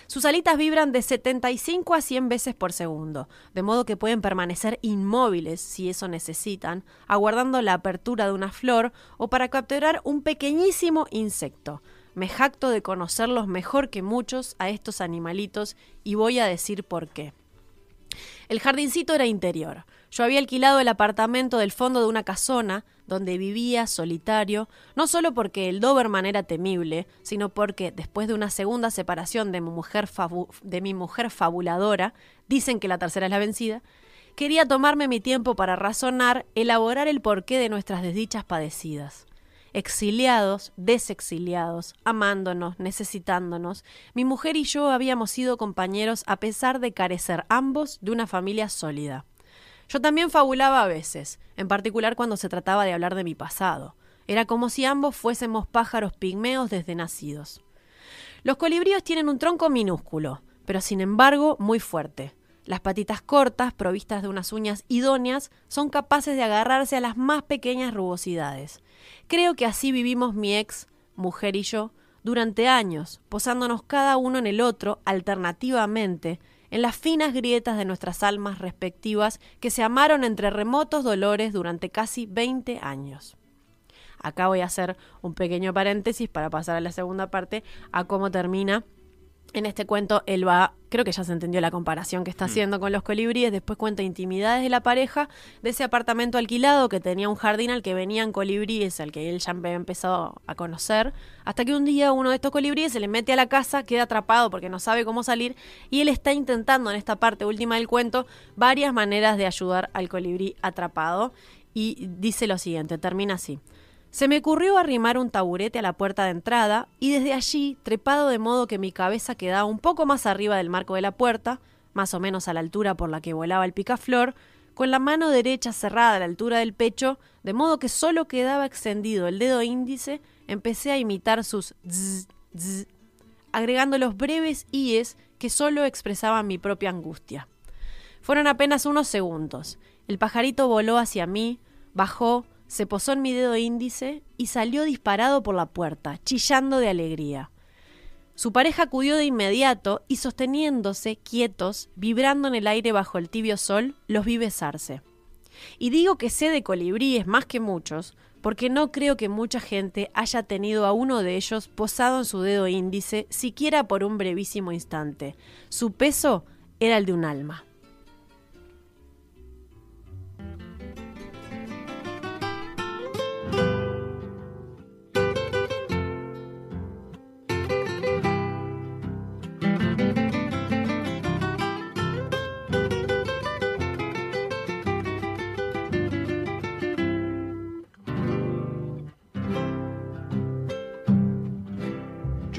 Sus alitas vibran de 75 a 100 veces por segundo, de modo que pueden permanecer inmóviles si eso necesitan, aguardando la apertura de una flor o para capturar un pequeñísimo insecto. Me jacto de conocerlos mejor que muchos a estos animalitos y voy a decir por qué. El jardincito era interior. Yo había alquilado el apartamento del fondo de una casona donde vivía solitario, no solo porque el Doberman era temible, sino porque después de una segunda separación de mi mujer, de mi mujer fabuladora, dicen que la tercera es la vencida, quería tomarme mi tiempo para razonar, elaborar el porqué de nuestras desdichas padecidas. Exiliados, desexiliados, amándonos, necesitándonos, mi mujer y yo habíamos sido compañeros a pesar de carecer ambos de una familia sólida. Yo también fabulaba a veces, en particular cuando se trataba de hablar de mi pasado. Era como si ambos fuésemos pájaros pigmeos desde nacidos. Los colibríes tienen un tronco minúsculo, pero sin embargo muy fuerte. Las patitas cortas, provistas de unas uñas idóneas, son capaces de agarrarse a las más pequeñas rugosidades. Creo que así vivimos mi ex, mujer y yo, durante años, posándonos cada uno en el otro alternativamente, en las finas grietas de nuestras almas respectivas que se amaron entre remotos dolores durante casi 20 años. Acá voy a hacer un pequeño paréntesis para pasar a la segunda parte, a cómo termina. En este cuento él va, creo que ya se entendió la comparación que está haciendo con los colibríes, después cuenta intimidades de la pareja, de ese apartamento alquilado que tenía un jardín al que venían colibríes, al que él ya había empezado a conocer, hasta que un día uno de estos colibríes se le mete a la casa, queda atrapado porque no sabe cómo salir, y él está intentando en esta parte última del cuento varias maneras de ayudar al colibrí atrapado, y dice lo siguiente, termina así. Se me ocurrió arrimar un taburete a la puerta de entrada y desde allí, trepado de modo que mi cabeza quedaba un poco más arriba del marco de la puerta, más o menos a la altura por la que volaba el picaflor, con la mano derecha cerrada a la altura del pecho, de modo que solo quedaba extendido el dedo índice, empecé a imitar sus zzz, agregando los breves ies que solo expresaban mi propia angustia. Fueron apenas unos segundos. El pajarito voló hacia mí, bajó, se posó en mi dedo índice y salió disparado por la puerta, chillando de alegría. Su pareja acudió de inmediato y sosteniéndose, quietos, vibrando en el aire bajo el tibio sol, los vi besarse. Y digo que sé de colibríes más que muchos, porque no creo que mucha gente haya tenido a uno de ellos posado en su dedo índice, siquiera por un brevísimo instante. Su peso era el de un alma.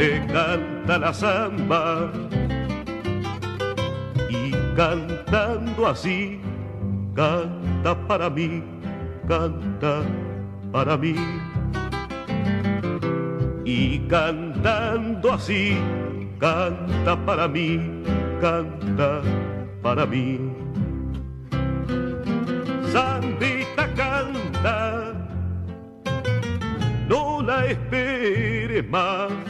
te canta la samba y cantando así, canta para mí, canta para mí. Y cantando así, canta para mí, canta para mí. Sandita canta, no la esperes más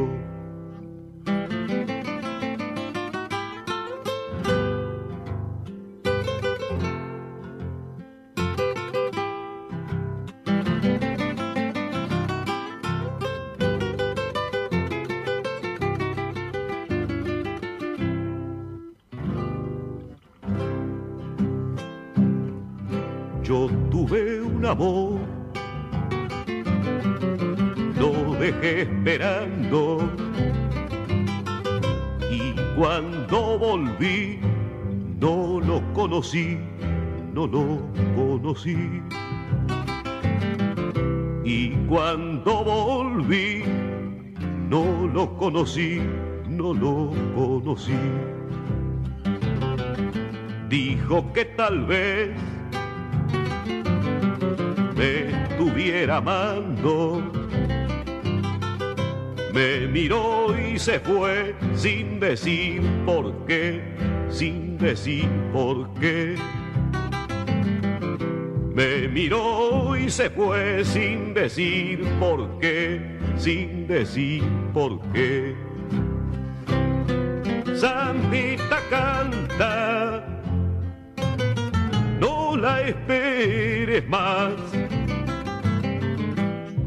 Yo tuve un amor, lo dejé esperando y cuando volví no lo conocí, no lo conocí. Y cuando volví no lo conocí, no lo conocí. Dijo que tal vez me estuviera amando. Me miró y se fue sin decir por qué, sin decir por qué. Me miró y se fue sin decir por qué, sin decir por qué. Sandita canta, no la esperes más.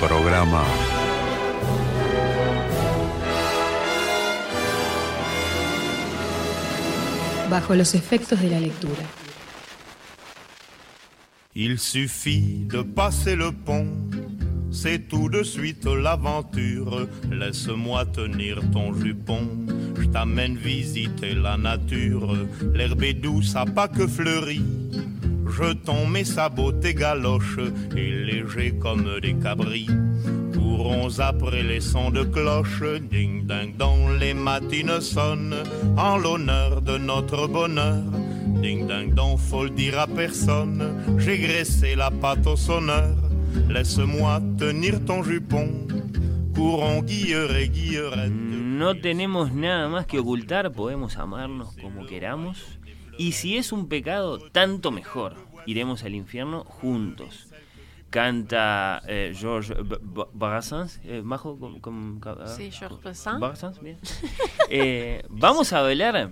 Programa Bajo los efectos de la lectura. Il suffit de passer le pont, c'est tout de suite l'aventure. Laisse-moi tenir ton jupon, je t'amène visiter la nature. L'herbe est douce à pas que fleurie. Jetons mes sabots, tes galoches, et légers comme des cabris. Courons après les sons de cloche, ding ding dong, les matines sonnent, en l'honneur de notre bonheur. Ding ding dong, faut le dire à personne, j'ai graissé la pâte au sonneur. Laisse-moi tenir ton jupon, courons guilleret, guillerette. No tenemos nada más que ocultar, podemos amarnos como queramos. Y si es un pecado, tanto mejor. Iremos al infierno juntos. canta eh, Georges Brassens, eh, Majo, ca- ah, Sí, Georges Brassens. Brassens, bien. Eh, vamos a hablar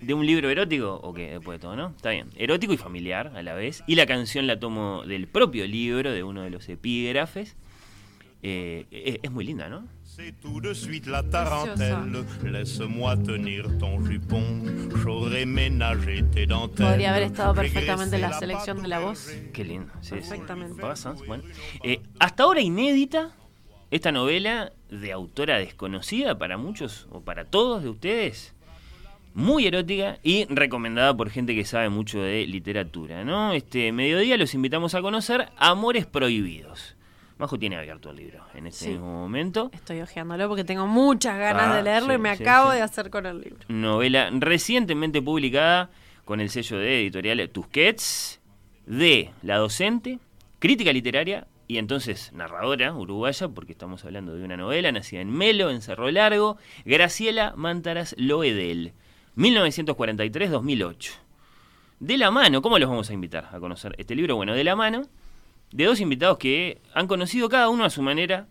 de un libro erótico, o que después de todo, ¿no? Está bien, erótico y familiar a la vez. Y la canción la tomo del propio libro, de uno de los epígrafes. Eh, es, es muy linda, ¿no? C'est tout de suite la tarentelle. Laisse-moi tenir ton jupon. J'aurais ménagé tes dentelles. Podría haber estado perfectamente en la selección de la voz. Qué lindo, sí. Perfectamente. Brassens, bueno. Eh, hasta ahora inédita esta novela de autora desconocida para muchos o para todos de ustedes. Muy erótica y recomendada por gente que sabe mucho de literatura, ¿no? Este mediodía los invitamos a conocer Amores Prohibidos. Majo tiene abierto el libro en este Sí. mismo momento. Estoy hojeándolo porque tengo muchas ganas Ah, de leerlo sí, y me sí, acabo de hacer con el libro. novela recientemente publicada con el sello de editorial Tusquets, de La Docente, crítica literaria y entonces narradora uruguaya, porque estamos hablando de una novela nacida en Melo, en Cerro Largo, Graciela Mántaras Loedel, 1943-2008. De la mano, ¿cómo los vamos a invitar a conocer este libro? Bueno, de la mano de dos invitados que han conocido cada uno a su manera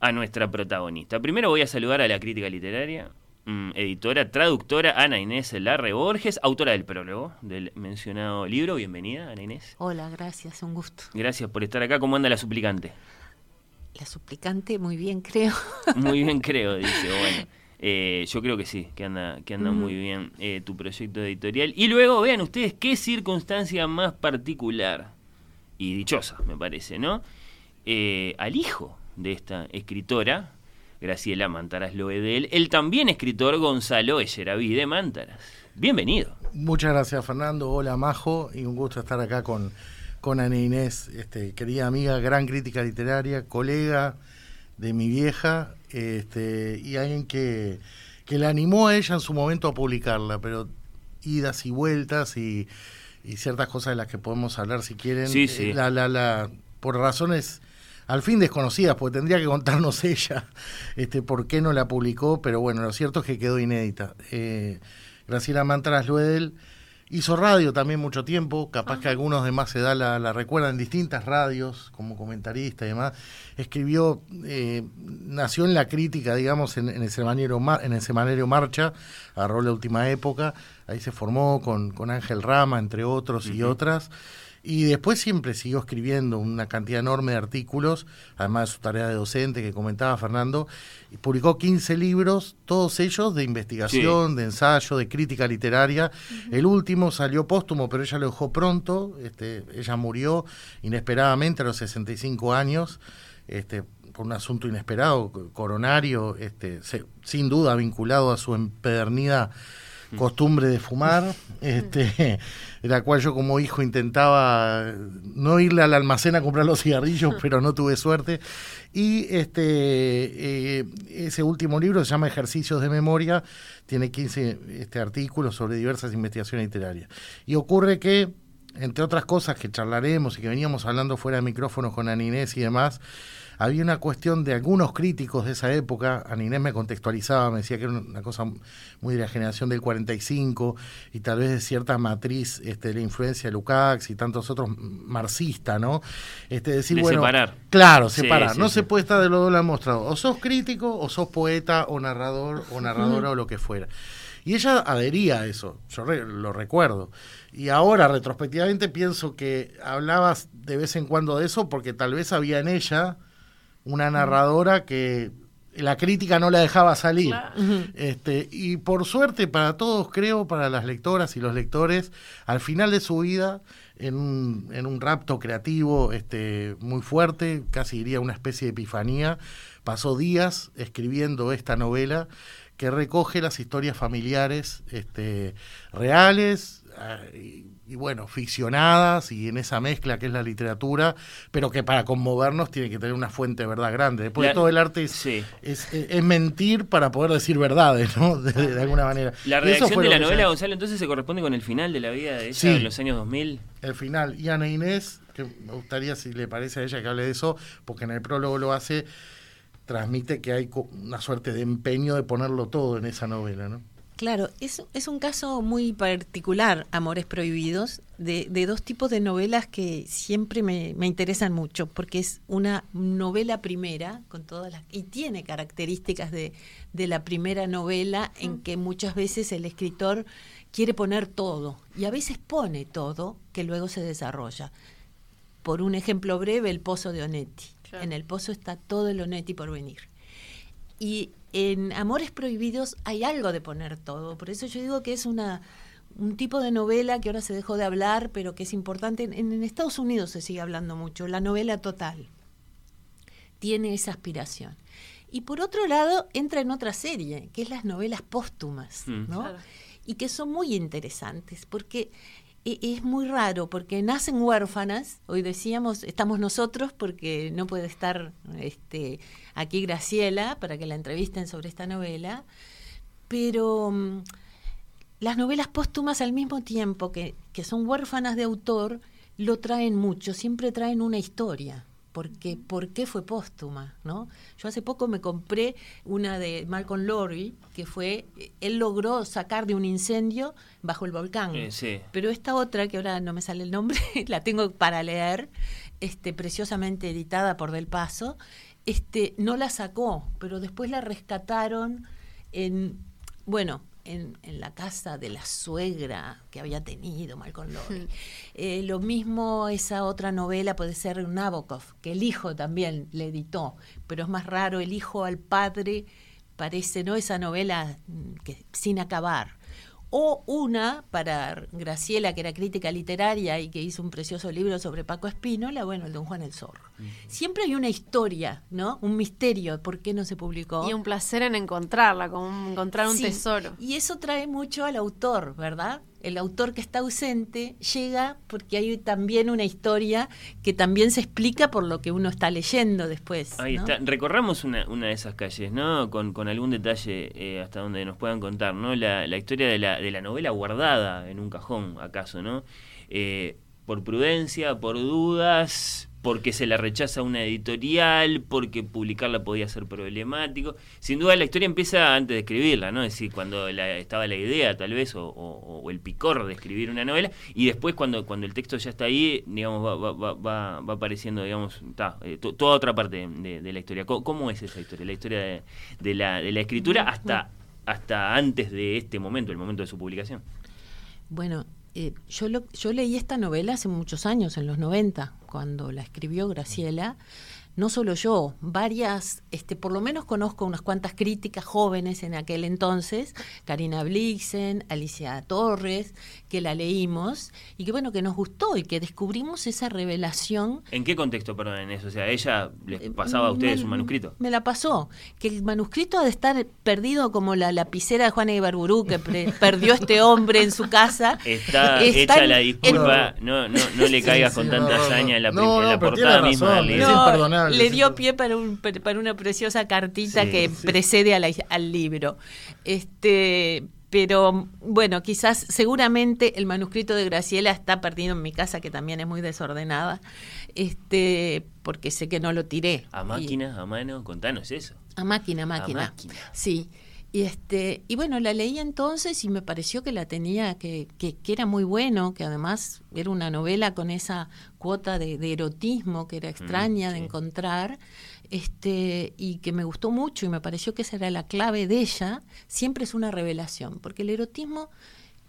a nuestra protagonista. Primero voy a saludar a la crítica literaria, mm, editora, traductora Ana Inés Larre Borges, autora del prólogo del mencionado libro. Bienvenida, Ana Inés. Hola, gracias, un gusto. Gracias por estar acá. ¿Cómo anda la suplicante? La suplicante, muy bien, creo. Muy bien, creo, dice. Bueno, eh, yo creo que sí, que anda, que anda muy bien eh, tu proyecto editorial. Y luego vean ustedes qué circunstancia más particular y dichosa, me parece, ¿no? Eh, al hijo de esta escritora, Graciela Mantaras Loedel, el también escritor Gonzalo Echeravide Mantaras. Bienvenido. Muchas gracias, Fernando. Hola, Majo. Y un gusto estar acá con, con Ana Inés, este, querida amiga, gran crítica literaria, colega de mi vieja, este, y alguien que, que la animó a ella en su momento a publicarla, pero idas y vueltas y, y ciertas cosas de las que podemos hablar si quieren. Sí, eh, sí. La, la, la, por razones al fin desconocidas, porque tendría que contarnos ella este, por qué no la publicó, pero bueno, lo cierto es que quedó inédita. Eh, Graciela Mantras Luedel hizo radio también mucho tiempo, capaz que algunos de más edad la, la recuerdan en distintas radios, como comentarista y demás. Escribió, eh, nació en la crítica, digamos, en, en el, semanario, en el semanario Marcha, agarró la última época, ahí se formó con, con Ángel Rama, entre otros y otras. Y después siempre siguió escribiendo una cantidad enorme de artículos, además de su tarea de docente que comentaba Fernando, y publicó 15 libros, todos ellos de investigación, de ensayo, de crítica literaria. El último salió póstumo, pero ella lo dejó pronto, este, ella murió inesperadamente a los 65 años, este, por un asunto inesperado, co- coronario, este, se- sin duda vinculado a su empedernida costumbre de fumar, este, la cual yo como hijo intentaba no irle al almacén a comprar los cigarrillos, pero no tuve suerte. Y este, eh, ese último libro se llama Ejercicios de Memoria, tiene 15 este, artículos sobre diversas investigaciones literarias. Y ocurre que, entre otras cosas que charlaremos y que veníamos hablando fuera de micrófonos con Ana Inés y demás, había una cuestión de algunos críticos de esa época, Ana Inés me contextualizaba, me decía que era una cosa muy de la generación del 45 y tal vez de cierta matriz este, de la influencia de Lukács y tantos otros marxista, ¿no? Este, decir, De bueno, separar. Claro, separar. sí, no sí. se puede estar de los dos lados mostrados. O sos crítico, o sos poeta, o narrador, o narradora, o lo que fuera. Y ella adhería a eso, yo re- lo recuerdo. Y ahora, retrospectivamente, pienso que hablabas de vez en cuando de eso porque tal vez había en ella una narradora que la crítica no la dejaba salir. Este, y por suerte para todos, creo, para las lectoras y los lectores, al final de su vida, en un, en un rapto creativo este, muy fuerte, casi diría una especie de epifanía, pasó días escribiendo esta novela que recoge las historias familiares este, reales ah, y, bueno, ficcionadas y en esa mezcla que es la literatura, pero que para conmovernos tiene que tener una fuente de verdad grande. Después La- de todo el arte es, es, es mentir para poder decir verdades, ¿no? De, de alguna manera. La redacción de la novela, Gonzalo, entonces se corresponde con el final de la vida de ella Sí. en los años 2000. el final. Y Ana Inés, que me gustaría si le parece a ella que hable de eso, porque en el prólogo lo hace, transmite que hay una suerte de empeño de ponerlo todo en esa novela, ¿no? Claro, es, es un caso muy particular, Amores Prohibidos, de, de dos tipos de novelas que siempre me, me, interesan mucho, porque es una novela primera, con todas las, y tiene características de, de la primera novela, en que muchas veces el escritor quiere poner todo, y a veces pone todo, que luego se desarrolla. Por un ejemplo breve, el pozo de Onetti. Claro. En el pozo está todo el Onetti por venir. Y en Amores Prohibidos hay algo de poner todo. Por eso yo digo que es una un tipo de novela que ahora se dejó de hablar, pero que es importante. En, en, Estados Unidos se sigue hablando mucho, la novela total. Tiene esa aspiración. Y por otro lado, entra en otra serie, que es las novelas póstumas, mm. ¿no? Claro. Y que son muy interesantes, porque es muy raro porque nacen huérfanas, hoy decíamos, estamos nosotros porque no puede estar este, aquí Graciela para que la entrevisten sobre esta novela, pero um, las novelas póstumas al mismo tiempo que, que son huérfanas de autor, lo traen mucho, siempre traen una historia porque por qué fue póstuma, ¿no? Yo hace poco me compré una de Malcolm Lowry, que fue, él logró sacar de un incendio bajo el volcán. Eh, sí. Pero esta otra, que ahora no me sale el nombre, la tengo para leer, este, preciosamente editada por Del Paso, este, no la sacó, pero después la rescataron en, bueno, en, en, la casa de la suegra que había tenido Malcolm Lowry. Eh, lo mismo esa otra novela puede ser Nabokov, que el hijo también le editó, pero es más raro, el hijo al padre parece, ¿no? Esa novela mm, que, sin acabar. O una para Graciela, que era crítica literaria y que hizo un precioso libro sobre Paco Espínola, bueno, el Don Juan el Zorro. Uh -huh. Siempre hay una historia, ¿no? Un misterio, ¿por qué no se publicó? Y un placer en encontrarla, como encontrar un sí. tesoro. Y eso trae mucho al autor, ¿verdad? El autor que está ausente llega porque hay también una historia que también se explica por lo que uno está leyendo después. Ahí ¿no? está. Recorramos una, una, de esas calles, ¿no? Con, con algún detalle eh, hasta donde nos puedan contar, ¿no? La, la historia de la, de la, novela guardada en un cajón, acaso, ¿no? Eh, por prudencia, por dudas, porque se la rechaza una editorial, porque publicarla podía ser problemático. Sin duda la historia empieza antes de escribirla, ¿no? Es decir, cuando estaba la idea tal vez, o, o, o, el picor de escribir una novela, y después cuando, cuando el texto ya está ahí, digamos, va, apareciendo, digamos, ta, eh, toda otra parte de, la historia. ¿Cómo, ¿Cómo, es esa historia? La historia de, de, la, de la escritura hasta, hasta antes de este momento, el momento de su publicación. Bueno, eh, yo, lo, yo leí esta novela hace muchos años, en los 90, cuando la escribió Graciela. No solo yo, varias, este, por lo menos conozco unas cuantas críticas jóvenes en aquel entonces, Karina Blixen, Alicia Torres, que la leímos y que bueno, que nos gustó y que descubrimos esa revelación. ¿En qué contexto, perdón, en eso? O sea, ella les pasaba a ustedes me, un manuscrito. Me la pasó, que el manuscrito ha de estar perdido como la lapicera de Juana Ibarburú que perdió este hombre en su casa. Está, está hecha en, la disculpa, en... no, no, no le caigas sí, con sí, tanta no, hazaña en la, no, en la portada misma. Le dio pie para, un, para una preciosa cartita sí, que sí. precede a la, al libro. Este, pero bueno, quizás seguramente el manuscrito de Graciela está perdido en mi casa, que también es muy desordenada, este, porque sé que no lo tiré. ¿A máquina, y, a mano? Contanos eso. A máquina, máquina. A máquina. Sí. Y este, y bueno, la leí entonces y me pareció que la tenía, que, que, que, era muy bueno, que además era una novela con esa cuota de, de erotismo que era extraña mm, sí. de encontrar, este, y que me gustó mucho y me pareció que esa era la clave de ella, siempre es una revelación, porque el erotismo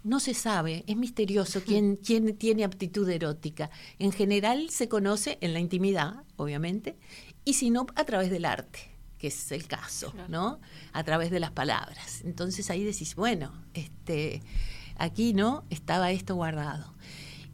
no se sabe, es misterioso quién, quién tiene aptitud erótica. En general se conoce en la intimidad, obviamente, y si no, a través del arte que es el caso, claro. ¿no? A través de las palabras. Entonces ahí decís, bueno, este, aquí no estaba esto guardado.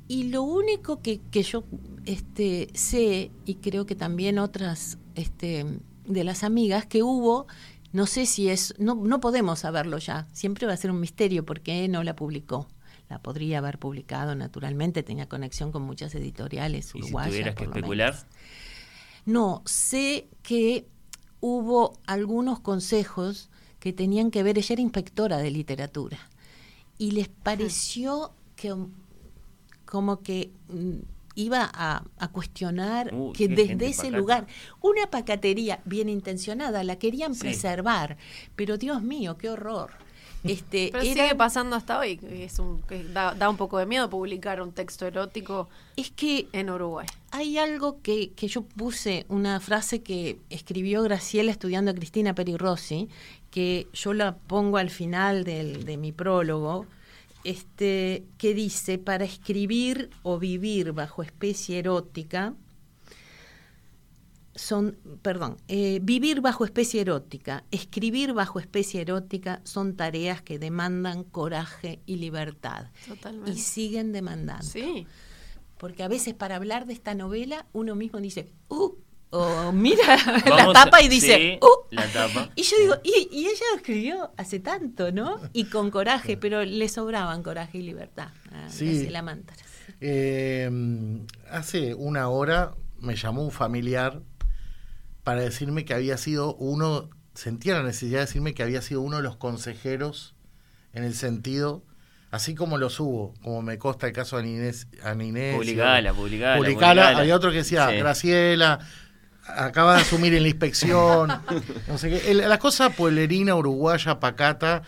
Y lo único que, que yo este, sé, y creo que también otras este, de las amigas, que hubo, no sé si es, no, no podemos saberlo ya, siempre va a ser un misterio porque no la publicó la podría haber publicado naturalmente, tenía conexión con muchas editoriales uruguayas. ¿Y si tuvieras que especular? No, sé que hubo algunos consejos que tenían que ver, ella era inspectora de literatura, y les pareció que como que mm, iba a, a cuestionar uh, que desde ese pacata. lugar, una pacatería bien intencionada, la querían Sí. preservar, pero Dios mío, qué horror. Este, Pero eran- sigue pasando hasta hoy. Es un, que da, da un poco de miedo publicar un texto erótico es que en Uruguay. hay algo que, que yo puse, una frase que escribió Graciela estudiando a Cristina Peri Rossi, que yo la pongo al final del- de mi prólogo, este, que dice, para escribir o vivir bajo especie erótica, son, perdón, eh, vivir bajo especie erótica, escribir bajo especie erótica son tareas que demandan coraje y libertad. Totalmente. Y siguen demandando. Sí. Porque a veces para hablar de esta novela uno mismo dice, ¡uh! O mira la Vamos tapa y dice, sí, ¡uh! La tapa. Y yo digo, y, y ella lo escribió hace tanto, ¿no? Y con coraje, pero le sobraban coraje y libertad Sí. Mantara. Eh, hace una hora me llamó un familiar para decirme que había sido uno, sentía la necesidad de decirme que había sido uno de los consejeros en el sentido, así como los hubo, como me consta el caso de Inés. Ana Inés Publicala, publicala, Publicala. publicala. Había otro que decía, Sí. Graciela, acaba de asumir en la inspección, no sé qué. El- la cosa pueblerina, uruguaya, pacata,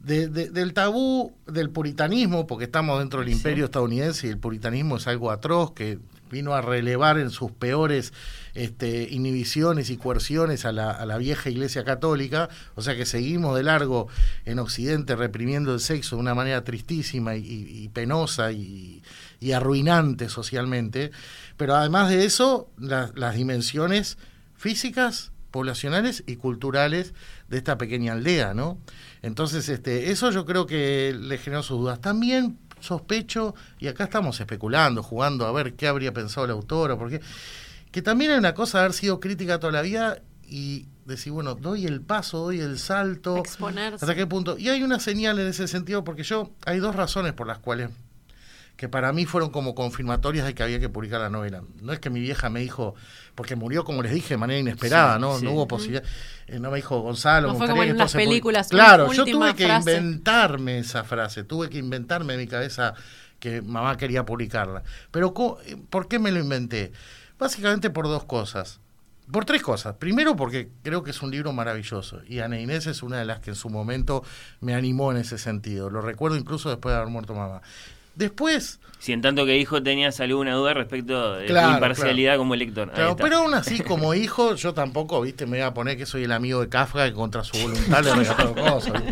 de- de- del tabú del puritanismo, porque estamos dentro del imperio estadounidense y el puritanismo es algo atroz que vino a relevar en sus peores este, inhibiciones y coerciones a la, vieja iglesia católica, o sea que seguimos de largo en Occidente reprimiendo el sexo de una manera tristísima y, penosa y, y arruinante socialmente, pero además de eso, la- las dimensiones físicas, poblacionales y culturales de esta pequeña aldea, ¿no? Entonces, este, eso yo creo que le generó sus dudas. También sospecho, y acá estamos especulando, jugando a ver qué habría pensado el autor o por qué, que también hay una cosa haber sido crítica toda la vida y decir, bueno, doy el paso, doy el salto. Exponerse. ¿Hasta qué punto? Y hay una señal en ese sentido, porque yo, hay dos razones por las cuales que para mí fueron como confirmatorias de que había que publicar la novela. No es que mi vieja me dijo, porque murió, como les dije, de manera inesperada, Sí, ¿no? sí. No hubo posibilidad. eh, no me dijo Gonzalo, No me fue como en publique". películas, Claro, yo tuve que frase. inventarme esa frase, tuve que inventarme en mi cabeza que mamá quería publicarla. Pero eh, ¿por qué me lo inventé? Básicamente por dos cosas. Por tres cosas. Primero porque creo que es un libro maravilloso y Ana Inés es una de las que en su momento me animó en ese sentido. Lo recuerdo incluso después de haber muerto mamá. Después, Si en tanto que hijo tenías alguna duda respecto de Claro, tu imparcialidad como lector. Ahí Claro, pero aún así, como hijo, yo tampoco, viste, me voy a poner que soy el amigo de Kafka que contra su voluntad le regaló cosas.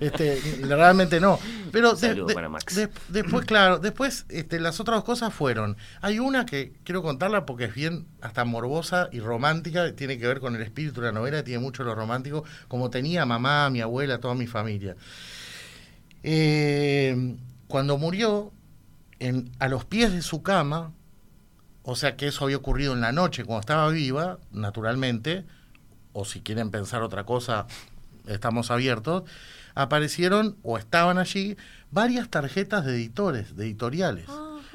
Este, realmente no. Pero de- para Max. de- después, claro, después este, las otras dos cosas fueron. Hay una que quiero contarla porque es bien hasta morbosa y romántica, tiene que ver con el espíritu de la novela, tiene mucho lo romántico, como tenía mamá, mi abuela, toda mi familia. Eh, cuando murió, en, a los pies de su cama, o sea que eso había ocurrido en la noche cuando estaba viva, naturalmente, o si quieren pensar otra cosa, estamos abiertos, aparecieron o estaban allí varias tarjetas de editores, de editoriales,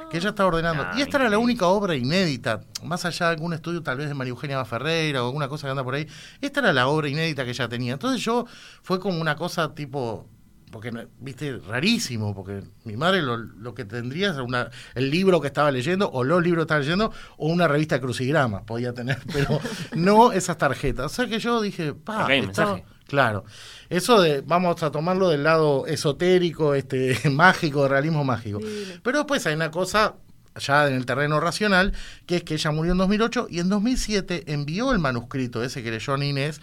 que ella estaba ordenando. Ah, y esta era la única obra inédita, más allá de algún estudio tal vez de María Eugenia Ferreira o alguna cosa que anda por ahí, esta era la obra inédita que ella tenía. Entonces yo fue como una cosa tipo porque viste rarísimo porque mi madre lo, lo que tendría es una, el libro que estaba leyendo o los libros que estaba leyendo o una revista de crucigrama podía tener pero no esas tarjetas. O sea que yo dije pa, claro. Eso de vamos a tomarlo del lado esotérico este mágico realismo mágico. Pero después hay una cosa ya en el terreno racional, que es que ella murió en 2008 y en 2007 envió el manuscrito ese que leyó Inés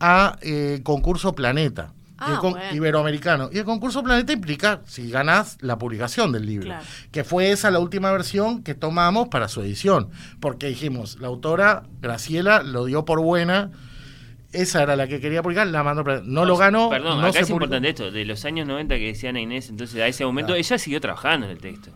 a eh, concurso Planeta. Ah, el con- bueno. iberoamericano. Y el concurso Planeta implica, si ganás, la publicación del libro. Claro. Que fue esa la última versión que tomamos para su edición. Porque dijimos, la autora Graciela lo dio por buena. Esa era la que quería publicar, la mandó. para- No lo ganó. Perdón, no acá se es publicó. importante esto. De los años 90 que decía Ana Inés, entonces a ese momento Claro. ella siguió trabajando en el texto.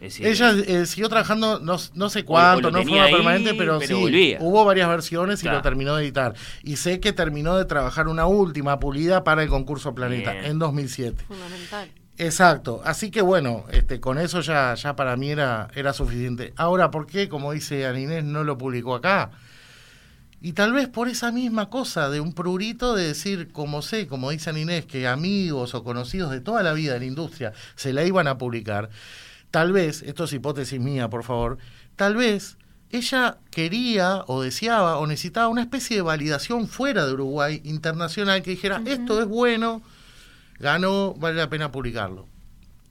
Es decir, Ella eh, siguió trabajando, no, no sé cuánto, no forma ahí, permanente, pero, pero sí, volvía. hubo varias versiones y Claro. lo terminó de editar. Y sé que terminó de trabajar una última pulida para el concurso Planeta Bien. en 2007. Fundamental. Exacto, así que bueno, este, con eso ya, ya para mí era, era suficiente. Ahora, ¿por qué, como dice Ana Inés, no lo publicó acá? Y tal vez por esa misma cosa de un prurito de decir, como sé, como dice Ana Inés, que amigos o conocidos de toda la vida de la industria se la iban a publicar, tal vez, esto es hipótesis mía, por favor, tal vez ella quería o deseaba o necesitaba una especie de validación fuera de Uruguay, internacional, que dijera, esto es bueno, ganó, vale la pena publicarlo.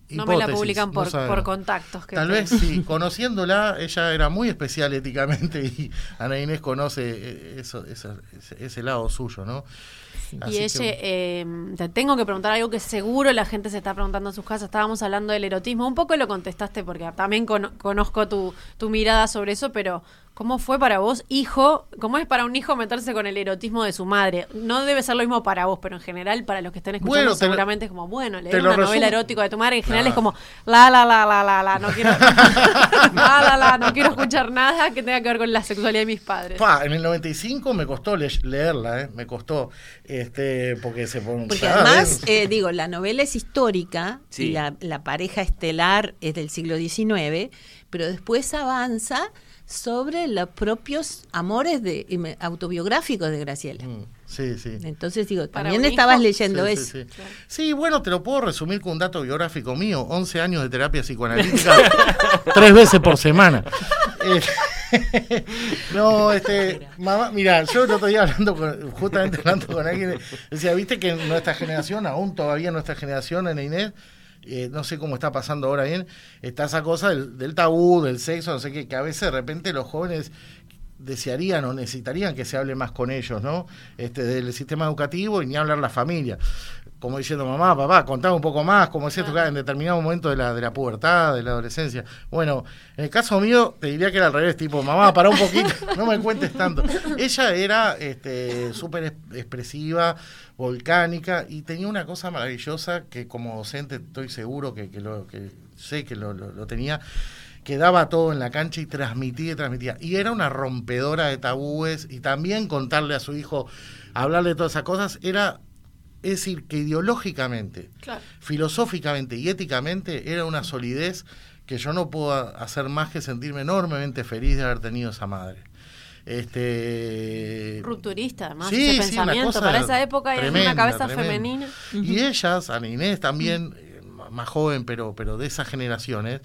No me la Hipótesis, publican por, contactos. que Tal vez sí, conociéndola, ella era muy especial éticamente y Ana Inés conoce eh, eso, eso- ese, ese lado suyo, ¿no? Y ella, que- eh, te tengo que preguntar algo que seguro la gente se está preguntando en sus casas. Estábamos hablando del erotismo. Un poco lo contestaste porque también cono- conozco tu, tu mirada sobre eso, pero ¿cómo fue para vos, hijo? ¿Cómo es para un hijo meterse con el erotismo de su madre? No debe ser lo mismo para vos, pero en general para los que estén escuchando Bueno, te lo- seguramente es como, bueno, leer una novela erótica de tu madre en general es como, la, la, la, la, la, la, no quiero, la, la, la, no quiero escuchar nada que tenga que ver con la sexualidad de mis padres. Pa, en el 95 me costó le- leerla, ¿eh? me costó, este, porque se pone Porque además, eh, digo, la novela es histórica Sí. y la, la pareja estelar es del siglo XIX, pero después avanza sobre los propios amores de, autobiográficos de Graciela. Sí, sí. Entonces digo, también estabas leyendo Sí, eso. sí, sí. Sí, bueno, te lo puedo resumir con un dato biográfico mío. 11 años de terapia psicoanalítica, tres veces por semana. Eh, no, este, mamá, mira, yo el otro día hablando con, justamente hablando con alguien, decía, viste que en nuestra generación, aún todavía nuestra generación, en Inés, eh, no sé cómo está pasando ahora bien, está esa cosa del, del tabú, del sexo, no sé qué, que a veces de repente los jóvenes desearían o necesitarían que se hable más con ellos, ¿no? Este, del sistema educativo y ni hablar la familia. Como diciendo, mamá, papá, contame un poco más, como decía tu en determinado momento de la, de la pubertad, de la adolescencia. Bueno, en el caso mío, te diría que era al revés, tipo, mamá, para un poquito, no me cuentes tanto. Ella era este, súper es- expresiva, volcánica, y tenía una cosa maravillosa que como docente estoy seguro que, que lo, que sé que lo, lo- lo tenía, que daba todo en la cancha y transmitía y transmitía. Y era una rompedora de tabúes y también contarle a su hijo, hablarle de todas esas cosas, era, es decir, que ideológicamente, Claro. filosóficamente y éticamente era una solidez que yo no puedo hacer más que sentirme enormemente feliz de haber tenido esa madre. Este, Rupturista, además, Sí, ese sí, pensamiento. Para esa época tremenda, una cabeza tremenda. femenina. Y ellas, Ana Inés también, eh, más joven, pero, pero de esas generaciones,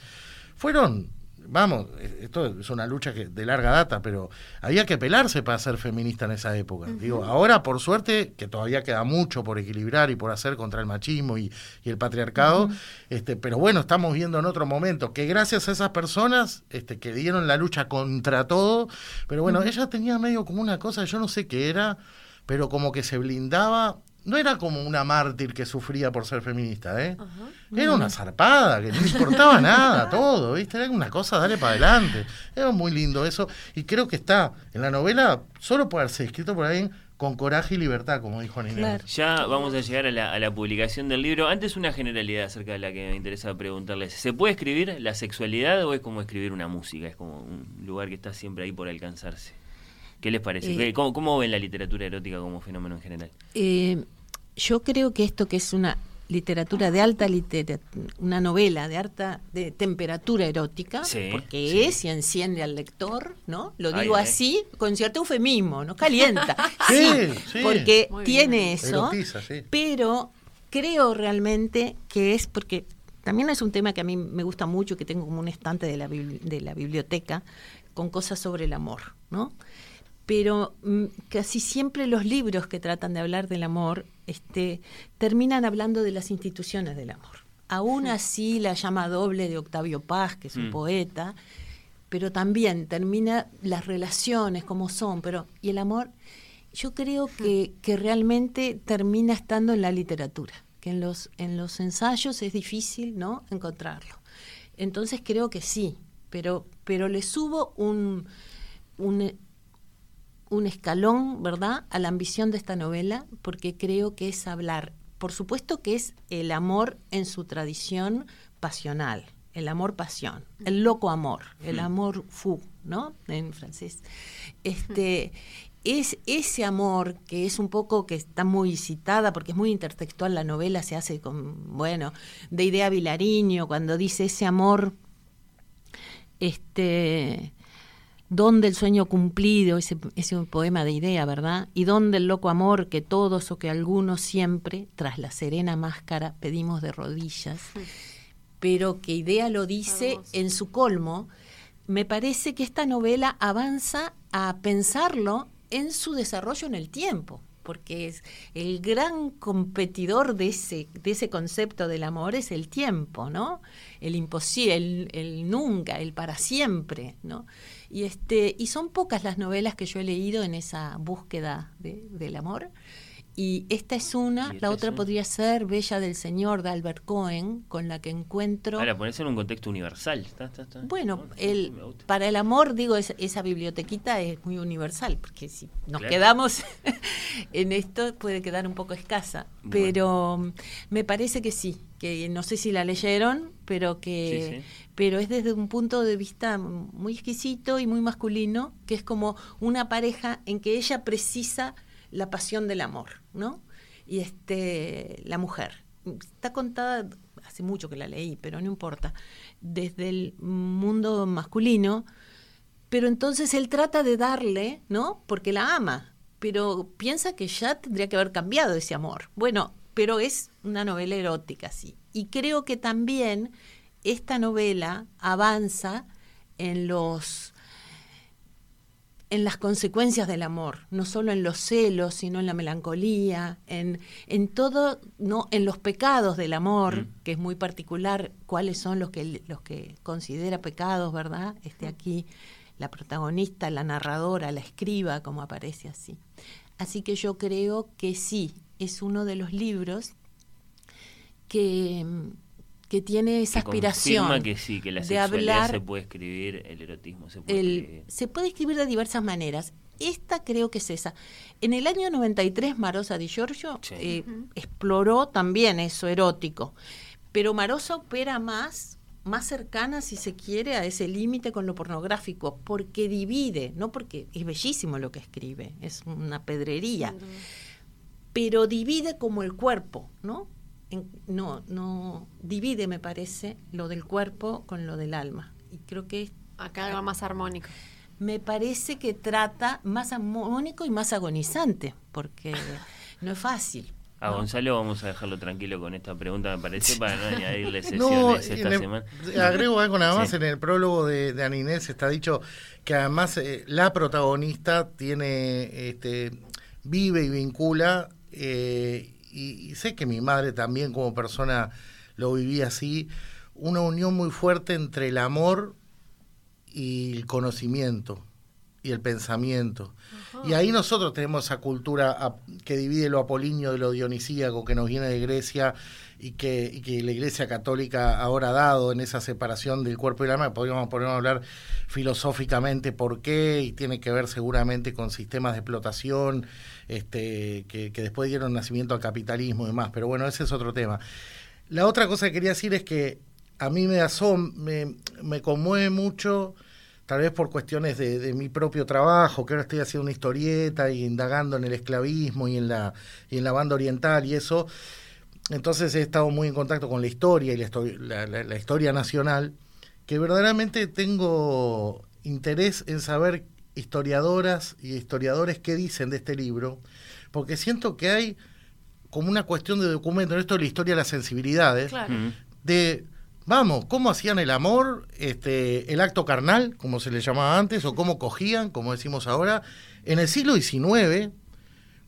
fueron, vamos, esto es una lucha que, de larga data, pero había que pelarse para ser feminista en esa época. Digo, ahora, por suerte, que todavía queda mucho por equilibrar y por hacer contra el machismo y, y el patriarcado, este, pero bueno, estamos viendo en otro momento que gracias a esas personas este, que dieron la lucha contra todo, pero bueno, ella tenía medio como una cosa, yo no sé qué era, pero como que se blindaba. No era como una mártir que sufría por ser feminista, ¿eh? Era una zarpada, que no le importaba nada, todo, ¿viste? Era una cosa, dale para adelante. Era muy lindo eso. Y creo que está en la novela, solo puede haberse escrito por alguien con coraje y libertad, como dijo Ninel. Ya vamos a llegar a la, a la publicación del libro. Antes una generalidad acerca de la que me interesa preguntarles. ¿Se puede escribir la sexualidad o es como escribir una música? Es como un lugar que está siempre ahí por alcanzarse. ¿Qué les parece? Eh, ¿Qué- ¿Cómo, cómo ven la literatura erótica como fenómeno en general? Eh, yo creo que esto que es una literatura de alta literatura, una novela de alta de temperatura erótica, Sí, porque sí. es y enciende al lector, ¿no? Lo digo ay. así con cierto eufemismo, no calienta. Sí, sí. porque tiene eso, Erotiza, sí. pero creo realmente que es porque también es un tema que a mí me gusta mucho, que tengo como un estante de la, de la biblioteca con cosas sobre el amor, ¿no? Pero mm, casi siempre los libros que tratan de hablar del amor este, terminan hablando de las instituciones del amor. Aún así, la llama doble de Octavio Paz, que es un Mm. poeta, pero también termina las relaciones como son, pero y el amor, yo creo que, que realmente termina estando en la literatura, que en los, en los ensayos es difícil ¿no? encontrarlo. Entonces creo que sí, pero, pero le subo un, un, un escalón, ¿verdad?, a la ambición de esta novela, porque creo que es hablar, por supuesto que es el amor en su tradición pasional, el amor pasión, el loco amor, el amor fou, ¿no?, en francés. Este, es ese amor que es un poco que está muy citada porque es muy intertextual la novela se hace con bueno de idea Vilariño cuando dice ese amor este donde el sueño cumplido ese, ese poema de idea verdad y donde el loco amor que todos o que algunos siempre tras la serena máscara pedimos de rodillas pero que idea lo dice en su colmo me parece que esta novela avanza a pensarlo en su desarrollo en el tiempo. porque es el gran competidor de ese, de ese concepto del amor es el tiempo, ¿no? El imposible, el, el nunca, el para siempre, ¿no? Y, este, y son pocas las novelas que yo he leído en esa búsqueda de, del amor. Y esta es una, la otra podría ser Bella del Señor de Albert Cohen, con la que encuentro... Para ponerse en un contexto universal. Bueno, el, para el amor, digo, esa bibliotequita es muy universal, porque si nos quedamos en esto puede quedar un poco escasa. Pero me parece que sí, que no sé si la leyeron, pero que pero es desde un punto de vista muy exquisito y muy masculino, que es como una pareja en que ella precisa la pasión del amor, ¿no? Y este, la mujer. Está contada, hace mucho que la leí, pero no importa, desde el mundo masculino, pero entonces él trata de darle, ¿no? Porque la ama, pero piensa que ya tendría que haber cambiado ese amor. Bueno, pero es una novela erótica, sí. Y creo que también esta novela avanza en los en las consecuencias del amor, no solo en los celos, sino en la melancolía, en, en todo, no, en los pecados del amor, que es muy particular, cuáles son los que los que considera pecados, ¿verdad? Este aquí la protagonista, la narradora, la escriba, como aparece así. Así que yo creo que sí, es uno de los libros que que tiene esa aspiración que sí, que la de hablar, se puede escribir, el erotismo se puede escribir. Se puede escribir de diversas maneras. Esta creo que es esa. En el año 93 Marosa Di Giorgio eh, exploró también eso erótico, pero Marosa opera más más cercana, si se quiere, a ese límite con lo pornográfico, porque divide, no porque es bellísimo lo que escribe, es una pedrería, pero divide como el cuerpo, ¿no? No, no divide, me parece, lo del cuerpo con lo del alma. Y creo que acá va más armónico. Me parece que trata más armónico y más agonizante, porque no es fácil. A Gonzalo vamos a dejarlo tranquilo con esta pregunta, me parece, para no añadirle sesiones esta semana. Agrego algo nada más, en el prólogo de, de Aninés está dicho que además eh, la protagonista tiene, este, vive y vincula eh, y, sé que mi madre también como persona lo vivía así, una unión muy fuerte entre el amor y el conocimiento y el pensamiento. Y ahí nosotros tenemos esa cultura que divide lo apolíneo de lo dionisíaco que nos viene de Grecia y que, que, la Iglesia Católica ahora ha dado en esa separación del cuerpo y el alma, podríamos, podríamos hablar filosóficamente por qué, y tiene que ver seguramente con sistemas de explotación este, que, después dieron nacimiento al capitalismo y demás, pero bueno, ese es otro tema. La otra cosa que quería decir es que a mí me, asom me, me conmueve mucho, tal vez por cuestiones de, mi propio trabajo, que ahora estoy haciendo una historieta y indagando en el esclavismo y en la, y en la banda oriental y eso. Entonces he estado muy en contacto con la historia y la historia nacional, que verdaderamente tengo interés en saber historiadoras y historiadores qué dicen de este libro, porque siento que hay como una cuestión de documento, en esto de la historia de las sensibilidades, de, vamos, cómo hacían el amor, este, el acto carnal, como se le llamaba antes, o cómo cogían, como decimos ahora, en el siglo XIX,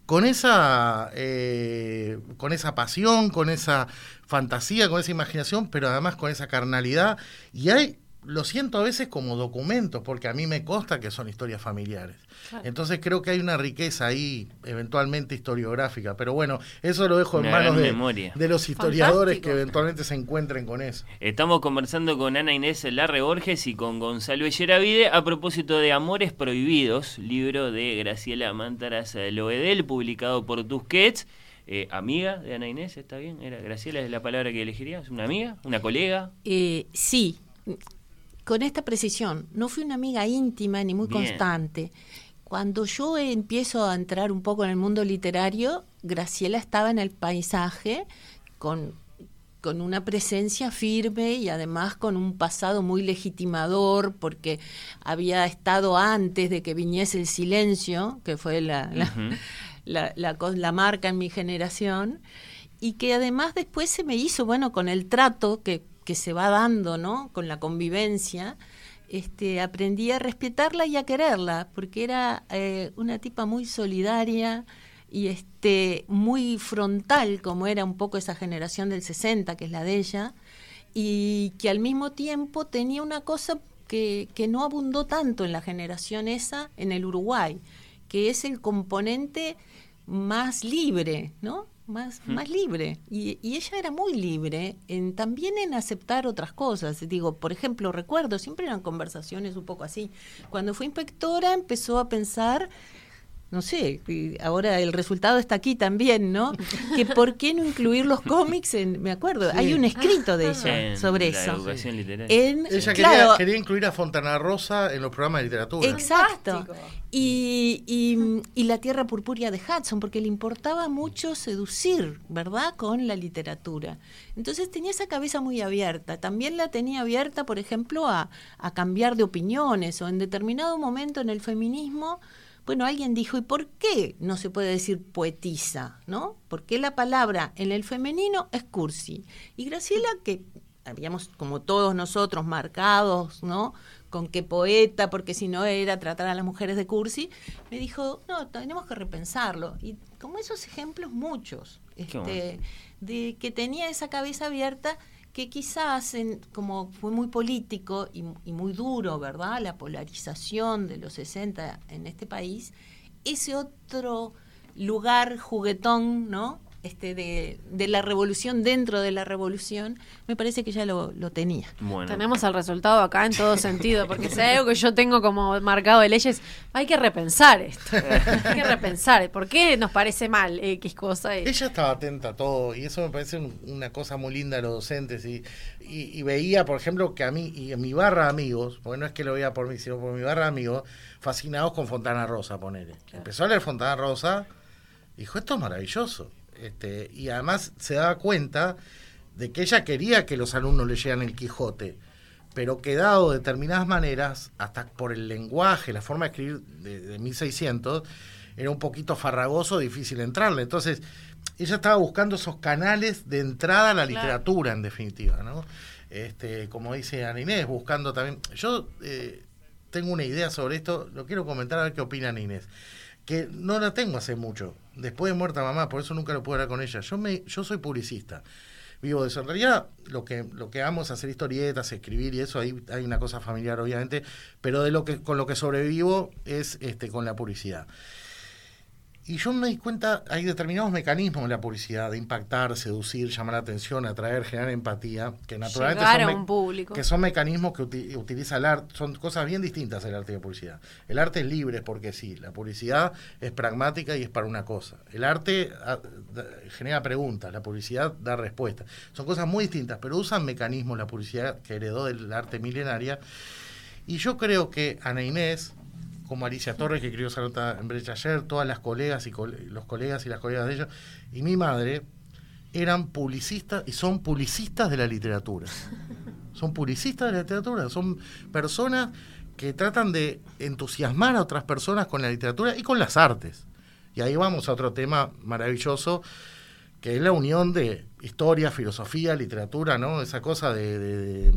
con esa, eh, con esa pasión, con esa fantasía, con esa imaginación, pero además con esa carnalidad, y hay lo siento a veces como documentos, porque a mí me consta que son historias familiares. Entonces creo que hay una riqueza ahí, eventualmente historiográfica. Pero bueno, eso lo dejo en manos de, de, los historiadores que eventualmente se encuentren con eso. Estamos conversando con Ana Inés Larre Borges y con Gonzalo Elleravide a propósito de Amores Prohibidos, libro de Graciela Mántaras Loedel, publicado por Tusquets. Eh, amiga de Ana Inés, ¿está bien? ¿Era Graciela es la palabra que elegirías? ¿Una amiga? ¿Una colega? Eh, sí, con esta precisión, no fui una amiga íntima ni muy constante. Cuando yo empiezo a entrar un poco en el mundo literario, Graciela estaba en el paisaje con, con una presencia firme y además con un pasado muy legitimador, porque había estado antes de que viniese el silencio, que fue la, la, la, la marca en mi generación, y que además después se me hizo, bueno, con el trato que que se va dando, ¿no? Con la convivencia, este, aprendí a respetarla y a quererla, porque era eh, una tipa muy solidaria, y este muy frontal como era un poco esa generación del 60 que es la de ella y que al mismo tiempo tenía una cosa que, que no abundó tanto en la generación esa en el Uruguay que es el componente más libre, ¿no? Más, más libre. Y, y, ella era muy libre en, también en aceptar otras cosas. Digo, por ejemplo, recuerdo, siempre eran conversaciones un poco así. Cuando fue inspectora empezó a pensar no sé, ahora el resultado está aquí también, ¿no? Que por qué no incluir los cómics en, me acuerdo, hay un escrito de ella sobre la eso. Educación literaria. En, Ella claro, quería, quería incluir a Fontana Rosa en los programas de literatura. Exacto. Y, y, y, la tierra purpúrea de Hudson, porque le importaba mucho seducir, ¿verdad?, con la literatura. Entonces tenía esa cabeza muy abierta. También la tenía abierta, por ejemplo, a, a cambiar de opiniones o en determinado momento en el feminismo bueno, alguien dijo, ¿y por qué no se puede decir poetisa? ¿No? Porque la palabra en el femenino es cursi. Y Graciela, que habíamos como todos nosotros marcados, ¿no? Con qué poeta, porque si no era tratar a las mujeres de cursi, me dijo, no, tenemos que repensarlo. Y como esos ejemplos muchos, este, de que tenía esa cabeza abierta que quizás, en, como fue muy político y, y, muy duro, ¿verdad? La polarización de los 60 en este país, ese otro lugar juguetón, ¿no? Este, de, de, la revolución dentro de la revolución, me parece que ya lo, lo tenía. Bueno. Tenemos el resultado acá en todo sentido, porque si hay algo que yo tengo como marcado de leyes, hay que repensar esto. hay que repensar. ¿Por qué nos parece mal X cosa? Ella estaba atenta a todo, y eso me parece un, una cosa muy linda de los docentes. Y, y, y, veía, por ejemplo, que a mí, y en mi barra de amigos, porque no es que lo veía por mí, sino por mi barra de amigos, fascinados con Fontana Rosa, ponele. Claro. Empezó a leer Fontana Rosa, dijo, esto es maravilloso. Este, y además se daba cuenta de que ella quería que los alumnos leyeran el Quijote, pero que dado de determinadas maneras, hasta por el lenguaje, la forma de escribir de, de 1600, era un poquito farragoso, difícil entrarle. Entonces, ella estaba buscando esos canales de entrada a la claro. literatura, en definitiva, ¿no? Este, como dice Ana Inés, buscando también... Yo eh, tengo una idea sobre esto, lo quiero comentar a ver qué opina Inés que no la tengo hace mucho, después de muerta mamá, por eso nunca lo pude hablar con ella. Yo me, yo soy publicista, vivo de eso. En realidad, lo que, lo que amo es hacer historietas, escribir y eso, ahí hay una cosa familiar, obviamente, pero de lo que, con lo que sobrevivo es este, con la publicidad. Y yo me di cuenta, hay determinados mecanismos en la publicidad de impactar, seducir, llamar la atención, atraer, generar empatía, que naturalmente Llegar son, a un público. que son mecanismos que uti utiliza el arte, son cosas bien distintas el arte y la publicidad. El arte es libre porque sí, la publicidad es pragmática y es para una cosa. El arte a, da, genera preguntas, la publicidad da respuestas. Son cosas muy distintas, pero usan mecanismos la publicidad que heredó del arte milenaria. Y yo creo que Ana Inés, como Alicia Torres, que escribió esa nota en Brecha ayer, todas las colegas y cole los colegas y las colegas de ellos, y mi madre, eran publicistas y son publicistas de la literatura. Son publicistas de la literatura, son personas que tratan de entusiasmar a otras personas con la literatura y con las artes. Y ahí vamos a otro tema maravilloso, que es la unión de historia, filosofía, literatura, ¿no? Esa cosa de,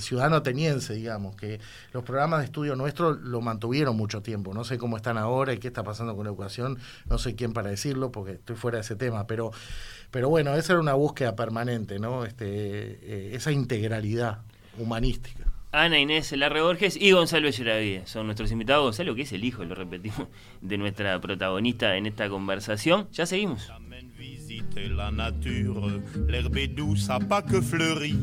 ciudadano ateniense, digamos, que los programas de estudio nuestro lo mantuvieron mucho tiempo. No sé cómo están ahora y qué está pasando con la educación, no soy quién para decirlo porque estoy fuera de ese tema, pero, pero bueno, esa era una búsqueda permanente, ¿no? Este, eh, esa integralidad humanística. Ana Inés Larre Borges y Gonzalo Echeravía son nuestros invitados. Gonzalo, que es el hijo, lo repetimos, de nuestra protagonista en esta conversación. Ya seguimos. visiter la nature, l'herbe est douce à pas que fleuri.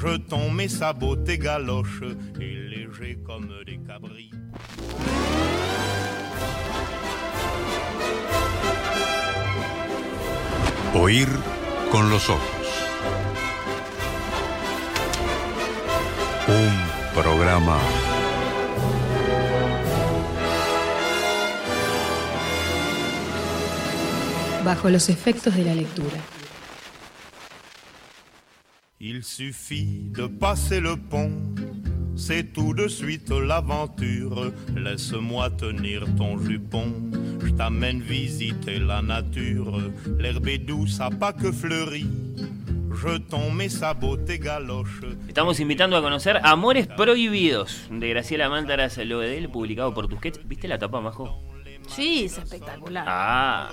Jetons mes sabots, tes galoches, et légers comme des cabris. Oír con los ojos. Un programa bajo los efectos de la lectura. Il suffit de passer le pont, c'est tout de suite l'aventure. Laisse-moi tenir ton jupon, je t'amène visiter la nature. L'herbe est douce à pas que fleurie. Estamos invitando a conocer Amores Prohibidos de Graciela Mántaras Loedel, publicado por Tusquets. ¿Viste la tapa, Majo? Sí, es espectacular. Ah.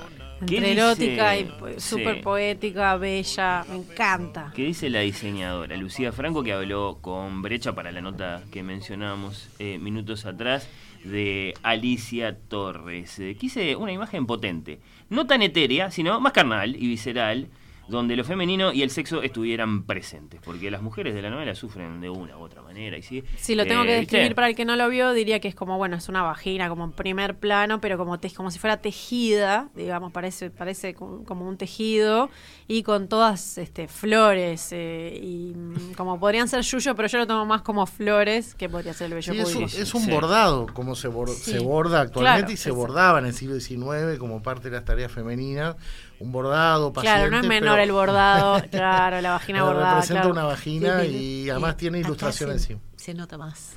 ¿qué Entre erótica y Sí. súper poética, bella, me encanta. ¿Qué dice la diseñadora Lucía Franco que habló con Brecha para la nota que mencionábamos eh, minutos atrás de Alicia Torres? Eh, quise una imagen potente, no tan etérea, sino más carnal y visceral, donde lo femenino y el sexo estuvieran presentes, porque las mujeres de la novela sufren de una u otra manera. Y sí, Si lo tengo eh, que ¿viste? describir para el que no lo vio, diría que es como, bueno, es una vagina, como en primer plano, pero como, te- como si fuera tejida, digamos, parece, parece como, un tejido, y con todas este, flores, eh, y mm, como podrían ser yuyo, pero yo lo tomo más como flores, que podría ser el bello Sí, es, un, público. es un bordado, como se, bor- Sí. se borda actualmente Claro, y se exacto. bordaba en el siglo XIX como parte de las tareas femeninas. Un bordado, Claro, no es paciente, menor pero- el bordado, claro, la vagina bordada. Representa claro. una vagina y sí. además tiene se, encima. se nota más.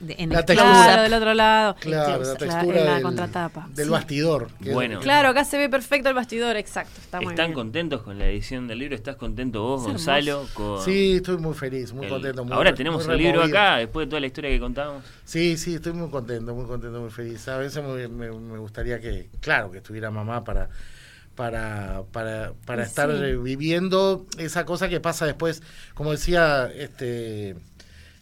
De- en La el textura. Claro, del otro lado. Claro, la la- textura en la del, contratapa. del Sí. bastidor. Bueno. Claro, acá se ve perfecto el bastidor, exacto. Está muy ¿Están bien. contentos con la edición del libro? ¿Estás contento vos, Es Gonzalo? Con Sí, estoy muy feliz, muy el- contento. muy Ahora re- tenemos muy el libro acá, después de toda la historia que contamos. Sí, sí, estoy muy contento, muy contento, muy feliz. A veces me, me- me gustaría que, claro, que estuviera mamá para para, para, para Y estar viviendo esa cosa que pasa después, como decía este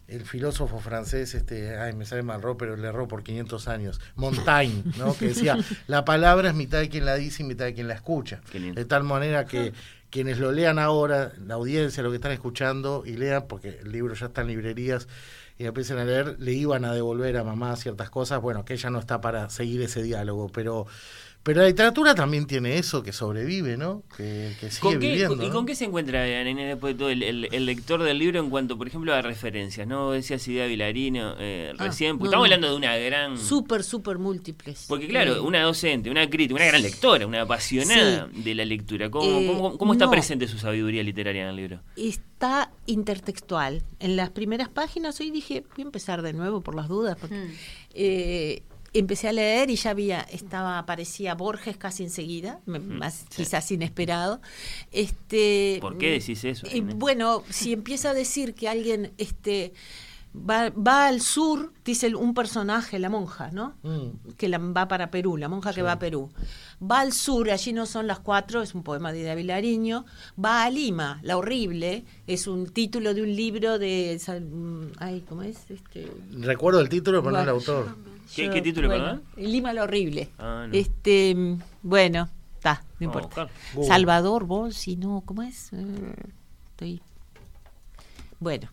el filósofo francés, este, ay, me sale mal erró, pero le erró por 500 años, Montaigne, ¿no? que decía, la palabra es mitad de quien la dice y mitad de quien la escucha. De tal manera que quienes lo lean ahora, la audiencia, lo que están escuchando y lean, porque el libro ya está en librerías, y empiecen a leer, le iban a devolver a mamá ciertas cosas, bueno, que ella no está para seguir ese diálogo, pero pero la literatura también tiene eso, que sobrevive, ¿no? Que, que sigue ¿Con qué- viviendo. ¿Y ¿no? con qué se encuentra, Nene, después de todo el, el- el lector del libro en cuanto, por ejemplo, a referencias? ¿No decías idea Vilarino eh, Ah, recién? Porque no, estamos no. hablando de una gran... Súper, súper múltiples. Porque claro, Eh, una docente, una crítica, una gran lectora, una apasionada de la lectura. ¿Cómo, Eh, cómo- cómo está no. presente su sabiduría literaria en el libro? Está intertextual. En las primeras páginas hoy dije, voy a empezar de nuevo por las dudas, porque Mm. eh, empecé a leer y ya había, estaba, aparecía Borges casi enseguida, me- más quizás inesperado. Este, ¿Por qué decís eso? y bueno, si empieza a decir que alguien este va, va al sur, dice un personaje, la monja, ¿no? Mm. Que la, va para Perú, la monja que va a Perú. Va al sur, allí no son las cuatro, es un poema de Ida Vilariño. Va a Lima, La Horrible, es un título de un libro de... Mm, Ay, ¿cómo es? Este, Recuerdo el título, pero no el autor. ¿Qué, yo- qué título, bueno, perdón? Lima la horrible. Ah, no. Este, mm, bueno, está, no importa. Google. Salvador Bolsi, no, ¿cómo es? Eh, Estoy. Bueno.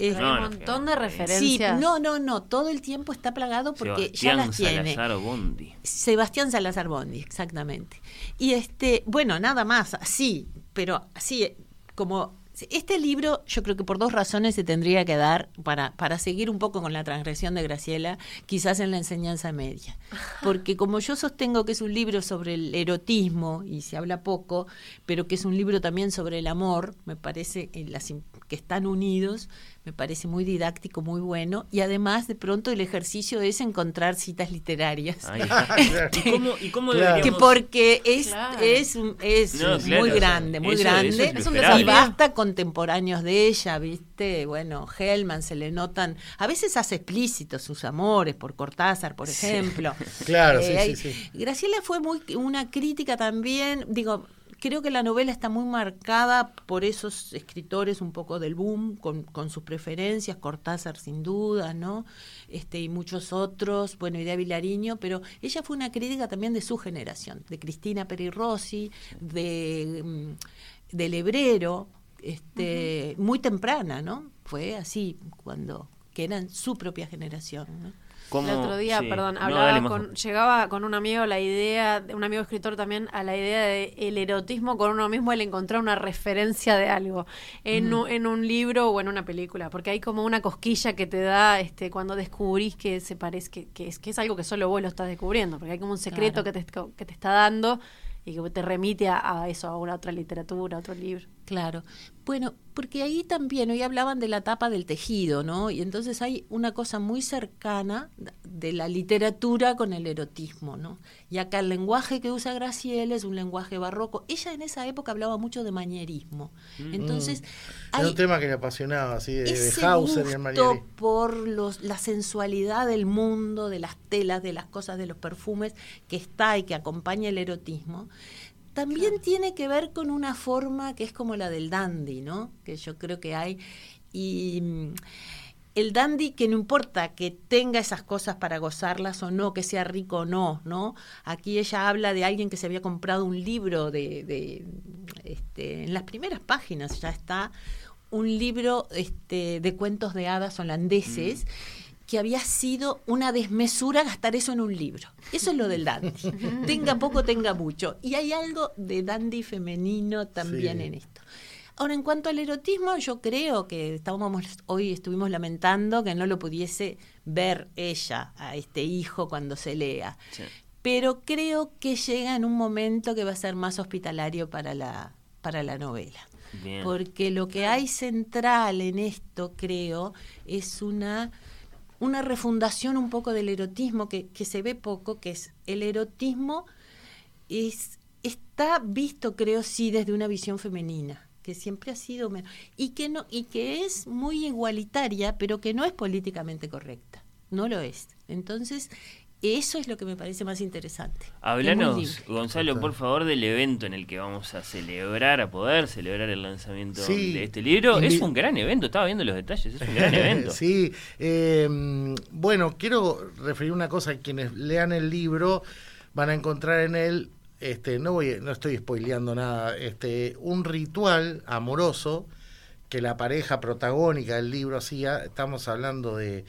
Eh, Hay un montón de Sí, referencias. no, no, no, todo el tiempo está plagado porque ya las tiene. Salazar Bondi. Sebastián Salazar Bondi, exactamente. Y este, bueno, nada más, así, pero así, como este libro, yo creo que por dos razones se tendría que dar para, para seguir un poco con la transgresión de Graciela, quizás en la enseñanza media. Porque como yo sostengo que es un libro sobre el erotismo, y se habla poco, pero que es un libro también sobre el amor, me parece las que están unidos, me parece muy didáctico, muy bueno, y además de pronto el ejercicio es encontrar citas literarias. Está. ¿Y cómo, y cómo Claro. Que deberíamos- porque es, Claro. es, un- es No, claro, muy grande, muy eso- grande. eso es Es y basta contemporáneos de ella, ¿viste? Bueno, Hellman se le notan, a veces hace explícitos sus amores por Cortázar, por ejemplo. Claro, sí, Eh, sí, sí. Graciela fue muy una crítica también, digo, creo que la novela está muy marcada por esos escritores un poco del boom, con, con sus preferencias, Cortázar sin duda, ¿no? Este, y muchos otros, bueno, Idea Vilariño, pero ella fue una crítica también de su generación, de Cristina Peri Rossi, de, mm, del Hebrero, este, muy temprana, ¿no? Fue así, cuando, que eran su propia generación, ¿no? ¿Cómo- El otro día, sí. perdón, No, hablaba dale, con, llegaba con un amigo la idea, de un amigo escritor también, a la idea de el erotismo con uno mismo, el encontrar una referencia de algo en, un, en un libro o en una película, porque hay como una cosquilla que te da este cuando descubrís que se parece que, que es que es algo que solo vos lo estás descubriendo, porque hay como un secreto Claro. que, te, que te está dando y que te remite a, a eso, a una otra literatura, a otro libro. Claro. Bueno, porque ahí también hoy hablaban de la tapa del tejido, ¿no? Y entonces hay una cosa muy cercana de la literatura con el erotismo, ¿no? Y acá el lenguaje que usa Graciela es un lenguaje barroco. Ella en esa época hablaba mucho de manierismo. Mm. Entonces, Era hay un tema que le apasionaba, así, de, de Hauser y el gusto Manieri. por los, la sensualidad del mundo, de las telas, de las cosas, de los perfumes que está y que acompaña el erotismo. También tiene que ver con una forma que es como la del dandy, ¿no? Que yo creo que hay. Y mm, el dandy que no importa que tenga esas cosas para gozarlas o no, que sea rico o no, ¿no? Aquí ella habla de alguien que se había comprado un libro de, de, este, en las primeras páginas ya está un libro este, de cuentos de hadas holandeses que había sido una desmesura gastar eso en un libro. Eso es lo del dandy. tenga poco, tenga mucho. Y hay algo de dandy femenino también Sí. en esto. Ahora, en cuanto al erotismo, yo creo que estábamos hoy estuvimos lamentando que no lo pudiese ver ella a este hijo cuando se lea. Pero creo que llega en un momento que va a ser más hospitalario para la, para la novela. Bien. Porque lo que hay central en esto, creo, es una, una refundación un poco del erotismo que, que se ve poco, que es el erotismo es, está visto, creo, sí, desde una visión femenina que siempre ha sido men- y que no y que es muy igualitaria pero que no es políticamente correcta no lo es. Entonces eso es lo que me parece más interesante Hablanos. Gonzalo, por favor, del evento en el que vamos a celebrar, a poder celebrar el lanzamiento Sí. de este libro. Es un gran evento, estaba viendo los detalles, es un gran evento. sí, eh, bueno, quiero referir una cosa, quienes lean el libro van a encontrar en él, este, no voy, no estoy spoileando nada, este, un ritual amoroso que la pareja protagónica del libro hacía, estamos hablando de,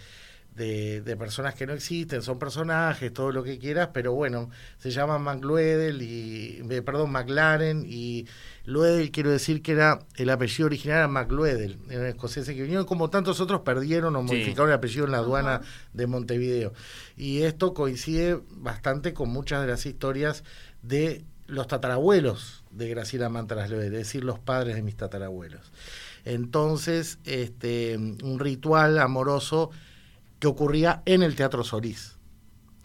de, de personas que no existen, son personajes, todo lo que quieras, pero bueno, se llaman McLuedel y, eh, perdón, McLaren y Luedel, quiero decir que era el apellido original era McLuedel, era escocés que vinieron, como tantos otros perdieron o Sí. modificaron el apellido en la aduana de Montevideo. Y esto coincide bastante con muchas de las historias de los tatarabuelos de Graciela Mantras Loedel, es decir, los padres de mis tatarabuelos. Entonces, este, un ritual amoroso que ocurría en el Teatro Solís.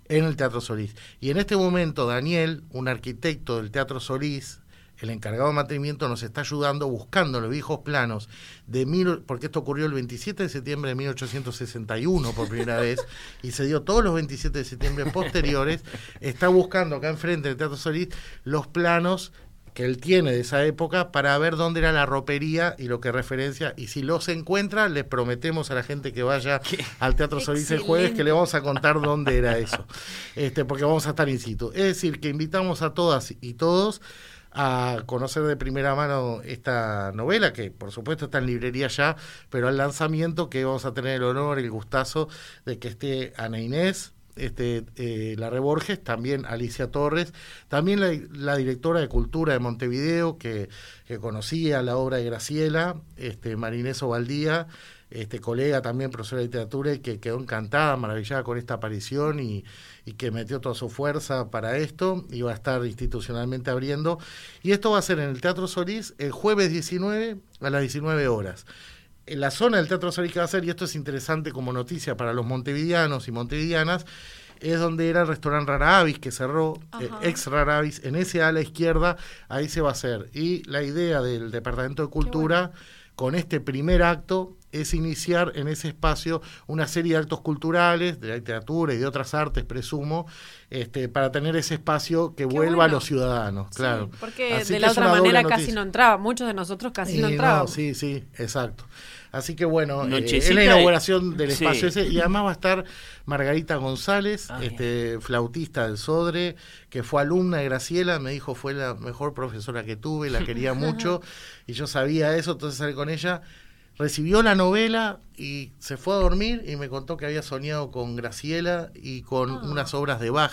En el Teatro Solís. Y en este momento, Daniel, un arquitecto del Teatro Solís, el encargado de mantenimiento, nos está ayudando buscando los viejos planos de mil, porque esto ocurrió el 27 de septiembre de 1861 por primera vez, y se dio todos los 27 de septiembre posteriores. Está buscando acá enfrente del Teatro Solís los planos que él tiene de esa época para ver dónde era la ropería y lo que referencia. Y si los encuentra, les prometemos a la gente que vaya al Teatro Solís el jueves que le vamos a contar dónde era eso. Este, porque vamos a estar in situ. Es decir, que invitamos a todas y todos a conocer de primera mano esta novela, que por supuesto está en librería ya, pero al lanzamiento que vamos a tener el honor, el gustazo de que esté Ana Inés, este, eh, Larre Borges, también Alicia Torres, también la, la directora de Cultura de Montevideo, que, que conocía la obra de Graciela, este, Marinés Ovaldía, este, colega también, profesora de literatura, y que quedó encantada, maravillada con esta aparición y, y que metió toda su fuerza para esto, y va a estar institucionalmente abriendo. Y esto va a ser en el Teatro Solís el jueves 19 a las 19 horas en la zona del Teatro Solís que va a ser, y esto es interesante como noticia para los montevideanos y montevideanas, es donde era el restaurante Raravis que cerró, eh, ex Raravis, en ese a la izquierda, ahí se va a hacer. Y la idea del Departamento de Cultura, con este primer acto, es iniciar en ese espacio una serie de actos culturales, de la literatura y de otras artes, presumo, este, para tener ese espacio que vuelva a los ciudadanos, claro. Porque Así de la otra manera casi no entraba. Muchos de nosotros casi no Y entrábamos. sí, sí, exacto. Así que bueno, eh, es la inauguración del sí. espacio ese y además va a estar Margarita González, Ah, este flautista del Sodre, que fue alumna de Graciela, me dijo fue la mejor profesora que tuve, la quería mucho y yo sabía eso, entonces salí con ella. Recibió la novela y se fue a dormir y me contó que había soñado con Graciela y con unas obras de Bach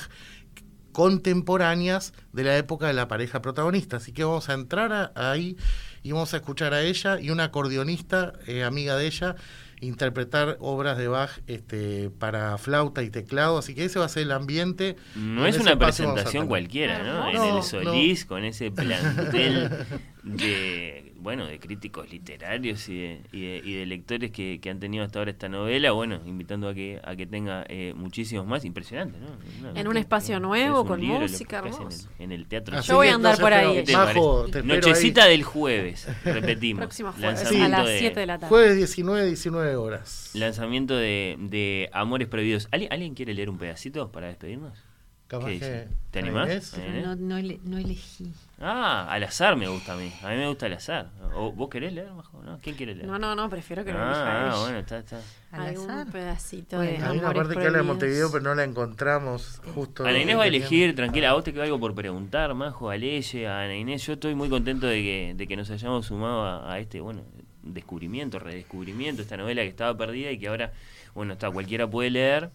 contemporáneas de la época de la pareja protagonista. Así que vamos a entrar a- ahí y vamos a escuchar a ella y una acordeonista, eh, amiga de ella, interpretar obras de Bach este, para flauta y teclado. Así que ese va a ser el ambiente. No es una presentación cualquiera, ¿no? No, en el Solís, con ese plantel de bueno, de críticos literarios y de, y de, y de lectores que, que, han tenido hasta ahora esta novela, bueno, invitando a que a que tenga eh, muchísimos más, impresionante, ¿no? en un espacio nuevo, con música, hermoso. En el, en el, teatro. Yo voy a andar por ahí. Majo, Nochecita del jueves, repetimos. Próximo jueves, a las 7 de la tarde. Jueves 19, 19 horas. Lanzamiento de, de Amores Prohibidos. ¿Alguien, ¿Alguien quiere leer un pedacito para despedirnos? Que, ¿Te animás? No, no, no, elegí. Ah, al azar me gusta a mí. A mí me gusta el azar. ¿O ¿Vos querés leer, Majo? ¿No? ¿Quién quiere leer? No, no, no, prefiero que lo ah, elija Ah, bueno, está, está. Al azar. Un pedacito bueno, de Hay una parte que habla de Montevideo, pero no la encontramos justo. Ana Inés va a elegir, tranquila, a vos te queda algo por preguntar, Majo, a Leye, a Ana Inés. Yo estoy muy contento de que, de que nos hayamos sumado a, a este, bueno, descubrimiento, redescubrimiento, esta novela que estaba perdida y que ahora, bueno, está, cualquiera puede leer.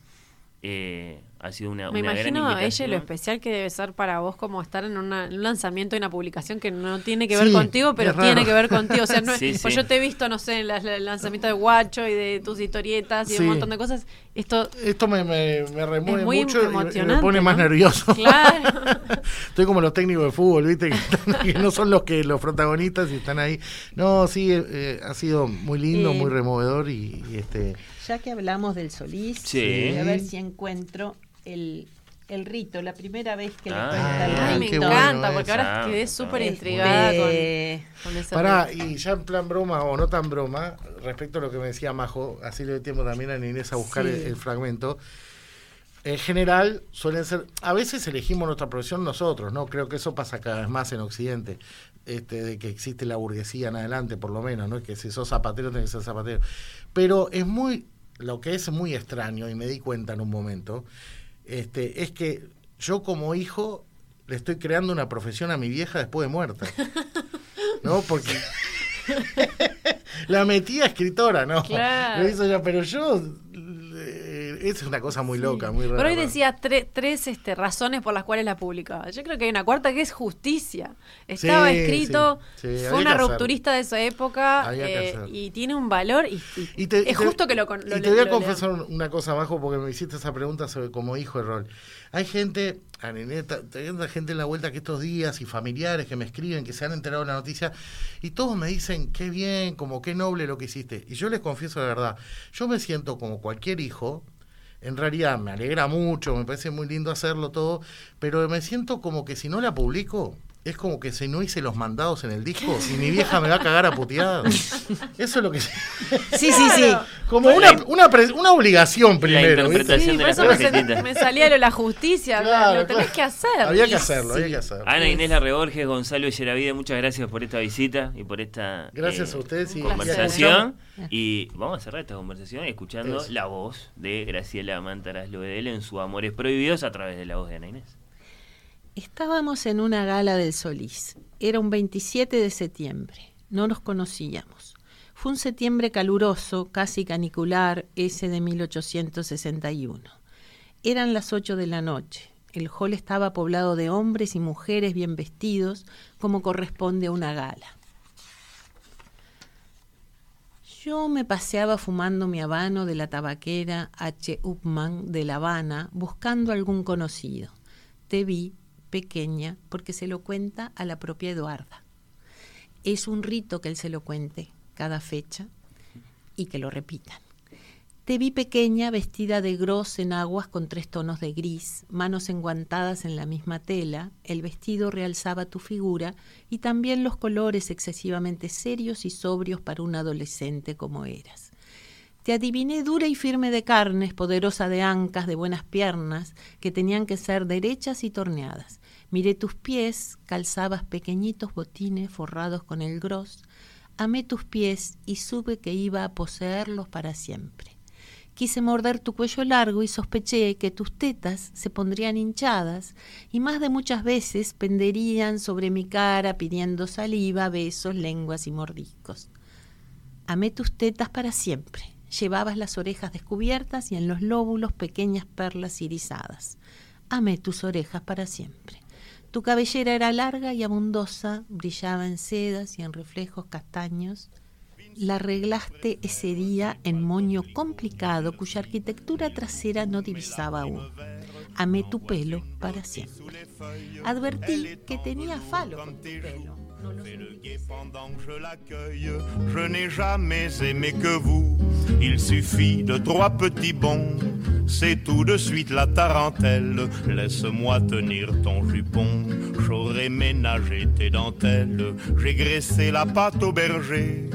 Eh, ha sido una, Me una imagino gran a ella lo especial que debe ser para vos como estar en, una, en un lanzamiento de una publicación que no tiene que ver Sí, contigo, pero tiene que ver contigo. O sea, no es- Sí, pues sí. yo te he visto, no sé, en las- el lanzamiento de Guacho y de tus historietas y un montón de cosas. Esto Esto me, me, me remueve Es muy mucho y- y, me pone más nervioso. Claro. Estoy como los técnicos de fútbol, ¿viste? Que, están- que no son los que los protagonistas y están ahí. No, sí, eh, ha sido muy lindo, Eh, muy removedor y, y este. Ya que hablamos del Solís, a ver si encuentro el, el rito, la primera vez que le Ah, cuenta el Ay, me encanta, bueno porque ahora quedé súper intrigada con, con ese Pará, rito. y ya en plan broma o no tan broma, respecto a lo que me decía Majo, así le doy tiempo también a Inés a buscar Sí. el, el fragmento. En general, suelen ser. A veces elegimos nuestra profesión nosotros, ¿no? Creo que eso pasa cada vez más en Occidente. Este, de que existe la burguesía en adelante, por lo menos, ¿no? Que si sos zapatero, tenés que ser zapatero. Pero es muy. Lo que es muy extraño, y me di cuenta en un momento, este, es que yo como hijo le estoy creando una profesión a mi vieja después de muerta. ¿No? Porque. la metí a escritora, ¿no? Claro. Lo hizo ella, pero yo. Es una cosa muy loca, muy rara. Pero hoy decía tre- tres este, razones por las cuales la publicaba. Yo creo que hay una cuarta que es justicia. Estaba Sí, escrito, sí, fue una rupturista de esa época eh, y tiene un valor y, y Y te- y es justo que lo, lo y te voy a confesar leo. una cosa, Majo, porque me hiciste esa pregunta sobre como hijo de rol. Hay gente, a Neneta, hay gente en la vuelta que estos días y familiares que me escriben, que se han enterado de la noticia, y todos me dicen, qué bien, como qué noble lo que hiciste. Y yo les confieso la verdad, yo me siento como cualquier hijo, en realidad me alegra mucho, me parece muy lindo hacerlo todo, pero me siento como que si no la publico, es como que si no hice los mandados en el disco y mi vieja me va a cagar a puteadas. Eso es lo que... Sí, sí, sí. Como una, una, pre- una obligación primero. interpretación Sí, de por la eso me, salía lo de la justicia. Claro, lo tenés claro. que hacer. Había que hacerlo, había que hacerlo. Ana Inés Larreborges, Gonzalo Yeravide, muchas gracias por esta visita y por esta Gracias eh, a ustedes y- conversación. y Y vamos a cerrar esta conversación escuchando Eso. la voz de Graciela Mantaras Loedel en su Amores Prohibidos a través de la voz de Ana Inés. Estábamos en una gala del Solís. Era un 27 de septiembre. No nos conocíamos. Fue un septiembre caluroso, casi canicular, ese de 1861. Eran las 8 de la noche. El hall estaba poblado de hombres y mujeres bien vestidos, como corresponde a una gala. Yo me paseaba fumando mi habano de la tabaquera H. Upman de La Habana, buscando algún conocido. Te vi, pequeña, porque se lo cuenta a la propia Eduarda. Es un rito que él se lo cuente cada fecha y que lo repitan. Te vi pequeña, vestida de gros en aguas con tres tonos de gris, manos enguantadas en la misma tela, el vestido realzaba tu figura y también los colores excesivamente serios y sobrios para un adolescente como eras. Te adiviné dura y firme de carnes, poderosa de ancas, de buenas piernas, que tenían que ser derechas y torneadas. Miré tus pies, calzabas pequeñitos botines forrados con el gros. Amé tus pies y supe que iba a poseerlos para siempre. Quise morder tu cuello largo y sospeché que tus tetas se pondrían hinchadas y más de muchas veces penderían sobre mi cara pidiendo saliva, besos, lenguas y mordiscos. Amé tus tetas para siempre. Llevabas las orejas descubiertas y en los lóbulos pequeñas perlas irisadas. Amé tus orejas para siempre. Tu cabellera era larga y abundosa, brillaba en sedas y en reflejos castaños. La arreglaste ese día en moño complicado cuya arquitectura trasera no divisaba aún. Amé tu pelo para siempre. Advertí que tenía falo pelo. Pendant que je l'accueille, je n'ai jamais aimé que vous. Il suffit de trois petits bons, c'est tout de suite la tarentelle. Laisse-moi tenir ton jupon, j'aurais ménagé tes dentelles. J'ai graissé la pâte au berger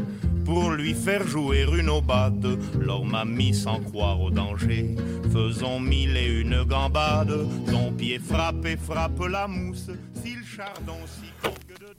pour lui faire jouer une aubade. L'or m'a mis sans croire au danger. Faisons mille et une gambade. Ton pied frappe et frappe la mousse. Si le chardon s'y.